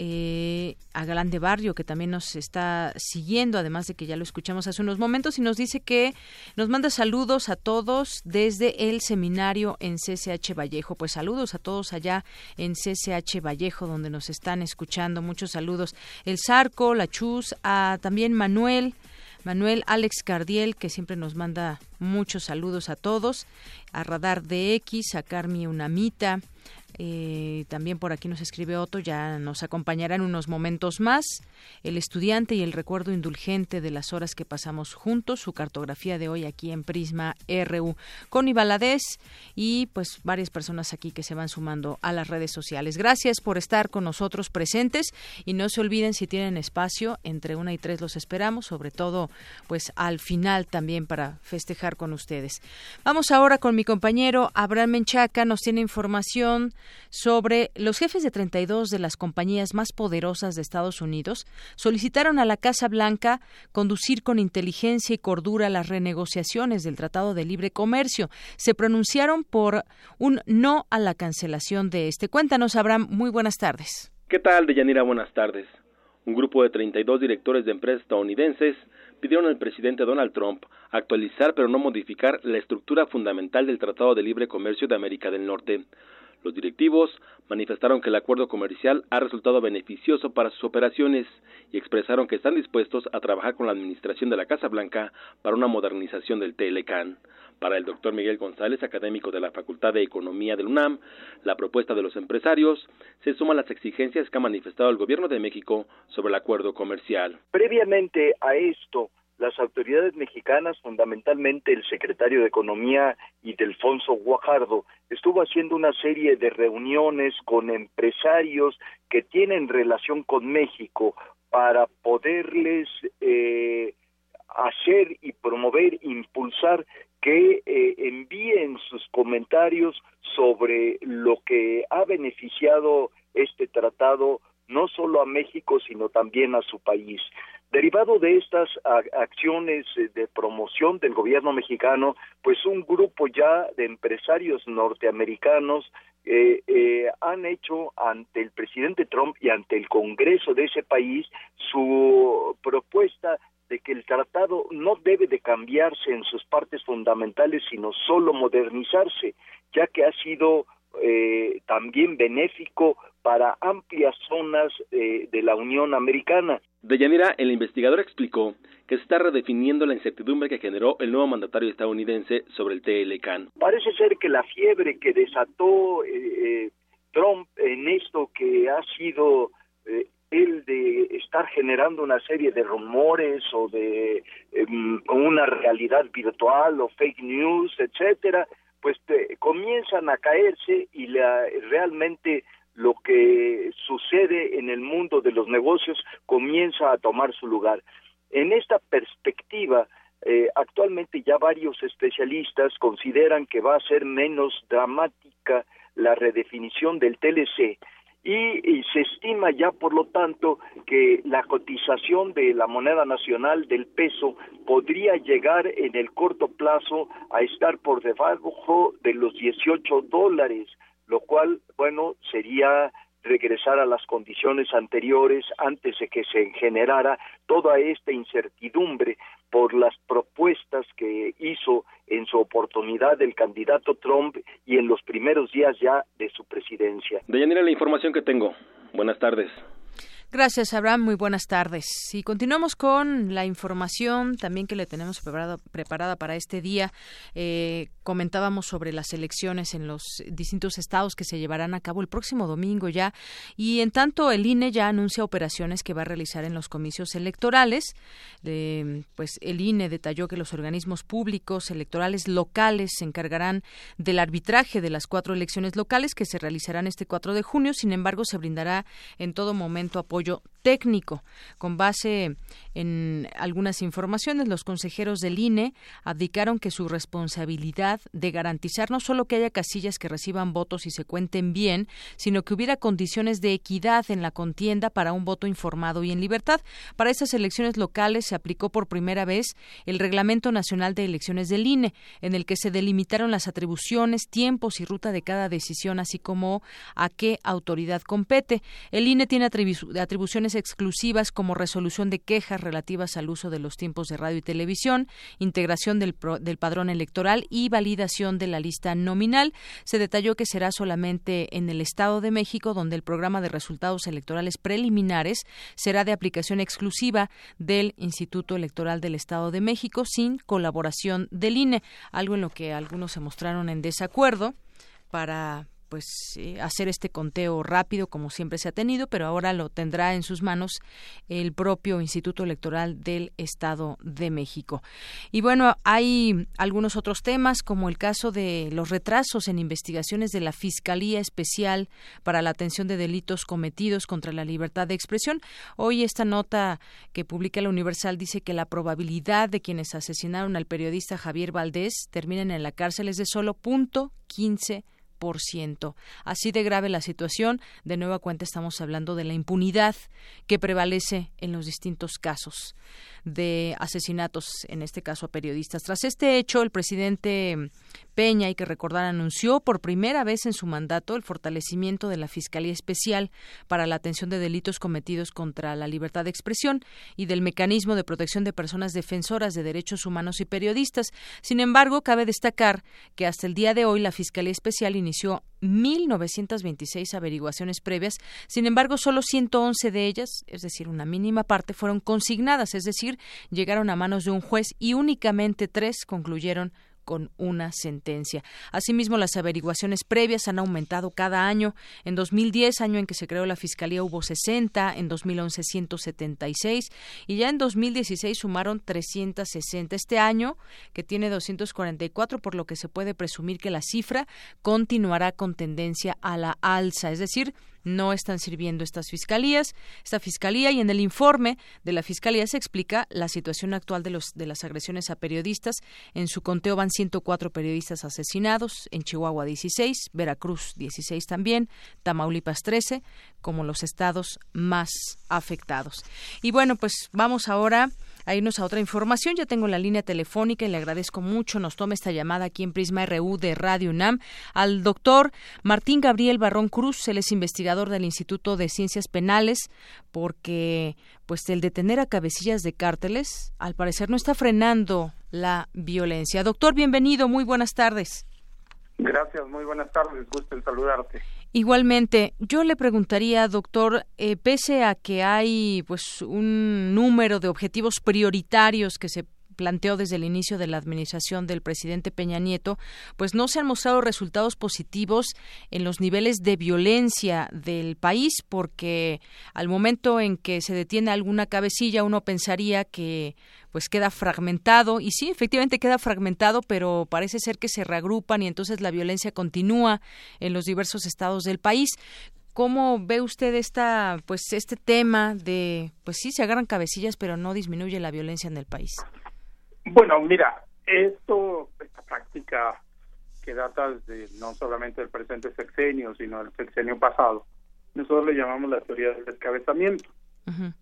eh, a Galán de Barrio, que también nos está siguiendo, además de que ya lo escuchamos hace unos momentos, y nos dice que nos manda saludos a todos desde el seminario en CCH Vallejo. Pues saludos a todos allá en CCH Vallejo, donde nos están escuchando. Muchos saludos. El Zarco, la Chus, a también Manuel. Manuel Alex Cardiel, que siempre nos manda muchos saludos a todos, a Radar DX, a Carmi Unamita, eh, también por aquí nos escribe Otto, ya nos acompañará en unos momentos más. El estudiante y el recuerdo indulgente de las horas que pasamos juntos, su cartografía de hoy aquí en Prisma RU. Con Ibaladés y pues varias personas aquí que se van sumando a las redes sociales. Gracias por estar con nosotros presentes y no se olviden si tienen espacio, entre una y tres los esperamos, sobre todo pues al final también para festejar con ustedes. Vamos ahora con mi compañero Abraham Menchaca, nos tiene información sobre los jefes de 32 de las compañías más poderosas de Estados Unidos solicitaron a la Casa Blanca conducir con inteligencia y cordura las renegociaciones del Tratado de Libre Comercio. Se pronunciaron por un no a la cancelación de este. Cuéntanos, Abraham. Muy buenas tardes. ¿Qué tal, Deyanira? Buenas tardes. Un grupo de 32 directores de empresas estadounidenses pidieron al presidente Donald Trump actualizar pero no modificar la estructura fundamental del Tratado de Libre Comercio de América del Norte. Los directivos manifestaron que el acuerdo comercial ha resultado beneficioso para sus operaciones y expresaron que están dispuestos a trabajar con la administración de la Casa Blanca para una modernización del TLCAN. Para el doctor Miguel González, académico de la Facultad de Economía del UNAM, la propuesta de los empresarios se suma a las exigencias que ha manifestado el Gobierno de México sobre el acuerdo comercial. Previamente a esto, las autoridades mexicanas, fundamentalmente el secretario de Economía y Delfonso Guajardo, estuvo haciendo una serie de reuniones con empresarios que tienen relación con México para poderles eh, hacer y promover, impulsar que eh, envíen sus comentarios sobre lo que ha beneficiado este tratado no solo a México, sino también a su país. Derivado de estas acciones eh, de promoción del gobierno mexicano, pues un grupo ya de empresarios norteamericanos eh, eh, han hecho ante el presidente Trump y ante el Congreso de ese país su propuesta de que el tratado no debe de cambiarse en sus partes fundamentales, sino solo modernizarse, ya que ha sido eh, también benéfico para amplias zonas de la Unión Americana. Deyanira, el investigador explicó que se está redefiniendo la incertidumbre que generó el nuevo mandatario estadounidense sobre el TLCAN. Parece ser que la fiebre que desató eh, Trump en esto que ha sido eh, el de estar generando una serie de rumores o de em, una realidad virtual o fake news, etcétera, pues comienzan a caerse y la, realmente lo que sucede en el mundo de los negocios comienza a tomar su lugar. En esta perspectiva, eh, actualmente ya varios especialistas consideran que va a ser menos dramática la redefinición del TLC y, se estima ya, por lo tanto, que la cotización de la moneda nacional del peso podría llegar en el corto plazo a estar por debajo de los 18 dólares, lo cual, bueno, sería regresar a las condiciones anteriores antes de que se generara toda esta incertidumbre por las propuestas que hizo en su oportunidad el candidato Trump y en los primeros días ya de su presidencia. Deyanira, la información que tengo. Buenas tardes. Gracias, Abraham. Muy buenas tardes. Y continuamos con la información también que le tenemos preparada para este día. Eh, comentábamos sobre las elecciones en los distintos estados que se llevarán a cabo el próximo domingo ya. Y en tanto, el INE ya anuncia operaciones que va a realizar en los comicios electorales. pues el INE detalló que los organismos públicos electorales locales se encargarán del arbitraje de las cuatro elecciones locales que se realizarán este 4 de junio. Sin embargo, se brindará en todo momento apoyo apoyo técnico. Con base en algunas informaciones, los consejeros del INE abdicaron que su responsabilidad de garantizar no solo que haya casillas que reciban votos y se cuenten bien, sino que hubiera condiciones de equidad en la contienda para un voto informado y en libertad. Para estas elecciones locales se aplicó por primera vez el Reglamento Nacional de Elecciones del INE, en el que se delimitaron las atribuciones, tiempos y ruta de cada decisión, así como a qué autoridad compete. El INE tiene atribuciones exclusivas como resolución de quejas relativas al uso de los tiempos de radio y televisión, integración del, del padrón electoral y validación de la lista nominal. Se detalló que será solamente en el Estado de México donde el programa de resultados electorales preliminares será de aplicación exclusiva del Instituto Electoral del Estado de México sin colaboración del INE, algo en lo que algunos se mostraron en desacuerdo para pues eh, hacer este conteo rápido como siempre se ha tenido, pero ahora lo tendrá en sus manos el propio Instituto Electoral del Estado de México. Y bueno, hay algunos otros temas como el caso de los retrasos en investigaciones de la Fiscalía Especial para la Atención de Delitos Cometidos contra la Libertad de Expresión. Hoy esta nota que publica la Universal dice que la probabilidad de quienes asesinaron al periodista Javier Valdés terminen en la cárcel es de solo punto quince Así de grave la situación, de nueva cuenta estamos hablando de la impunidad que prevalece en los distintos casos de asesinatos, en este caso a periodistas. Tras este hecho, el presidente Peña, hay que recordar, anunció por primera vez en su mandato el fortalecimiento de la Fiscalía Especial para la atención de delitos cometidos contra la libertad de expresión y del mecanismo de protección de personas defensoras de derechos humanos y periodistas. Sin embargo, cabe destacar que hasta el día de hoy la Fiscalía Especial inició 1.926 averiguaciones previas, sin embargo, solo 111 de ellas, es decir, una mínima parte, fueron consignadas, es decir, llegaron a manos de un juez y únicamente tres concluyeron con una sentencia. Asimismo, las averiguaciones previas han aumentado cada año. En 2010, año en que se creó la Fiscalía, hubo 60, en 2011 176 y ya en 2016 sumaron 360. Este año, que tiene 244, por lo que se puede presumir que la cifra continuará con tendencia a la alza, es decir, no están sirviendo estas fiscalías, esta fiscalía y en el informe de la fiscalía se explica la situación actual de los de las agresiones a periodistas. En su conteo van 104 periodistas asesinados, en Chihuahua 16, Veracruz 16 también, Tamaulipas 13, como los estados más afectados. Y bueno, pues vamos ahora a irnos a otra información. Ya tengo la línea telefónica y le agradezco mucho. Nos toma esta llamada aquí en Prisma RU de Radio UNAM al doctor Martín Gabriel Barrón Cruz. Él es investigador del Instituto de Ciencias Penales porque pues el detener a cabecillas de cárteles al parecer no está frenando la violencia. Doctor, bienvenido. Muy buenas tardes. Gracias, muy buenas tardes. Gusto en saludarte. Igualmente, yo le preguntaría, doctor, eh, pese a que hay pues un número de objetivos prioritarios que se planteó desde el inicio de la administración del presidente Peña Nieto, pues no se han mostrado resultados positivos en los niveles de violencia del país, porque al momento en que se detiene alguna cabecilla, uno pensaría que pues queda fragmentado y sí, efectivamente queda fragmentado, pero parece ser que se reagrupan y entonces la violencia continúa en los diversos estados del país. ¿Cómo ve usted esta, pues, este tema de, pues sí, se agarran cabecillas, pero no disminuye la violencia en el país? Bueno, mira, esto, esta práctica que data desde no solamente del presente sexenio, sino del sexenio pasado, nosotros le llamamos la teoría del descabezamiento.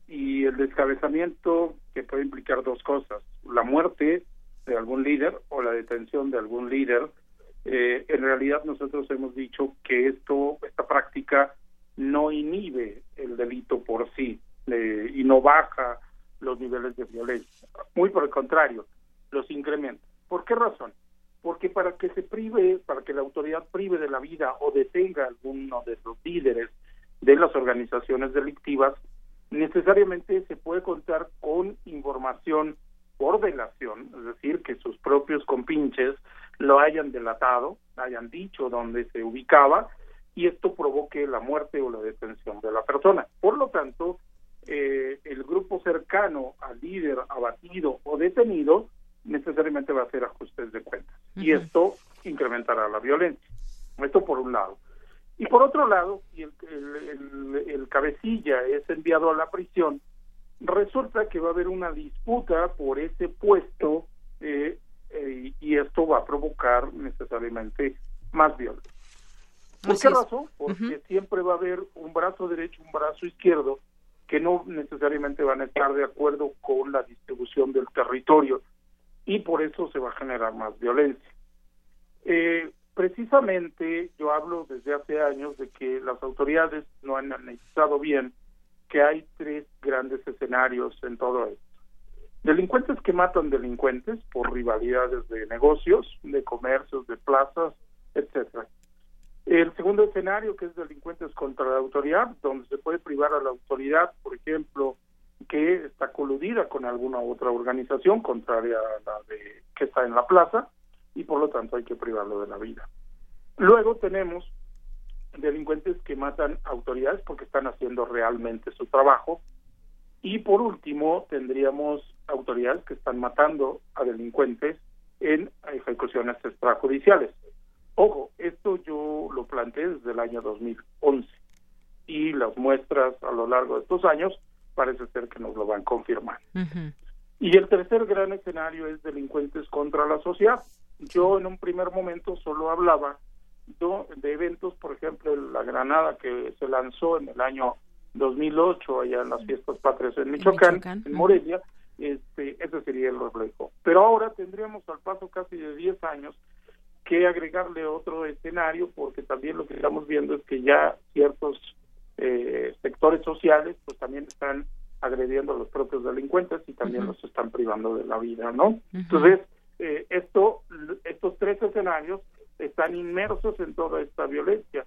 Y el descabezamiento que puede implicar dos cosas, la muerte de algún líder o la detención de algún líder. Eh, en realidad nosotros hemos dicho que esto, esta práctica no inhibe el delito por sí y no baja los niveles de violencia. Muy por el contrario, los incrementa. ¿Por qué razón? Porque para que se prive, para que la autoridad prive de la vida o detenga a alguno de los líderes de las organizaciones delictivas, necesariamente se puede contar con información por delación, es decir, que sus propios compinches lo hayan delatado, hayan dicho dónde se ubicaba y esto provoque la muerte o la detención de la persona. Por lo tanto, eh, el grupo cercano al líder abatido o detenido necesariamente va a hacer ajustes de cuentas y esto incrementará la violencia. Esto por un lado. Y por otro lado, si el, el, cabecilla es enviado a la prisión, resulta que va a haber una disputa por ese puesto eh, eh, y esto va a provocar necesariamente más violencia. ¿Por qué razón? Porque siempre va a haber un brazo derecho, un brazo izquierdo que no necesariamente van a estar de acuerdo con la distribución del territorio y por eso se va a generar más violencia. Eh, precisamente yo hablo desde hace años de que las autoridades no han analizado bien que hay tres grandes escenarios en todo esto. Delincuentes que matan delincuentes por rivalidades de negocios, de comercios, de plazas, etcétera. El segundo escenario, que es delincuentes contra la autoridad, donde se puede privar a la autoridad, por ejemplo, que está coludida con alguna otra organización contraria a la de que está en la plaza, y por lo tanto hay que privarlo de la vida. Luego tenemos delincuentes que matan autoridades porque están haciendo realmente su trabajo y por último tendríamos autoridades que están matando a delincuentes en ejecuciones extrajudiciales. Ojo, esto yo lo planteé desde el año 2011 y las muestras a lo largo de estos años parece ser que nos lo van a confirmar. Y el tercer gran escenario es delincuentes contra la sociedad. Yo en un primer momento solo hablaba de eventos, por ejemplo, la Granada que se lanzó en el año 2008 allá en las fiestas patrias en Michoacán, en Morelia, este, ese sería el reflejo. Pero ahora tendríamos al paso casi de 10 años que agregarle otro escenario porque también lo que estamos viendo es que ya ciertos eh, sectores sociales pues también están agrediendo a los propios delincuentes y también los están privando de la vida, ¿no? Entonces, eh, esto, estos tres escenarios están inmersos en toda esta violencia.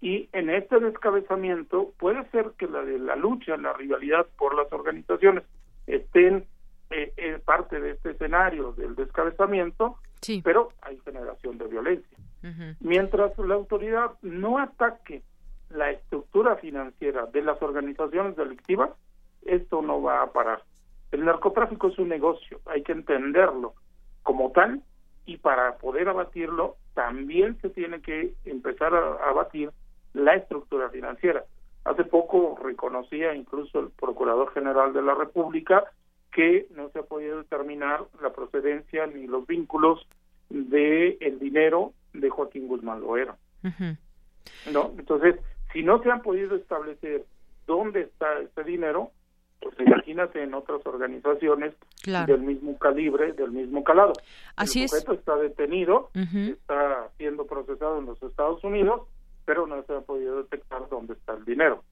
Y en este descabezamiento puede ser que la de la lucha, la rivalidad por las organizaciones estén eh, parte de este escenario del descabezamiento, pero hay generación de violencia. Mientras la autoridad no ataque la estructura financiera de las organizaciones delictivas, esto no va a parar. El narcotráfico es un negocio, hay que entenderlo como tal y para poder abatirlo también se tiene que empezar a abatir la estructura financiera. Hace poco reconocía incluso el Procurador General de la República que no se ha podido determinar la procedencia ni los vínculos de el dinero de Joaquín Guzmán Loera. ¿No? Entonces, si no se han podido establecer dónde está ese dinero, pues imagínate en otras organizaciones del mismo calibre, del mismo calado. Así el sujeto está detenido, está siendo procesado en los Estados Unidos, pero no se ha podido detectar dónde está el dinero.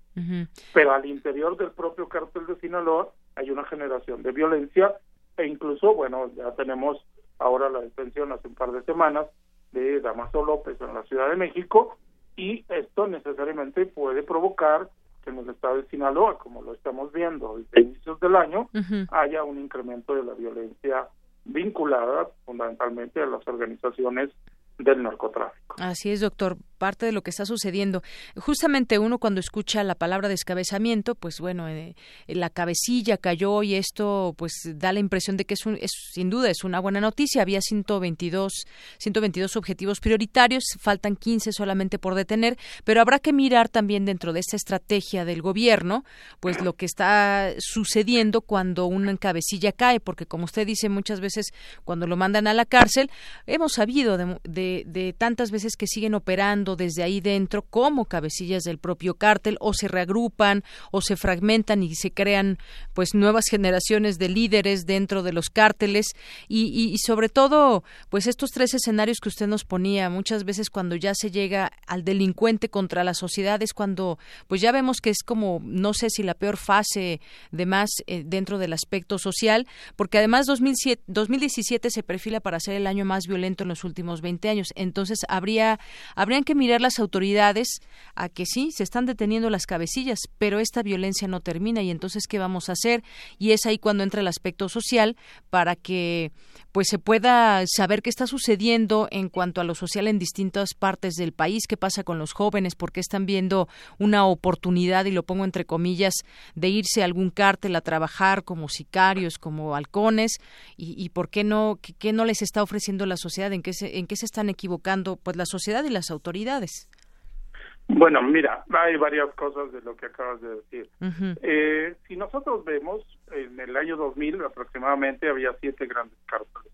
Pero al interior del propio cártel de Sinaloa hay una generación de violencia e incluso, bueno, ya tenemos ahora la detención hace un par de semanas de Damaso López en la Ciudad de México y esto necesariamente puede provocar que en el estado de Sinaloa, como lo estamos viendo desde inicios del año, haya un incremento de la violencia vinculadas fundamentalmente a las organizaciones del narcotráfico. Así es, doctor, parte de lo que está sucediendo. Justamente uno cuando escucha la palabra descabezamiento, pues bueno, eh, la cabecilla cayó y esto pues da la impresión de que es, un, es sin duda es una buena noticia. Había 122 122 objetivos prioritarios, faltan 15 solamente por detener, pero habrá que mirar también dentro de esta estrategia del gobierno, pues lo que está sucediendo cuando una cabecilla cae, porque como usted dice muchas veces cuando lo mandan a la cárcel, hemos sabido de de, tantas veces que siguen operando desde ahí dentro como cabecillas del propio cártel o se reagrupan o se fragmentan y se crean pues nuevas generaciones de líderes dentro de los cárteles. Y, y, sobre todo pues estos tres escenarios que usted nos ponía muchas veces cuando ya se llega al delincuente contra la sociedad es cuando pues ya vemos que es como no sé si la peor fase de más eh, dentro del aspecto social porque además 2007, 2017 se perfila para ser el año más violento en los últimos 20 años. Entonces, habría, habrían que mirar las autoridades a que sí, se están deteniendo las cabecillas, pero esta violencia no termina y entonces, ¿qué vamos a hacer? Y es ahí cuando entra el aspecto social para que pues se pueda saber qué está sucediendo en cuanto a lo social en distintas partes del país, qué pasa con los jóvenes, porque están viendo una oportunidad, y lo pongo entre comillas, de irse a algún cártel a trabajar como sicarios, como halcones, y, por qué no, qué, no les está ofreciendo la sociedad, en qué se, en qué se están equivocando pues la sociedad y las autoridades. Bueno, mira, hay varias cosas de lo que acabas de decir. eh, si nosotros vemos, en el año 2000 aproximadamente había siete grandes cárteles.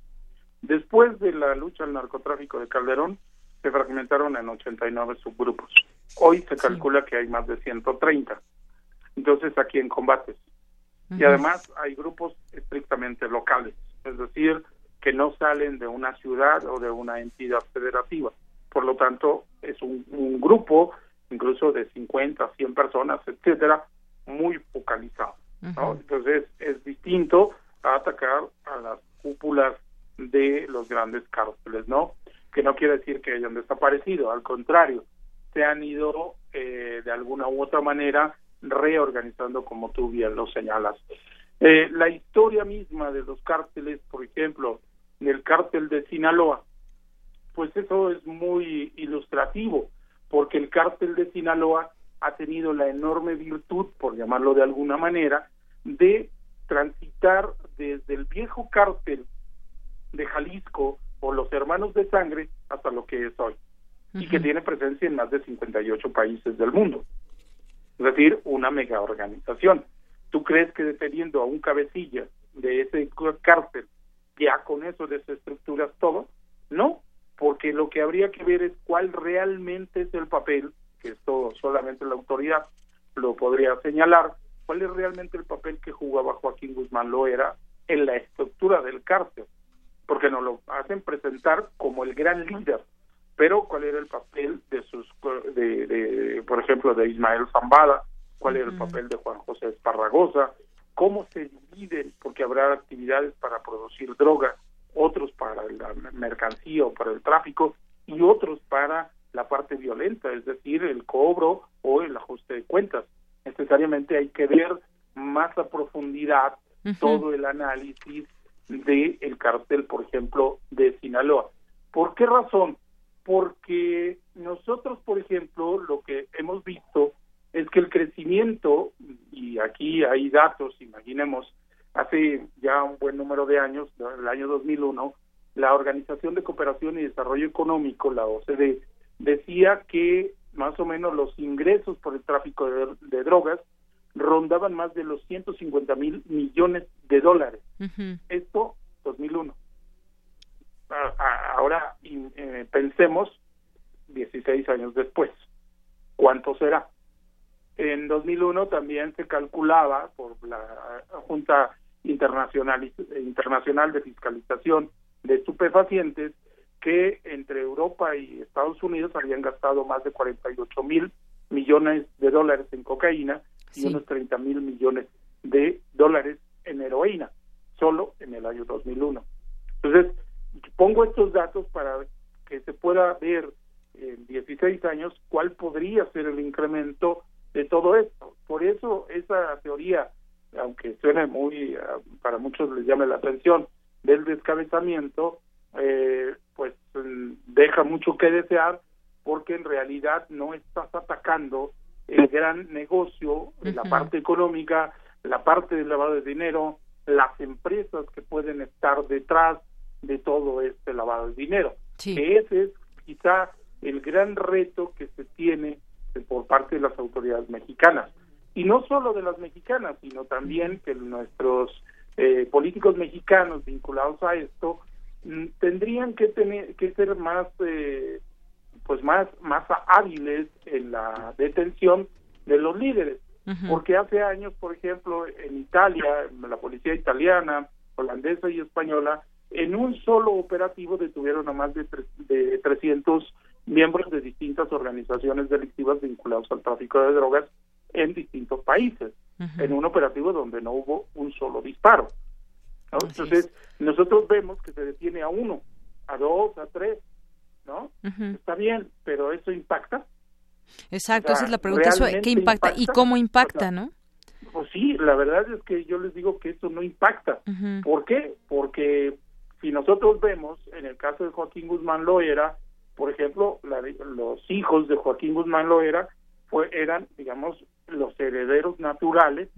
Después de la lucha al narcotráfico de Calderón, se fragmentaron en 89 subgrupos. Hoy se calcula que hay más de 130. Entonces, aquí en combates. Y además hay grupos estrictamente locales, es decir, que no salen de una ciudad o de una entidad federativa. Por lo tanto, es un, un grupo incluso de 50, 100 personas, etcétera, muy focalizado. Entonces es distinto a atacar a las cúpulas de los grandes cárceles, ¿no? Que no quiere decir que hayan desaparecido, al contrario, se han ido eh, de alguna u otra manera reorganizando como tú bien lo señalas. Eh, la historia misma de los cárteles, por ejemplo, del cártel de Sinaloa, pues eso es muy ilustrativo porque el cártel de Sinaloa ha tenido la enorme virtud, por llamarlo de alguna manera, de transitar desde el viejo cártel de Jalisco o los hermanos de sangre hasta lo que es hoy y que tiene presencia en más de 58 países del mundo. Es decir, una mega organización. ¿Tú crees que deteniendo a un cabecilla de ese cártel ya con eso desestructuras todo? No, porque lo que habría que ver es cuál realmente es el papel, que esto solamente la autoridad lo podría señalar, cuál es realmente el papel que jugaba Joaquín Guzmán Loera en la estructura del cárcel, porque nos lo hacen presentar como el gran líder, pero cuál era el papel de sus, de, por ejemplo, de Ismael Zambada, cuál era el papel de Juan José Esparragosa, cómo se dividen, porque habrá actividades para producir drogas otros para la mercancía o para el tráfico y otros para la parte violenta, es decir, el cobro o el ajuste de cuentas. Necesariamente hay que ver más a profundidad todo el análisis del el cartel, por ejemplo, de Sinaloa. ¿Por qué razón? Porque nosotros, por ejemplo, lo que hemos visto es que el crecimiento, y aquí hay datos, imaginemos, hace ya un buen número de años, el año 2001, la Organización de Cooperación y Desarrollo Económico, la OCDE, decía que más o menos los ingresos por el tráfico de, drogas rondaban más de los 150 mil millones de dólares. Esto, 2001. ahora eh, pensemos 16 años después, ¿cuánto será? En 2001 también se calculaba por la Junta internacional, internacional de fiscalización de estupefacientes que entre Europa y Estados Unidos habían gastado más de 48 mil millones de dólares en cocaína y unos 30 mil millones de dólares en heroína, solo en el año 2001. Entonces, pongo estos datos para que se pueda ver en 16 años cuál podría ser el incremento de todo esto. Por eso esa teoría aunque suene muy, ah, para muchos les llame la atención, del descabezamiento, eh, pues mm, deja mucho que desear porque en realidad no estás atacando el gran negocio, la parte económica, la parte del lavado de dinero, las empresas que pueden estar detrás de todo este lavado de dinero. Que ese es quizá el gran reto que se tiene por parte de las autoridades mexicanas. Y no solo de las mexicanas, sino también que nuestros eh, políticos mexicanos vinculados a esto mm, tendrían que tener que ser más eh, pues más más hábiles en la detención de los líderes. Porque hace años por ejemplo en Italia la policía italiana holandesa y española en un solo operativo detuvieron a más de, de 300 miembros de distintas organizaciones delictivas vinculados al tráfico de drogas en distintos países, en un operativo donde no hubo un solo disparo. Entonces, nosotros vemos que se detiene a uno, a dos, a tres, ¿no? Está bien, pero eso impacta. Exacto, esa es la pregunta, ¿qué impacta, y cómo impacta, no? Pues sí, la verdad es que yo les digo que eso no impacta. ¿Por qué? Porque si nosotros vemos, en el caso de Joaquín Guzmán Loera, por ejemplo, los hijos de Joaquín Guzmán Loera fue, eran, digamos, los herederos naturales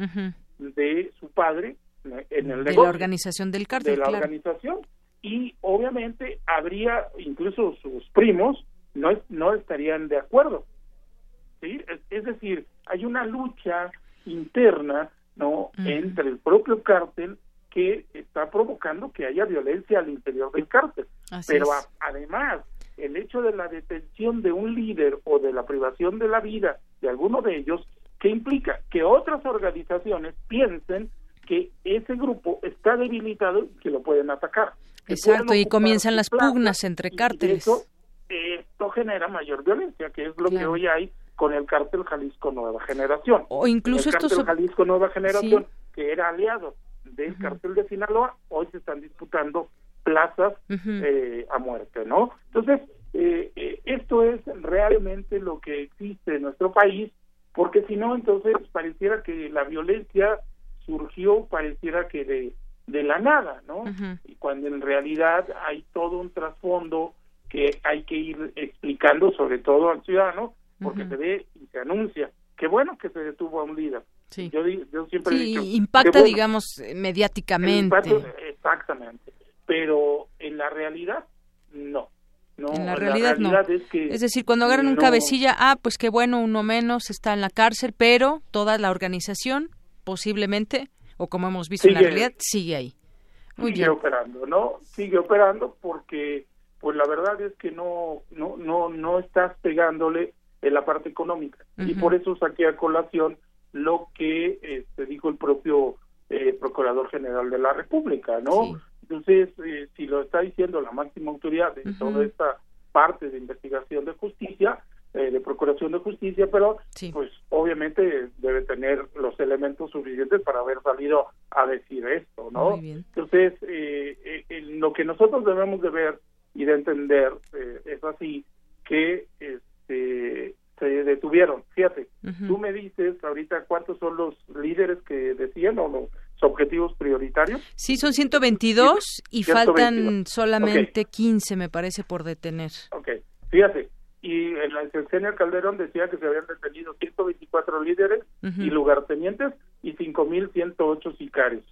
de su padre en el de la organización del cártel. De la organización. Y obviamente habría, incluso sus primos, no, no estarían de acuerdo. ¿sí? Es, decir, hay una lucha interna no entre el propio cártel que está provocando que haya violencia al interior del cártel. Pero además, el hecho de la detención de un líder o de la privación de la vida de alguno de ellos, ¿qué implica? Que otras organizaciones piensen que ese grupo está debilitado y que lo pueden atacar. Exacto, y comienzan las pugnas entre cárteles. Eso, esto genera mayor violencia, que es lo que hoy hay con el cártel Jalisco Nueva Generación. O incluso el cártel Jalisco Nueva Generación, que era aliado del cártel de Sinaloa, hoy se están disputando plazas eh, a muerte, ¿no? Entonces, eh, eh, esto es realmente lo que existe en nuestro país, porque si no, entonces pareciera que la violencia surgió, pareciera que de, de la nada, ¿no? Y cuando en realidad hay todo un trasfondo que hay que ir explicando, sobre todo al ciudadano, porque se ve y se anuncia. Qué bueno que se detuvo a un líder. Sí. Yo, yo siempre he dicho, impacta, digamos, mediáticamente. exactamente. Pero en la realidad, no. No, en la realidad, no. Es, decir, cuando agarran un cabecilla, ah, pues qué bueno, uno menos está en la cárcel, pero toda la organización posiblemente, o como hemos visto en la realidad, sigue ahí. Muy sigue operando, ¿no? Sigue operando porque, pues la verdad es que no, no, no, no estás pegándole en la parte económica. Y por eso saqué a colación lo que este, dijo el propio eh, Procurador General de la República, ¿no? Entonces, eh, si lo está diciendo la máxima autoridad de toda esta parte de investigación de justicia, eh, de procuración de justicia, pero pues obviamente debe tener los elementos suficientes para haber salido a decir esto, ¿no? Entonces, eh, lo que nosotros debemos de ver y de entender es así que este se detuvieron. Fíjate, tú me dices ahorita cuántos son los líderes que decían o los objetivos prioritarios. Sí, son 122 y faltan solamente 15, me parece, por detener. Ok, fíjate, y en la sexenio Calderón decía que se habían detenido 124 líderes y lugartenientes y 5.108 sicarios.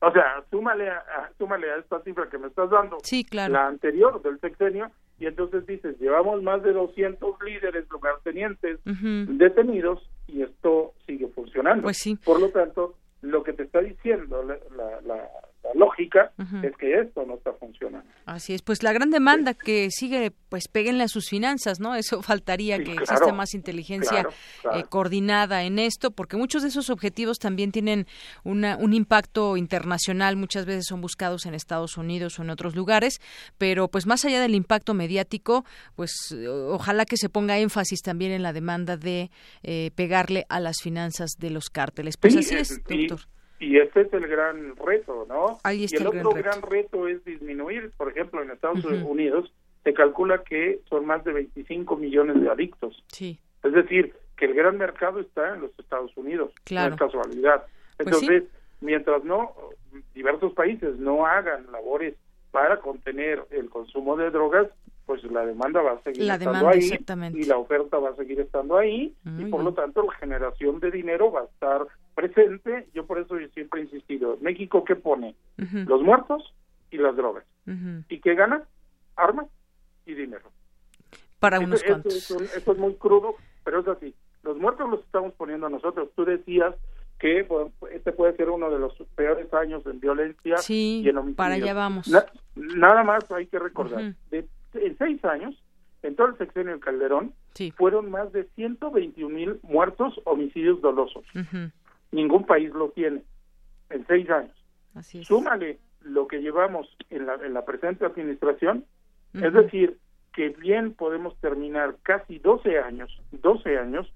O sea, súmale a, súmale a esta cifra que me estás dando, sí, claro. la anterior del sexenio, y entonces dices, llevamos más de 200 líderes lugartenientes detenidos y esto sigue funcionando. Pues sí. Por lo tanto, lo que te está diciendo la, la, lógica es que esto no está funcionando. Así es, pues la gran demanda que sigue, pues péguenle a sus finanzas, ¿no? Eso faltaría que exista más inteligencia eh, coordinada en esto, porque muchos de esos objetivos también tienen una, un impacto internacional, muchas veces son buscados en Estados Unidos o en otros lugares, pero pues más allá del impacto mediático, pues ojalá que se ponga énfasis también en la demanda de eh, pegarle a las finanzas de los cárteles. Pues así es, doctor. Y ese es el gran reto, ¿no? y el, otro gran reto. es disminuir, por ejemplo, en Estados Unidos se calcula que son más de 25 millones de adictos. Sí. Es decir, que el gran mercado está en los Estados Unidos, claro. no es casualidad. Pues Entonces, mientras no diversos países no hagan labores para contener el consumo de drogas, pues la demanda va a seguir estando ahí y la oferta va a seguir estando ahí y por lo tanto la generación de dinero va a estar presente. Yo por eso siempre he insistido, México qué pone? Los muertos y las drogas. ¿Y qué gana? Armas y dinero. Para unos cuantos. Eso, es muy crudo, pero es así. Los muertos los estamos poniendo nosotros. Tú decías que este puede ser uno de los peores años en violencia y en homicidio. para allá vamos. nada más hay que recordar, de, en seis años, en todo el sexenio de Calderón, fueron más de 121 mil muertos homicidios dolosos. Ningún país lo tiene en seis años. Así Súmale lo que llevamos en la, en la presente administración, es decir, que bien podemos terminar casi 12 años, 12 años,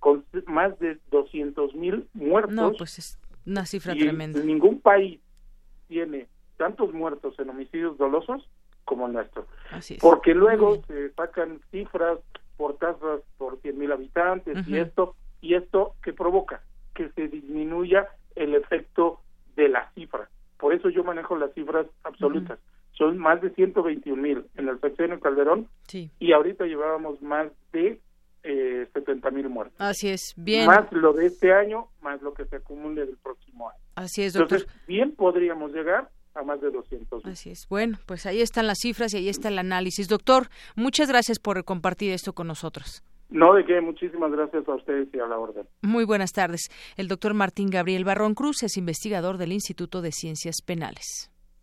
con más de 200 mil muertos. No, pues es una cifra y tremenda. Ningún país tiene tantos muertos en homicidios dolosos como el nuestro. Así es. Porque luego se sacan cifras por tasas por 100 mil habitantes y esto, y esto que provoca que se disminuya el efecto de la cifra. Por eso yo manejo las cifras absolutas son más de 121 mil en el sexenio Calderón y ahorita llevábamos más de eh, 70 mil muertos. Así es, bien. Más lo de este año, más lo que se acumule del próximo año. Así es, doctor. Entonces, bien podríamos llegar a más de 200. Así es. Bueno, pues ahí están las cifras y ahí está el análisis. Doctor, muchas gracias por compartir esto con nosotros. No, de qué, muchísimas gracias a ustedes y a la orden. Muy buenas tardes. El doctor Martín Gabriel Barrón Cruz es investigador del Instituto de Ciencias Penales.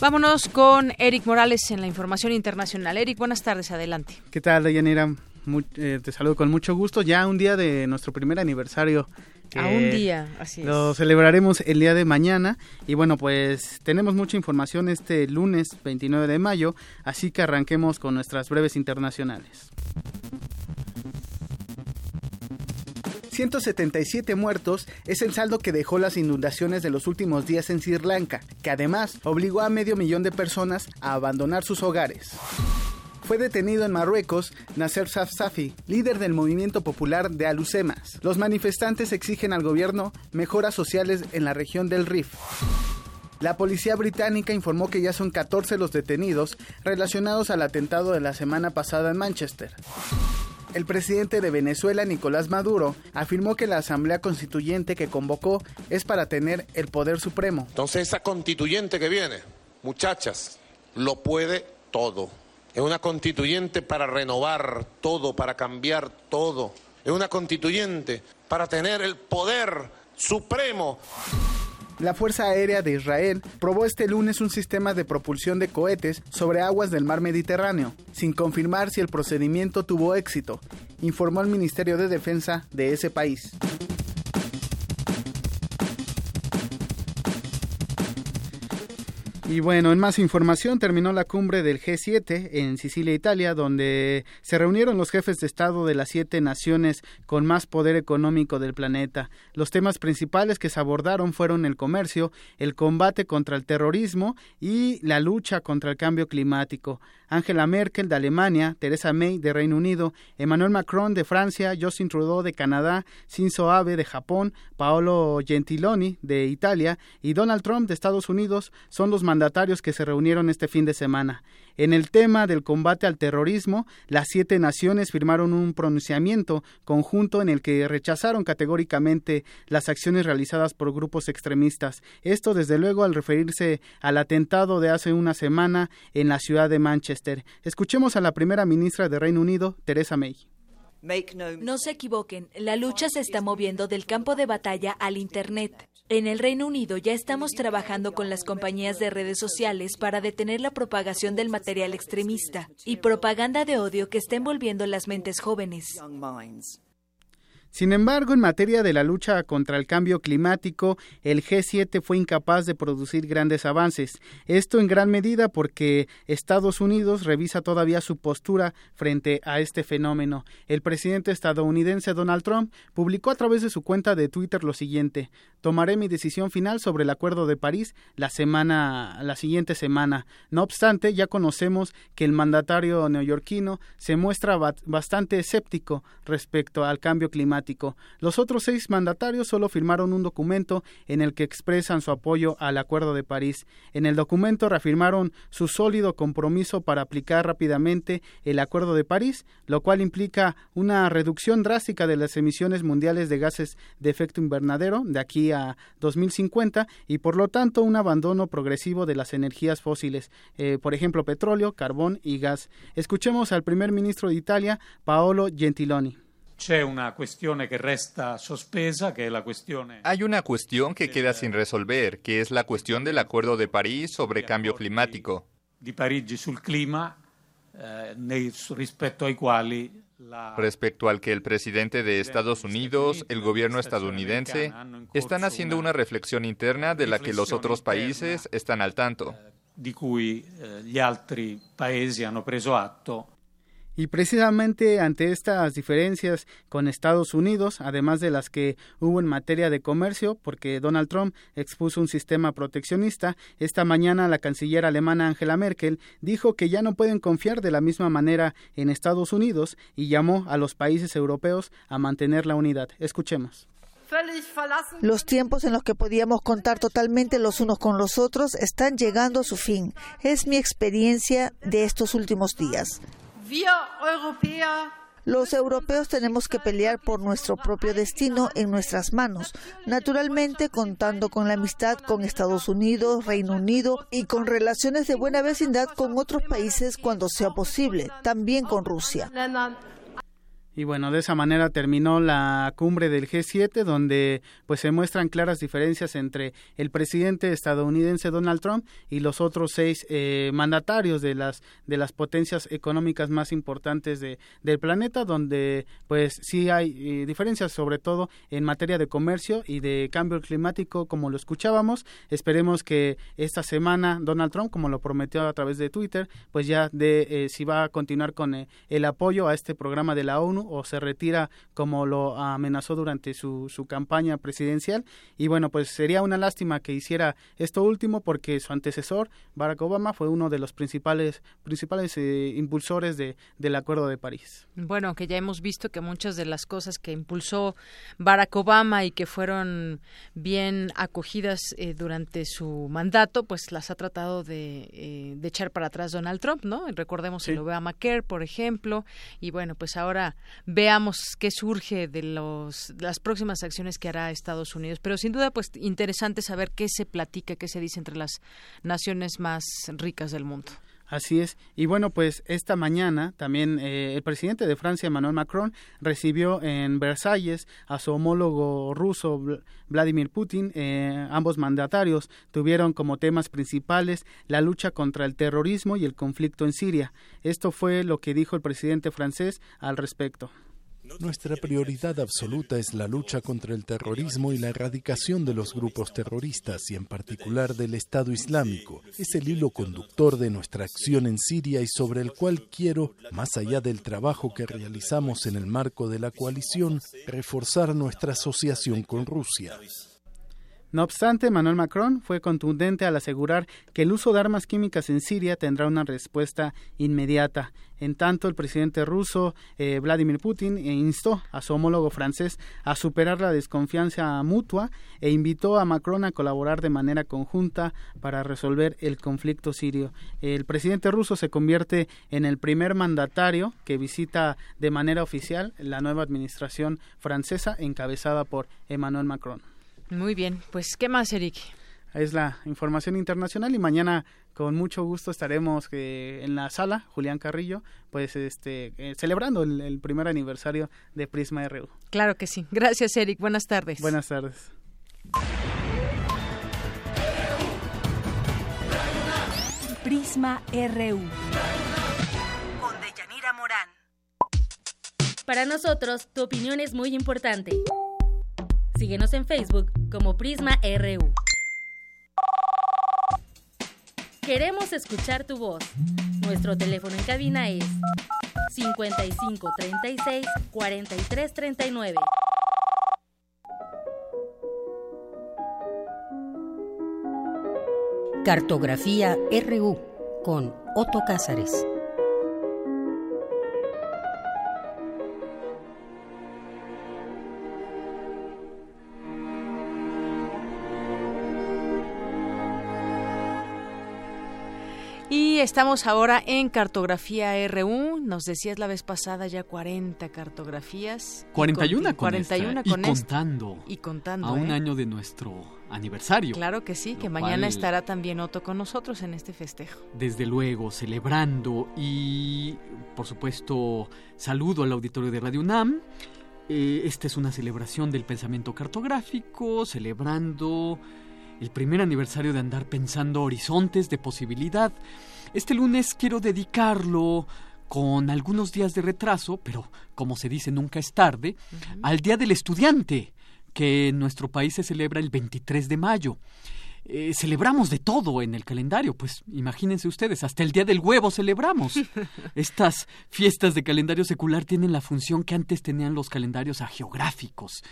Vámonos con Eric Morales en la información internacional. Eric, buenas tardes, adelante. ¿Qué tal, Dayanira? Eh, te saludo con mucho gusto. Ya un día de nuestro primer aniversario. A un día, así es. Lo celebraremos el día de mañana. Y bueno, pues tenemos mucha información este lunes 29 de mayo, así que arranquemos con nuestras breves internacionales. 177 muertos es el saldo que dejó las inundaciones de los últimos días en Sri Lanka, que además obligó a medio millón de personas a abandonar sus hogares. Fue detenido en Marruecos Nasser Safsafi, líder del movimiento popular de Alucemas. Los manifestantes exigen al gobierno mejoras sociales en la región del Rif. La policía británica informó que ya son 14 los detenidos relacionados al atentado de la semana pasada en Manchester. El presidente de Venezuela, Nicolás Maduro, afirmó que la Asamblea Constituyente que convocó es para tener el poder supremo. Entonces esa constituyente que viene, muchachas, lo puede todo. Es una constituyente para renovar todo, para cambiar todo. Es una constituyente para tener el poder supremo. La Fuerza Aérea de Israel probó este lunes un sistema de propulsión de cohetes sobre aguas del mar Mediterráneo, sin confirmar si el procedimiento tuvo éxito, informó el Ministerio de Defensa de ese país. Y bueno, en más información, terminó la cumbre del G7 en Sicilia, Italia, donde se reunieron los jefes de Estado de las siete naciones con más poder económico del planeta. Los temas principales que se abordaron fueron el comercio, el combate contra el terrorismo y la lucha contra el cambio climático. Angela Merkel de Alemania, Theresa May de Reino Unido, Emmanuel Macron de Francia, Justin Trudeau de Canadá, Shinzo Abe de Japón, Paolo Gentiloni de Italia y Donald Trump de Estados Unidos son los mandatarios que se reunieron este fin de semana. En el tema del combate al terrorismo, las siete naciones firmaron un pronunciamiento conjunto en el que rechazaron categóricamente las acciones realizadas por grupos extremistas. Esto, desde luego, al referirse al atentado de hace una semana en la ciudad de Manchester. Escuchemos a la primera ministra de Reino Unido, Theresa May. No se equivoquen, la lucha se está moviendo del campo de batalla al Internet. En el Reino Unido ya estamos trabajando con las compañías de redes sociales para detener la propagación del material extremista y propaganda de odio que está envolviendo las mentes jóvenes. Sin embargo, en materia de la lucha contra el cambio climático, el G7 fue incapaz de producir grandes avances. Esto en gran medida porque Estados Unidos revisa todavía su postura frente a este fenómeno. El presidente estadounidense Donald Trump publicó a través de su cuenta de Twitter lo siguiente: Tomaré mi decisión final sobre el Acuerdo de París la semana la siguiente semana. No obstante, ya conocemos que el mandatario neoyorquino se muestra bastante escéptico respecto al cambio climático los otros seis mandatarios solo firmaron un documento en el que expresan su apoyo al Acuerdo de París. En el documento reafirmaron su sólido compromiso para aplicar rápidamente el Acuerdo de París, lo cual implica una reducción drástica de las emisiones mundiales de gases de efecto invernadero de aquí a 2050 y por lo tanto un abandono progresivo de las energías fósiles, eh, por ejemplo petróleo, carbón y gas. Escuchemos al primer ministro de Italia, Paolo Gentiloni. Hay una cuestión que queda sin resolver, que es la cuestión del Acuerdo de París sobre cambio climático. Di Parigi sul clima, eh, rispetto ai quali respecto al que el presidente de Estados Unidos, el gobierno estadounidense, están haciendo una reflexión interna de la que los otros países están al tanto. Eh, di cui gli altri paesi hanno preso atto y precisamente ante estas diferencias con Estados Unidos, además de las que hubo en materia de comercio, porque Donald Trump expuso un sistema proteccionista, esta mañana la canciller alemana Angela Merkel dijo que ya no pueden confiar de la misma manera en Estados Unidos y llamó a los países europeos a mantener la unidad. Escuchemos. Los tiempos en los que podíamos contar totalmente los unos con los otros están llegando a su fin. Es mi experiencia de estos últimos días. Los europeos tenemos que pelear por nuestro propio destino en nuestras manos, naturalmente contando con la amistad con Estados Unidos, Reino Unido y con relaciones de buena vecindad con otros países cuando sea posible, también con Rusia. Y bueno, de esa manera terminó la cumbre del G7, donde pues se muestran claras diferencias entre el presidente estadounidense Donald Trump y los otros seis eh, mandatarios de las de las potencias económicas más importantes de, del planeta, donde pues sí hay eh, diferencias, sobre todo en materia de comercio y de cambio climático, como lo escuchábamos. Esperemos que esta semana Donald Trump, como lo prometió a través de Twitter, pues ya de eh, si va a continuar con el apoyo a este programa de la ONU o se retira como lo amenazó durante su, su campaña presidencial. Y bueno, pues sería una lástima que hiciera esto último porque su antecesor, Barack Obama, fue uno de los principales, principales eh, impulsores de, del Acuerdo de París. Bueno, que ya hemos visto que muchas de las cosas que impulsó Barack Obama y que fueron bien acogidas eh, durante su mandato, pues las ha tratado de, eh, de, echar para atrás Donald Trump, ¿no? Recordemos el Obamacare, por ejemplo, y bueno, pues ahora veamos qué surge de los, las próximas acciones que hará Estados Unidos. Pero sin duda, pues interesante saber qué se platica, qué se dice entre las naciones más ricas del mundo. Así es. Y bueno, pues esta mañana también eh, el presidente de Francia, Emmanuel Macron, recibió en Versalles a su homólogo ruso, Vladimir Putin. Eh, ambos mandatarios tuvieron como temas principales la lucha contra el terrorismo y el conflicto en Siria. Esto fue lo que dijo el presidente francés al respecto. Nuestra prioridad absoluta es la lucha contra el terrorismo y la erradicación de los grupos terroristas y en particular del Estado Islámico. Es el hilo conductor de nuestra acción en Siria y sobre el cual quiero, más allá del trabajo que realizamos en el marco de la coalición, reforzar nuestra asociación con Rusia. No obstante, Manuel Macron fue contundente al asegurar que el uso de armas químicas en Siria tendrá una respuesta inmediata. En tanto, el presidente ruso eh, Vladimir Putin eh, instó a su homólogo francés a superar la desconfianza mutua e invitó a Macron a colaborar de manera conjunta para resolver el conflicto sirio. El presidente ruso se convierte en el primer mandatario que visita de manera oficial la nueva administración francesa encabezada por Emmanuel Macron. Muy bien, pues ¿qué más, Eric? Es la información internacional y mañana con mucho gusto estaremos eh, en la sala Julián Carrillo, pues este eh, celebrando el, primer aniversario de Prisma RU. Claro que sí. Gracias, Eric. Buenas tardes. Buenas tardes. Prisma RU. Para nosotros, tu opinión es muy importante. Síguenos en Facebook como Prisma RU. Queremos escuchar tu voz. Nuestro teléfono en cabina es 55 36 43 39. Cartografía RU con Otto Cázares. Estamos ahora en Cartografía RU. Nos decías la vez pasada ya 40 cartografías. 41 con, 41 con y contando. Y contando. A un ¿eh? año de nuestro aniversario. Claro que sí, que mañana estará también Otto con nosotros en este festejo. Desde luego, celebrando y, por supuesto, saludo al auditorio de Radio UNAM. Eh, esta es una celebración del pensamiento cartográfico, celebrando el primer aniversario de andar pensando horizontes de posibilidad. Este lunes quiero dedicarlo con algunos días de retraso, pero como se dice nunca es tarde, al Día del Estudiante, que en nuestro país se celebra el 23 de mayo. Eh, celebramos de todo en el calendario, pues imagínense ustedes, hasta el Día del Huevo celebramos. Estas fiestas de calendario secular tienen la función que antes tenían los calendarios agiográficos.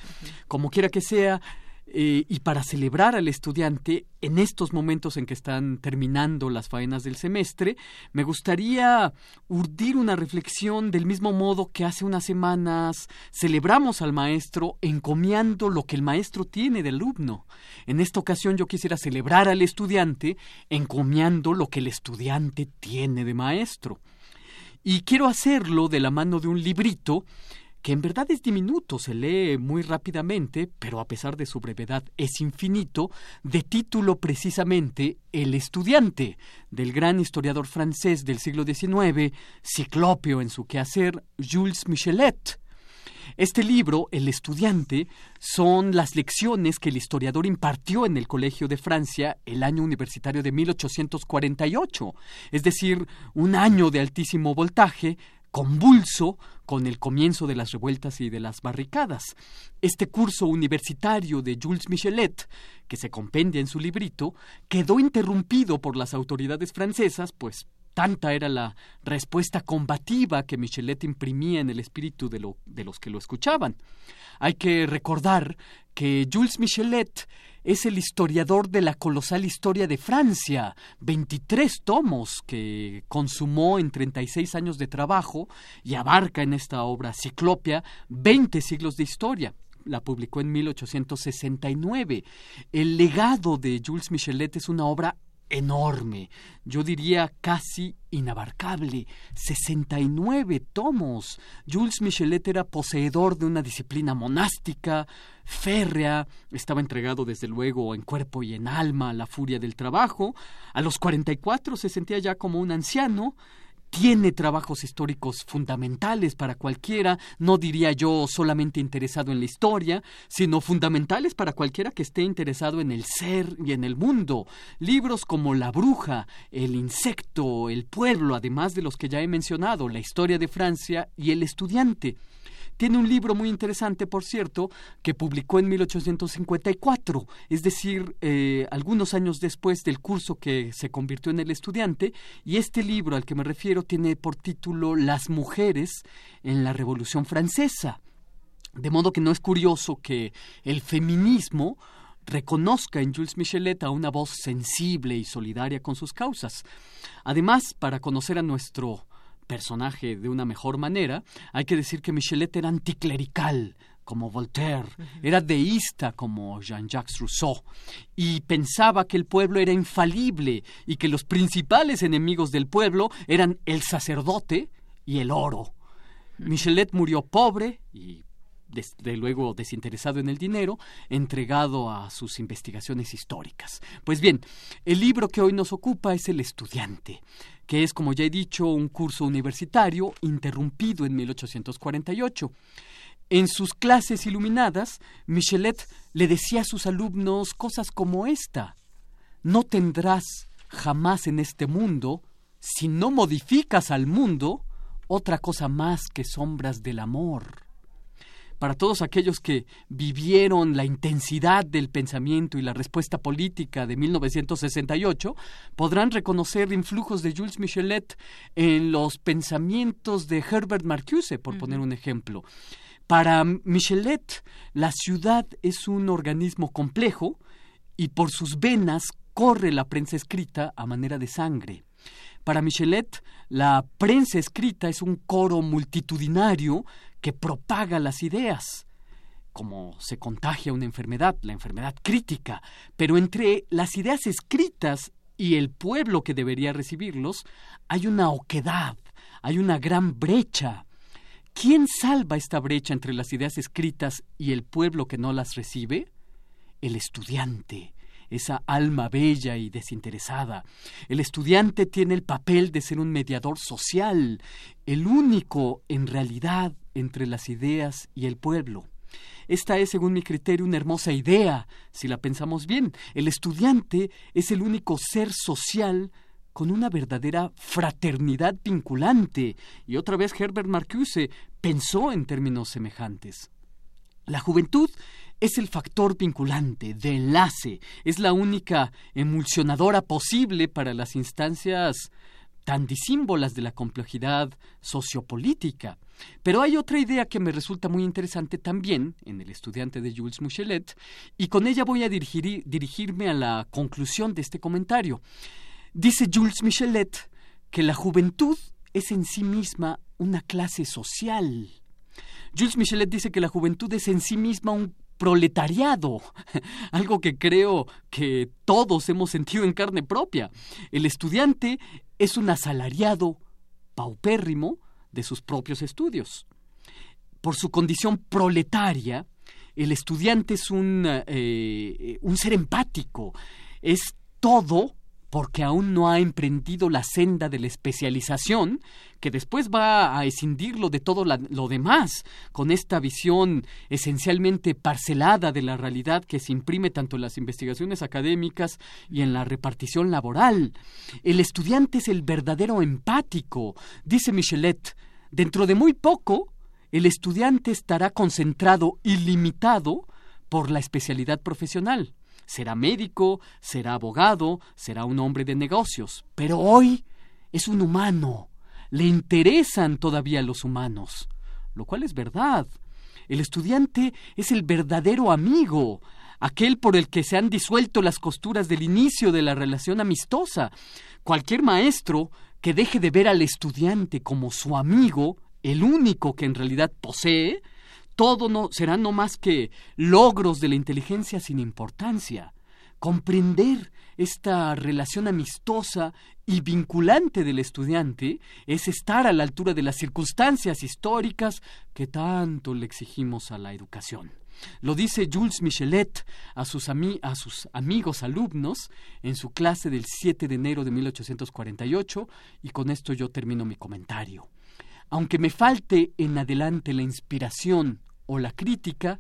Como quiera que sea, eh, y para celebrar al estudiante en estos momentos en que están terminando las faenas del semestre, me gustaría urdir una reflexión del mismo modo que hace unas semanas celebramos al maestro encomiando lo que el maestro tiene del alumno. En esta ocasión yo quisiera celebrar al estudiante encomiando lo que el estudiante tiene de maestro. Y quiero hacerlo de la mano de un librito que en verdad es diminuto, se lee muy rápidamente, pero a pesar de su brevedad es infinito, de título precisamente El estudiante, del gran historiador francés del siglo XIX, ciclópeo en su quehacer, Jules Michelet. Este libro, El estudiante, son las lecciones que el historiador impartió en el Colegio de Francia el año universitario de 1848, es decir, un año de altísimo voltaje, convulso con el comienzo de las revueltas y de las barricadas. Este curso universitario de Jules Michelet, que se compendia en su librito, quedó interrumpido por las autoridades francesas, pues tanta era la respuesta combativa que Michelet imprimía en el espíritu de, de los que lo escuchaban. Hay que recordar que Jules Michelet es el historiador de la colosal historia de Francia, 23 tomos que consumó en 36 años de trabajo y abarca en esta obra ciclopia 20 siglos de historia la publicó en 1869. El legado de Jules Michelet es una obra enorme, yo diría casi inabarcable, 69 tomos. Jules Michelet era poseedor de una disciplina monástica, férrea, estaba entregado desde luego en cuerpo y en alma a la furia del trabajo. A los 44 se sentía ya como un anciano, tiene trabajos históricos fundamentales para cualquiera, no diría yo solamente interesado en la historia, sino fundamentales para cualquiera que esté interesado en el ser y en el mundo. Libros como La bruja, El insecto, El pueblo, además de los que ya he mencionado, La historia de Francia y El estudiante. Tiene un libro muy interesante, por cierto, que publicó en 1854, es decir, eh, algunos años después del curso que se convirtió en el estudiante, y este libro al que me refiero tiene por título Las mujeres en la Revolución Francesa. De modo que no es curioso que el feminismo reconozca en Jules Michelet a una voz sensible y solidaria con sus causas. Además, para conocer a nuestro personaje de una mejor manera, hay que decir que Michelet era anticlerical, como Voltaire, era deísta como Jean-Jacques Rousseau, y pensaba que el pueblo era infalible y que los principales enemigos del pueblo eran el sacerdote y el oro. Michelet murió pobre y desde luego desinteresado en el dinero, entregado a sus investigaciones históricas. Pues bien, el libro que hoy nos ocupa es El estudiante, que es, como ya he dicho, un curso universitario interrumpido en 1848. En sus clases iluminadas, Michelet le decía a sus alumnos cosas como esta. No tendrás jamás en este mundo, si no modificas al mundo, otra cosa más que sombras del amor para todos aquellos que vivieron la intensidad del pensamiento y la respuesta política de 1968, podrán reconocer influjos de Jules Michelet en los pensamientos de Herbert Marcuse, por poner un ejemplo. Para Michelet, la ciudad es un organismo complejo y por sus venas corre la prensa escrita a manera de sangre. Para Michelet, la prensa escrita es un coro multitudinario que propaga las ideas, como se contagia una enfermedad, la enfermedad crítica, pero entre las ideas escritas y el pueblo que debería recibirlos hay una oquedad, hay una gran brecha. ¿Quién salva esta brecha entre las ideas escritas y el pueblo que no las recibe? El estudiante, esa alma bella y desinteresada. El estudiante tiene el papel de ser un mediador social, el único en realidad entre las ideas y el pueblo. Esta es, según mi criterio, una hermosa idea, si la pensamos bien. El estudiante es el único ser social con una verdadera fraternidad vinculante. Y otra vez Herbert Marcuse pensó en términos semejantes. La juventud es el factor vinculante, de enlace, es la única emulsionadora posible para las instancias tan disímbolas de la complejidad sociopolítica. Pero hay otra idea que me resulta muy interesante también en el estudiante de Jules Michelet, y con ella voy a dirigirme a la conclusión de este comentario. Dice Jules Michelet que la juventud es en sí misma una clase social. Jules Michelet dice que la juventud es en sí misma un proletariado, algo que creo que todos hemos sentido en carne propia. El estudiante es un asalariado paupérrimo de sus propios estudios. Por su condición proletaria, el estudiante es un, eh, un ser empático, es todo porque aún no ha emprendido la senda de la especialización, que después va a escindirlo de todo lo demás, con esta visión esencialmente parcelada de la realidad que se imprime tanto en las investigaciones académicas y en la repartición laboral. El estudiante es el verdadero empático, dice Michelet. Dentro de muy poco, el estudiante estará concentrado y limitado por la especialidad profesional será médico, será abogado, será un hombre de negocios, pero hoy es un humano, le interesan todavía los humanos, lo cual es verdad. El estudiante es el verdadero amigo, aquel por el que se han disuelto las costuras del inicio de la relación amistosa. Cualquier maestro que deje de ver al estudiante como su amigo, el único que en realidad posee, todo no será no más que logros de la inteligencia sin importancia. Comprender esta relación amistosa y vinculante del estudiante es estar a la altura de las circunstancias históricas que tanto le exigimos a la educación. Lo dice Jules Michelet a sus, a sus, amigos alumnos en su clase del 7 de enero de 1848 y con esto yo termino mi comentario. Aunque me falte en adelante la inspiración o la crítica,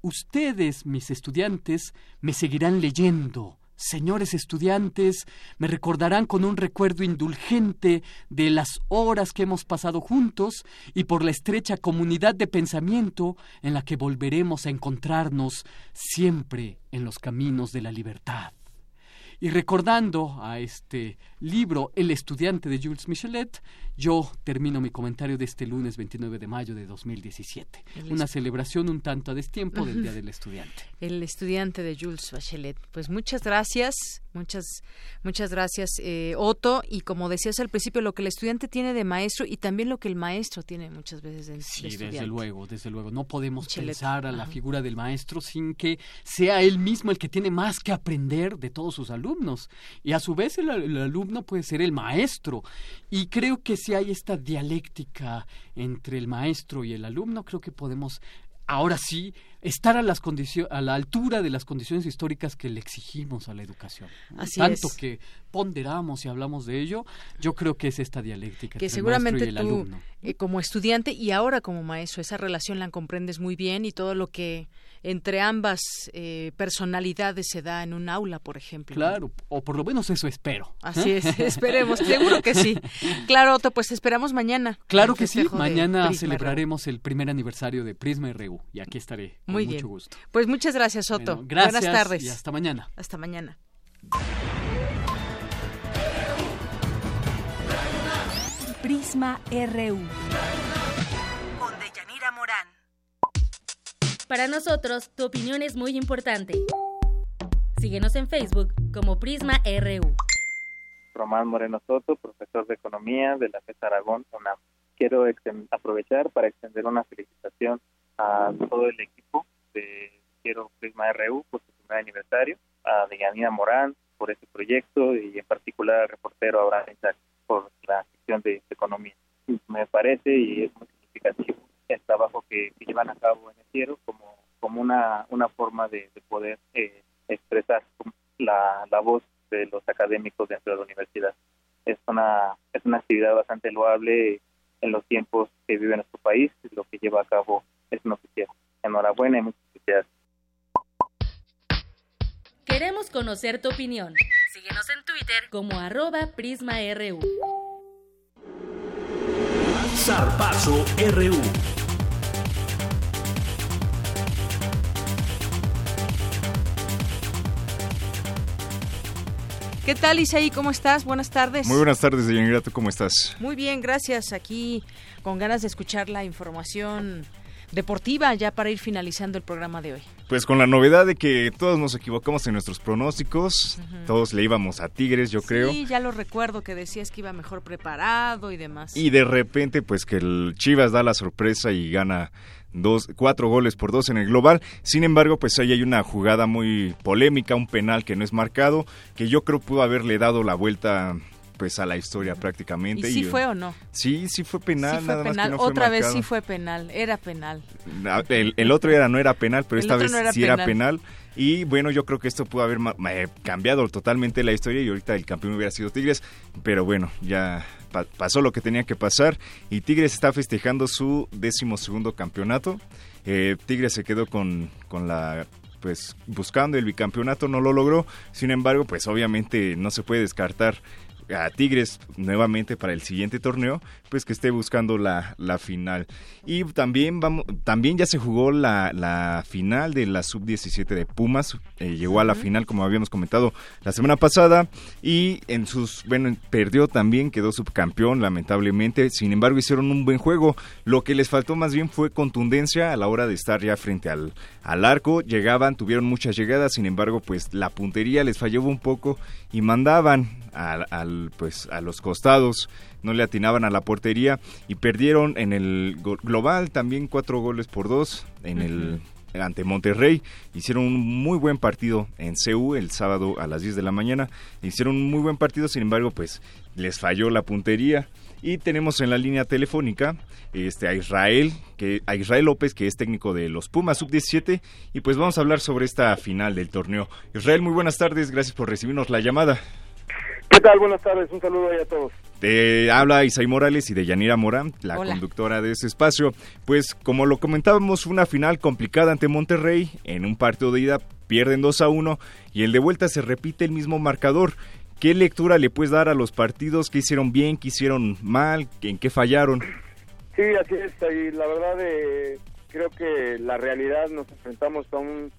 ustedes, mis estudiantes, me seguirán leyendo. Señores estudiantes, me recordarán con un recuerdo indulgente de las horas que hemos pasado juntos y por la estrecha comunidad de pensamiento en la que volveremos a encontrarnos siempre en los caminos de la libertad. Y recordando a este libro El estudiante de Jules Michelet, yo termino mi comentario de este lunes 29 de mayo de 2017. Una celebración un tanto a destiempo del Día del Estudiante. El estudiante de Jules Bachelet. Pues muchas gracias, muchas, muchas gracias, eh, Otto. Y como decías al principio, lo que el estudiante tiene de maestro y también lo que el maestro tiene muchas veces de, sí, desde luego, desde luego. No podemos pensar a la figura del maestro sin que sea él mismo el que tiene más que aprender de todos sus alumnos. Y a su vez el, el alumno puede ser el maestro. Y creo que si hay esta dialéctica entre el maestro y el alumno, creo que podemos ahora sí estar a las a la altura de las condiciones históricas que le exigimos a la educación. Así Tanto que ponderamos y hablamos de ello, yo creo que es esta dialéctica que seguramente tú eh, como estudiante y ahora como maestro esa relación la comprendes muy bien y todo lo que entre ambas eh, personalidades se da en un aula, por ejemplo. Claro, o por lo menos eso espero. Así es, esperemos, seguro que sí. Claro, Otto, pues esperamos mañana. Claro que sí, mañana celebraremos el primer aniversario de Prisma RU y aquí estaré con Muy mucho gusto. Pues muchas gracias, Otto. gracias Buenas tardes. Y hasta mañana. Hasta mañana. Prisma RU. Para nosotros, tu opinión es muy importante. Síguenos en Facebook como Prisma RU. Román Moreno Soto, profesor de Economía de la FES Aragón, UNAM. Quiero aprovechar para extender una felicitación a todo el equipo de Quiero Prisma RU por su primer aniversario, a Deyanira Morán por este proyecto y en particular al reportero Abraham Isaac por la sección de, economía. Me parece y es muy significativo el trabajo que, llevan a cabo en el cielo como, como una, una forma de, poder eh, expresar la, la voz de los académicos dentro de la universidad. Es una, es una actividad bastante loable en los tiempos que vive nuestro país, lo que lleva a cabo es un oficial. Enhorabuena y muchas felicidades. Queremos conocer tu opinión. Síguenos en Twitter como arroba PrismaRU. Zarpazo RU. ¿Qué tal, Isaí? ¿Cómo estás? Buenas tardes. Muy buenas tardes, Deyanira. ¿Tú cómo estás? Muy bien, gracias. Aquí con ganas de escuchar la información deportiva ya para ir finalizando el programa de hoy. Pues con la novedad de que todos nos equivocamos en nuestros pronósticos, todos le íbamos a Tigres, yo creo. Sí, ya lo recuerdo que decías que iba mejor preparado y demás. Y de repente, pues que el Chivas da la sorpresa y gana dos, cuatro goles por dos en el global. Sin embargo, pues ahí hay una jugada muy polémica, un penal que no es marcado, que yo creo pudo haberle dado la vuelta pues a la historia prácticamente. ¿Y sí fue o no? Sí, sí fue penal. Sí fue penal. Otra vez sí fue penal, era penal. El, otro era no era penal, pero esta vez sí era penal. Y bueno, yo creo que esto pudo haber eh, cambiado totalmente la historia y ahorita el campeón hubiera sido Tigres. Pero bueno, ya pasó lo que tenía que pasar y Tigres está festejando su décimo segundo campeonato. Eh, Tigres se quedó con, con la pues buscando el bicampeonato no lo logró sin embargo pues obviamente no se puede descartar a Tigres nuevamente para el siguiente torneo, pues que esté buscando la, la final. Y también vamos, también ya se jugó la, la final de la sub-17 de Pumas, eh, llegó a la final como habíamos comentado la semana pasada y en sus, bueno, perdió también, quedó subcampeón lamentablemente, sin embargo hicieron un buen juego, lo que les faltó más bien fue contundencia a la hora de estar ya frente al, al arco, llegaban, tuvieron muchas llegadas, sin embargo pues la puntería les fallaba un poco y mandaban al, pues a los costados no le atinaban a la portería y perdieron en el global también cuatro goles por dos en el ante Monterrey. Hicieron un muy buen partido en CU el sábado a las 10 de la mañana. Hicieron un muy buen partido, sin embargo, pues les falló la puntería. Y tenemos en la línea telefónica este, a Israel, que, a Israel López, que es técnico de los Pumas Sub-17, y pues vamos a hablar sobre esta final del torneo. Israel, muy buenas tardes, gracias por recibirnos la llamada. ¿Qué tal? Buenas tardes, un saludo ahí a todos. Te habla Isai Morales y de Yanira Morán, la conductora de ese espacio. Pues como lo comentábamos, una final complicada ante Monterrey. En un partido de ida pierden 2 a 1 y el de vuelta se repite el mismo marcador. ¿Qué lectura le puedes dar a los partidos? ¿Qué hicieron bien? ¿Qué hicieron mal? ¿En qué fallaron? Sí, así es. Y la verdad, eh, creo que la realidad nos enfrentamos a un,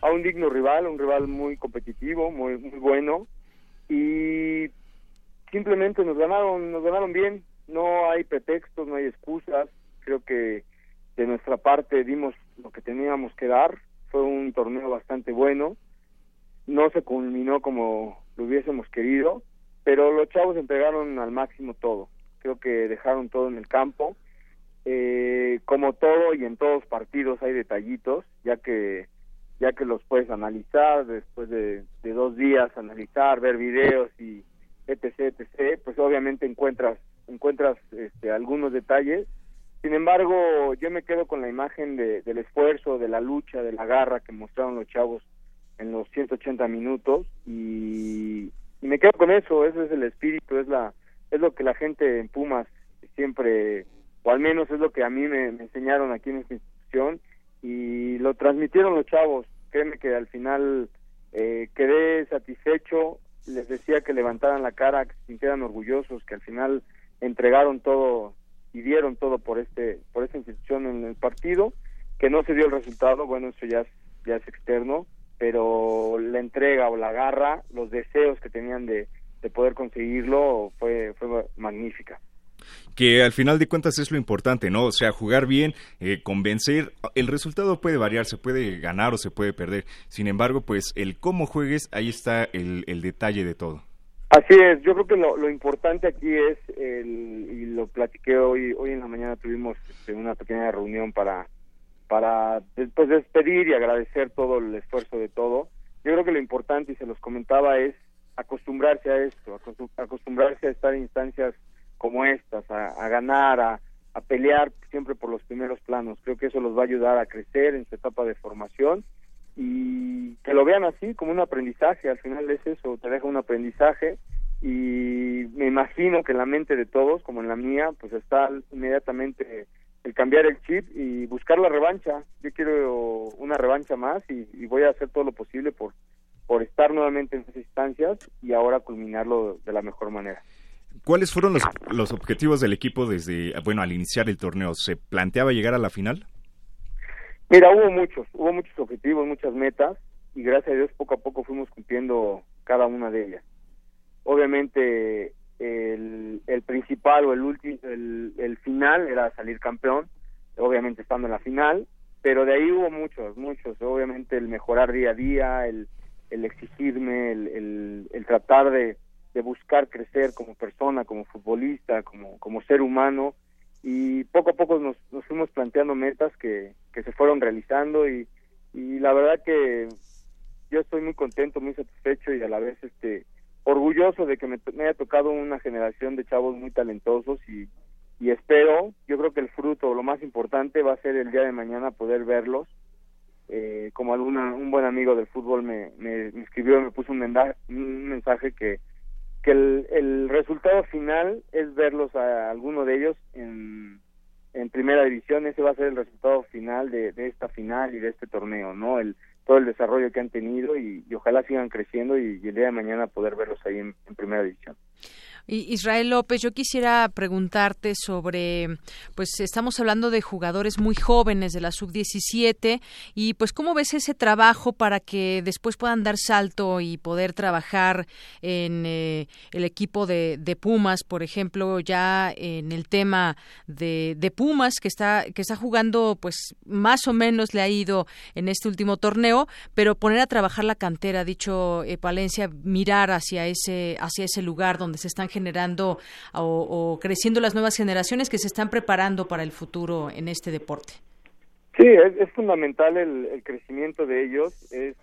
a un digno rival, un rival muy competitivo, muy, muy bueno y simplemente nos ganaron, nos ganaron bien, no hay pretextos, no hay excusas, creo que de nuestra parte dimos lo que teníamos que dar, fue un torneo bastante bueno, no se culminó como lo hubiésemos querido, pero los chavos entregaron al máximo todo, creo que dejaron todo en el campo, eh, como todo y en todos partidos hay detallitos, ya que ya que los puedes analizar después de, dos días, analizar, ver videos y etc, etc, pues obviamente encuentras encuentras este, algunos detalles. Sin embargo, yo me quedo con la imagen de, del esfuerzo, de la lucha, de la garra que mostraron los chavos en los 180 minutos y, me quedo con eso, ese es el espíritu, es la es lo que la gente en Pumas siempre, o al menos es lo que a mí me, enseñaron aquí en esta institución y lo transmitieron los chavos. Créeme que al final eh, quedé satisfecho, les decía que levantaran la cara, que se sintieran orgullosos, que al final entregaron todo y dieron todo por este por esta institución en el partido que no se dio el resultado. Bueno eso ya es, ya es externo pero la entrega o la garra los deseos que tenían de, de poder conseguirlo fue fue magnífica que al final de cuentas es lo importante, ¿no? O sea, jugar bien, eh, convencer, el resultado puede variar, se puede ganar o se puede perder. Sin embargo, pues el cómo juegues, ahí está el, el detalle de todo. Así es, yo creo que lo, importante aquí es, el, y lo platiqué hoy, hoy en la mañana tuvimos este, una pequeña reunión para, para después despedir y agradecer todo el esfuerzo de todo. Yo creo que lo importante, y se los comentaba, es acostumbrarse a esto, acostumbrarse a estar en instancias como estas, a, a ganar, a, pelear siempre por los primeros planos. Creo que eso los va a ayudar a crecer en su etapa de formación y que lo vean así como un aprendizaje, al final es eso, te deja un aprendizaje y me imagino que en la mente de todos, como en la mía, pues está inmediatamente el cambiar el chip y buscar la revancha. Yo quiero una revancha más y, voy a hacer todo lo posible por, por estar nuevamente en esas instancias y ahora culminarlo de la mejor manera. ¿Cuáles fueron los, los objetivos del equipo desde, bueno, al iniciar el torneo? ¿Se planteaba llegar a la final? Mira, hubo muchos, hubo muchos objetivos, muchas metas y gracias a Dios poco a poco fuimos cumpliendo cada una de ellas. Obviamente el, el principal o el último, el, el final era salir campeón, obviamente estando en la final, pero de ahí hubo muchos, muchos, obviamente el mejorar día a día, el, el exigirme, el, el, el tratar de, de buscar crecer como persona, como futbolista, como, como ser humano y poco a poco nos, nos fuimos planteando metas que, que se fueron realizando y, y la verdad que yo estoy muy contento, muy satisfecho y a la vez este orgulloso de que me, haya tocado una generación de chavos muy talentosos y, y espero, yo creo que el fruto, lo más importante va a ser el día de mañana poder verlos. Eh, como alguna, un buen amigo del fútbol me, me, me escribió, me puso un mensaje que que el, el resultado final es verlos a alguno de ellos en, en primera división, ese va a ser el resultado final de, de esta final y de este torneo, ¿no? El, todo el desarrollo que han tenido y, ojalá sigan creciendo y, el día de mañana poder verlos ahí en primera división. Israel López, yo quisiera preguntarte sobre, pues estamos hablando de jugadores muy jóvenes de la sub-17 y pues cómo ves ese trabajo para que después puedan dar salto y poder trabajar en eh, el equipo de, Pumas, por ejemplo, ya en el tema de, Pumas que está que está jugando, pues más o menos le ha ido en este último torneo, pero poner a trabajar la cantera, dicho eh, Palencia, mirar hacia ese hacia ese lugar donde se están generando o, creciendo las nuevas generaciones que se están preparando para el futuro en este deporte? Sí, es, fundamental el, crecimiento de ellos, es,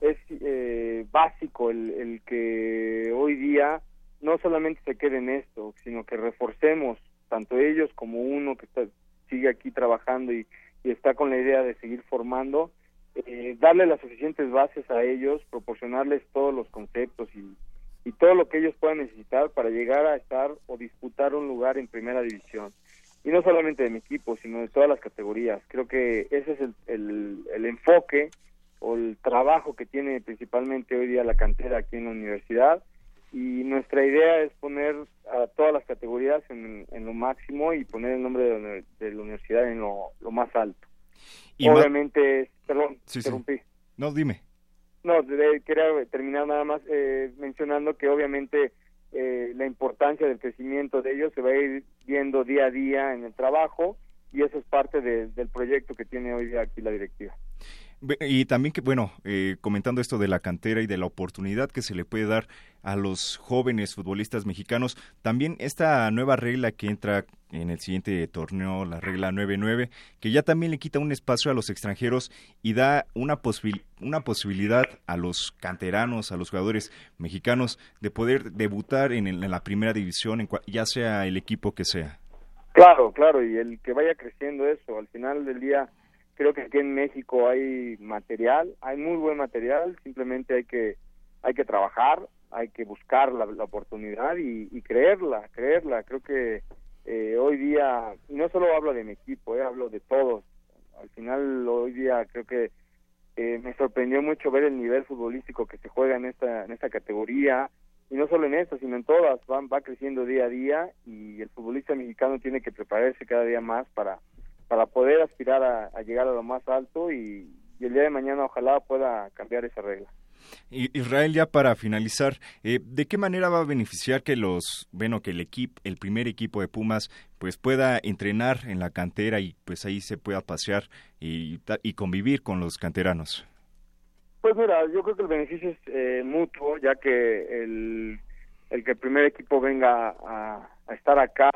es eh, básico el, el que hoy día no solamente se quede en esto, sino que reforcemos tanto ellos como uno que está, sigue aquí trabajando y, y está con la idea de seguir formando, eh, darle las suficientes bases a ellos, proporcionarles todos los conceptos y, y todo lo que ellos puedan necesitar para llegar a estar o disputar un lugar en primera división. Y no solamente de mi equipo, sino de todas las categorías. Creo que ese es el, el, enfoque o el trabajo que tiene principalmente hoy día la cantera aquí en la universidad y nuestra idea es poner a todas las categorías en, en lo máximo y poner el nombre de, la universidad en lo, más alto. Y Obviamente, perdón, interrumpí. No, dime. No, quería terminar nada más eh, mencionando que obviamente eh, la importancia del crecimiento de ellos se va a ir viendo día a día en el trabajo y eso es parte del proyecto que tiene hoy día aquí la directiva. Y también que, bueno, eh, comentando esto de la cantera y de la oportunidad que se le puede dar a los jóvenes futbolistas mexicanos, también esta nueva regla que entra en el siguiente torneo, la regla 9-9, que ya también le quita un espacio a los extranjeros y da una, una posibilidad a los canteranos, a los jugadores mexicanos, de poder debutar en, la primera división, en ya sea el equipo que sea. Claro, claro, y el que vaya creciendo eso, al final del día creo que aquí en México hay material, hay muy buen material, simplemente hay que hay que trabajar, hay que buscar la, oportunidad y, creerla, creerla. Creo que eh, hoy día, no solo hablo de mi equipo, eh, hablo de todos. Al final, hoy día creo que eh, me sorprendió mucho ver el nivel futbolístico que se juega en esta, en esta categoría, y no solo en esta, sino en todas, van, va creciendo día a día y el futbolista mexicano tiene que prepararse cada día más para para poder aspirar a, llegar a lo más alto y, el día de mañana ojalá pueda cambiar esa regla. Israel, ya para finalizar, eh, ¿de qué manera va a beneficiar que los, bueno, que el equipo, el primer equipo de Pumas, pues pueda entrenar en la cantera y pues ahí se pueda pasear y, y convivir con los canteranos? Pues mira, yo creo que el beneficio es eh, mutuo, ya que el, el que el primer equipo venga a, estar acá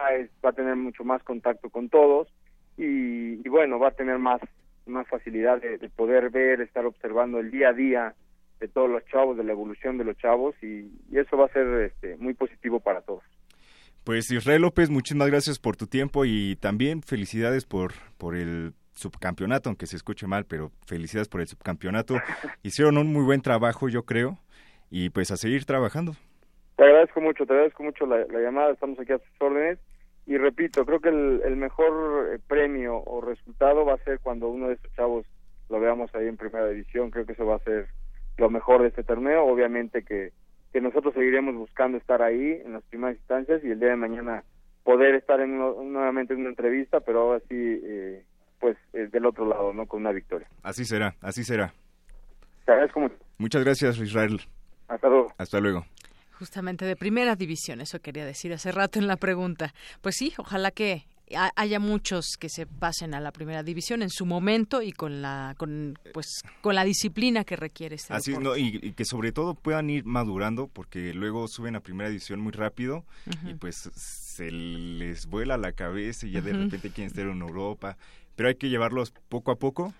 va a tener mucho más contacto con todos y, bueno, va a tener más, más facilidad de, poder ver, estar observando el día a día de todos los chavos, de la evolución de los chavos y, eso va a ser este, muy positivo para todos. Pues Israel López, muchísimas gracias por tu tiempo y también felicidades por, por el subcampeonato, aunque se escuche mal, pero felicidades por el subcampeonato. Hicieron un muy buen trabajo, yo creo, y pues a seguir trabajando. Te agradezco mucho, te agradezco mucho la llamada, estamos aquí a sus órdenes y repito, creo que el, mejor eh, premio o resultado va a ser cuando uno de estos chavos lo veamos ahí en primera división, creo que eso va a ser lo mejor de este torneo, obviamente que, que nosotros seguiremos buscando estar ahí en las primeras instancias y el día de mañana poder estar en nuevamente en una entrevista, pero ahora sí, eh, pues eh, del otro lado, ¿no? Con una victoria. Así será, así será. Te agradezco mucho. Muchas gracias, Israel. Hasta luego. Hasta luego justamente de primera división, eso quería decir hace rato en la pregunta. Pues sí, ojalá que haya muchos que se pasen a la primera división en su momento y con la con pues con la disciplina que requiere este así no, y, que sobre todo puedan ir madurando porque luego suben a primera división muy rápido y pues se les vuela la cabeza y ya de repente quieren estar en Europa. Pero hay que llevarlos poco a poco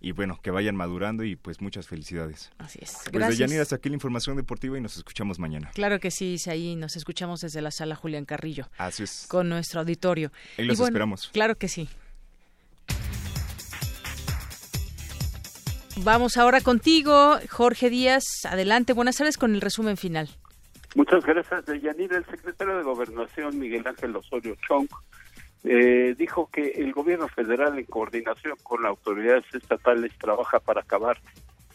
y bueno, que vayan madurando y pues muchas felicidades. Así es. Pues Gracias. de Yanira, hasta aquí la información deportiva y nos escuchamos mañana. Claro que sí, ahí nos escuchamos desde la sala Julián Carrillo. Así es. Con nuestro auditorio. Ahí los esperamos. Claro que sí. Vamos ahora contigo, Jorge Díaz. Adelante, buenas tardes con el resumen final. Muchas gracias, Yanira. El secretario de Gobernación, Miguel Ángel Osorio Chong, eh, dijo que el gobierno federal en coordinación con las autoridades estatales trabaja para acabar,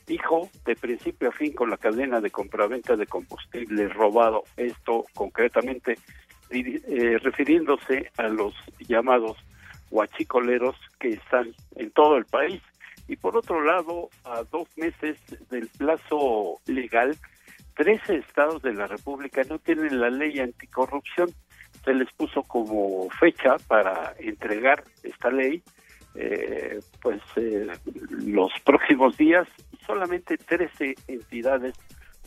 dijo, de principio a fin con la cadena de compraventa de combustible robado, esto concretamente eh, refiriéndose a los llamados huachicoleros que están en todo el país. Y por otro lado a dos meses del plazo legal 13 estados de la República no tienen la ley anticorrupción se les puso como fecha para entregar esta ley eh, pues eh, los próximos días solamente 13 entidades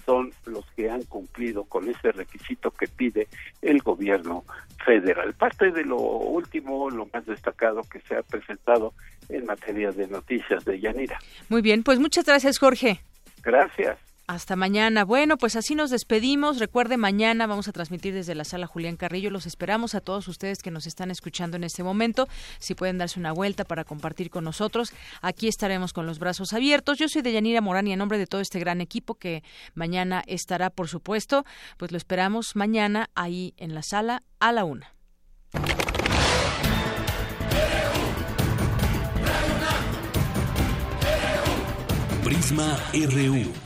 son los que han cumplido con ese requisito que pide el gobierno federal. Parte de lo último, lo más destacado que se ha presentado en materia de noticias de Yanira. Muy bien, pues muchas gracias Jorge. Gracias. Hasta mañana. Bueno, pues así nos despedimos. Recuerde, mañana vamos a transmitir desde la sala Julián Carrillo. Los esperamos a todos ustedes que nos están escuchando en este momento. Si pueden darse una vuelta para compartir con nosotros, aquí estaremos con los brazos abiertos. Yo soy Deyanira Morán y en nombre de todo este gran equipo que mañana estará, por supuesto, pues lo esperamos mañana ahí en la sala a la una. Prisma RU.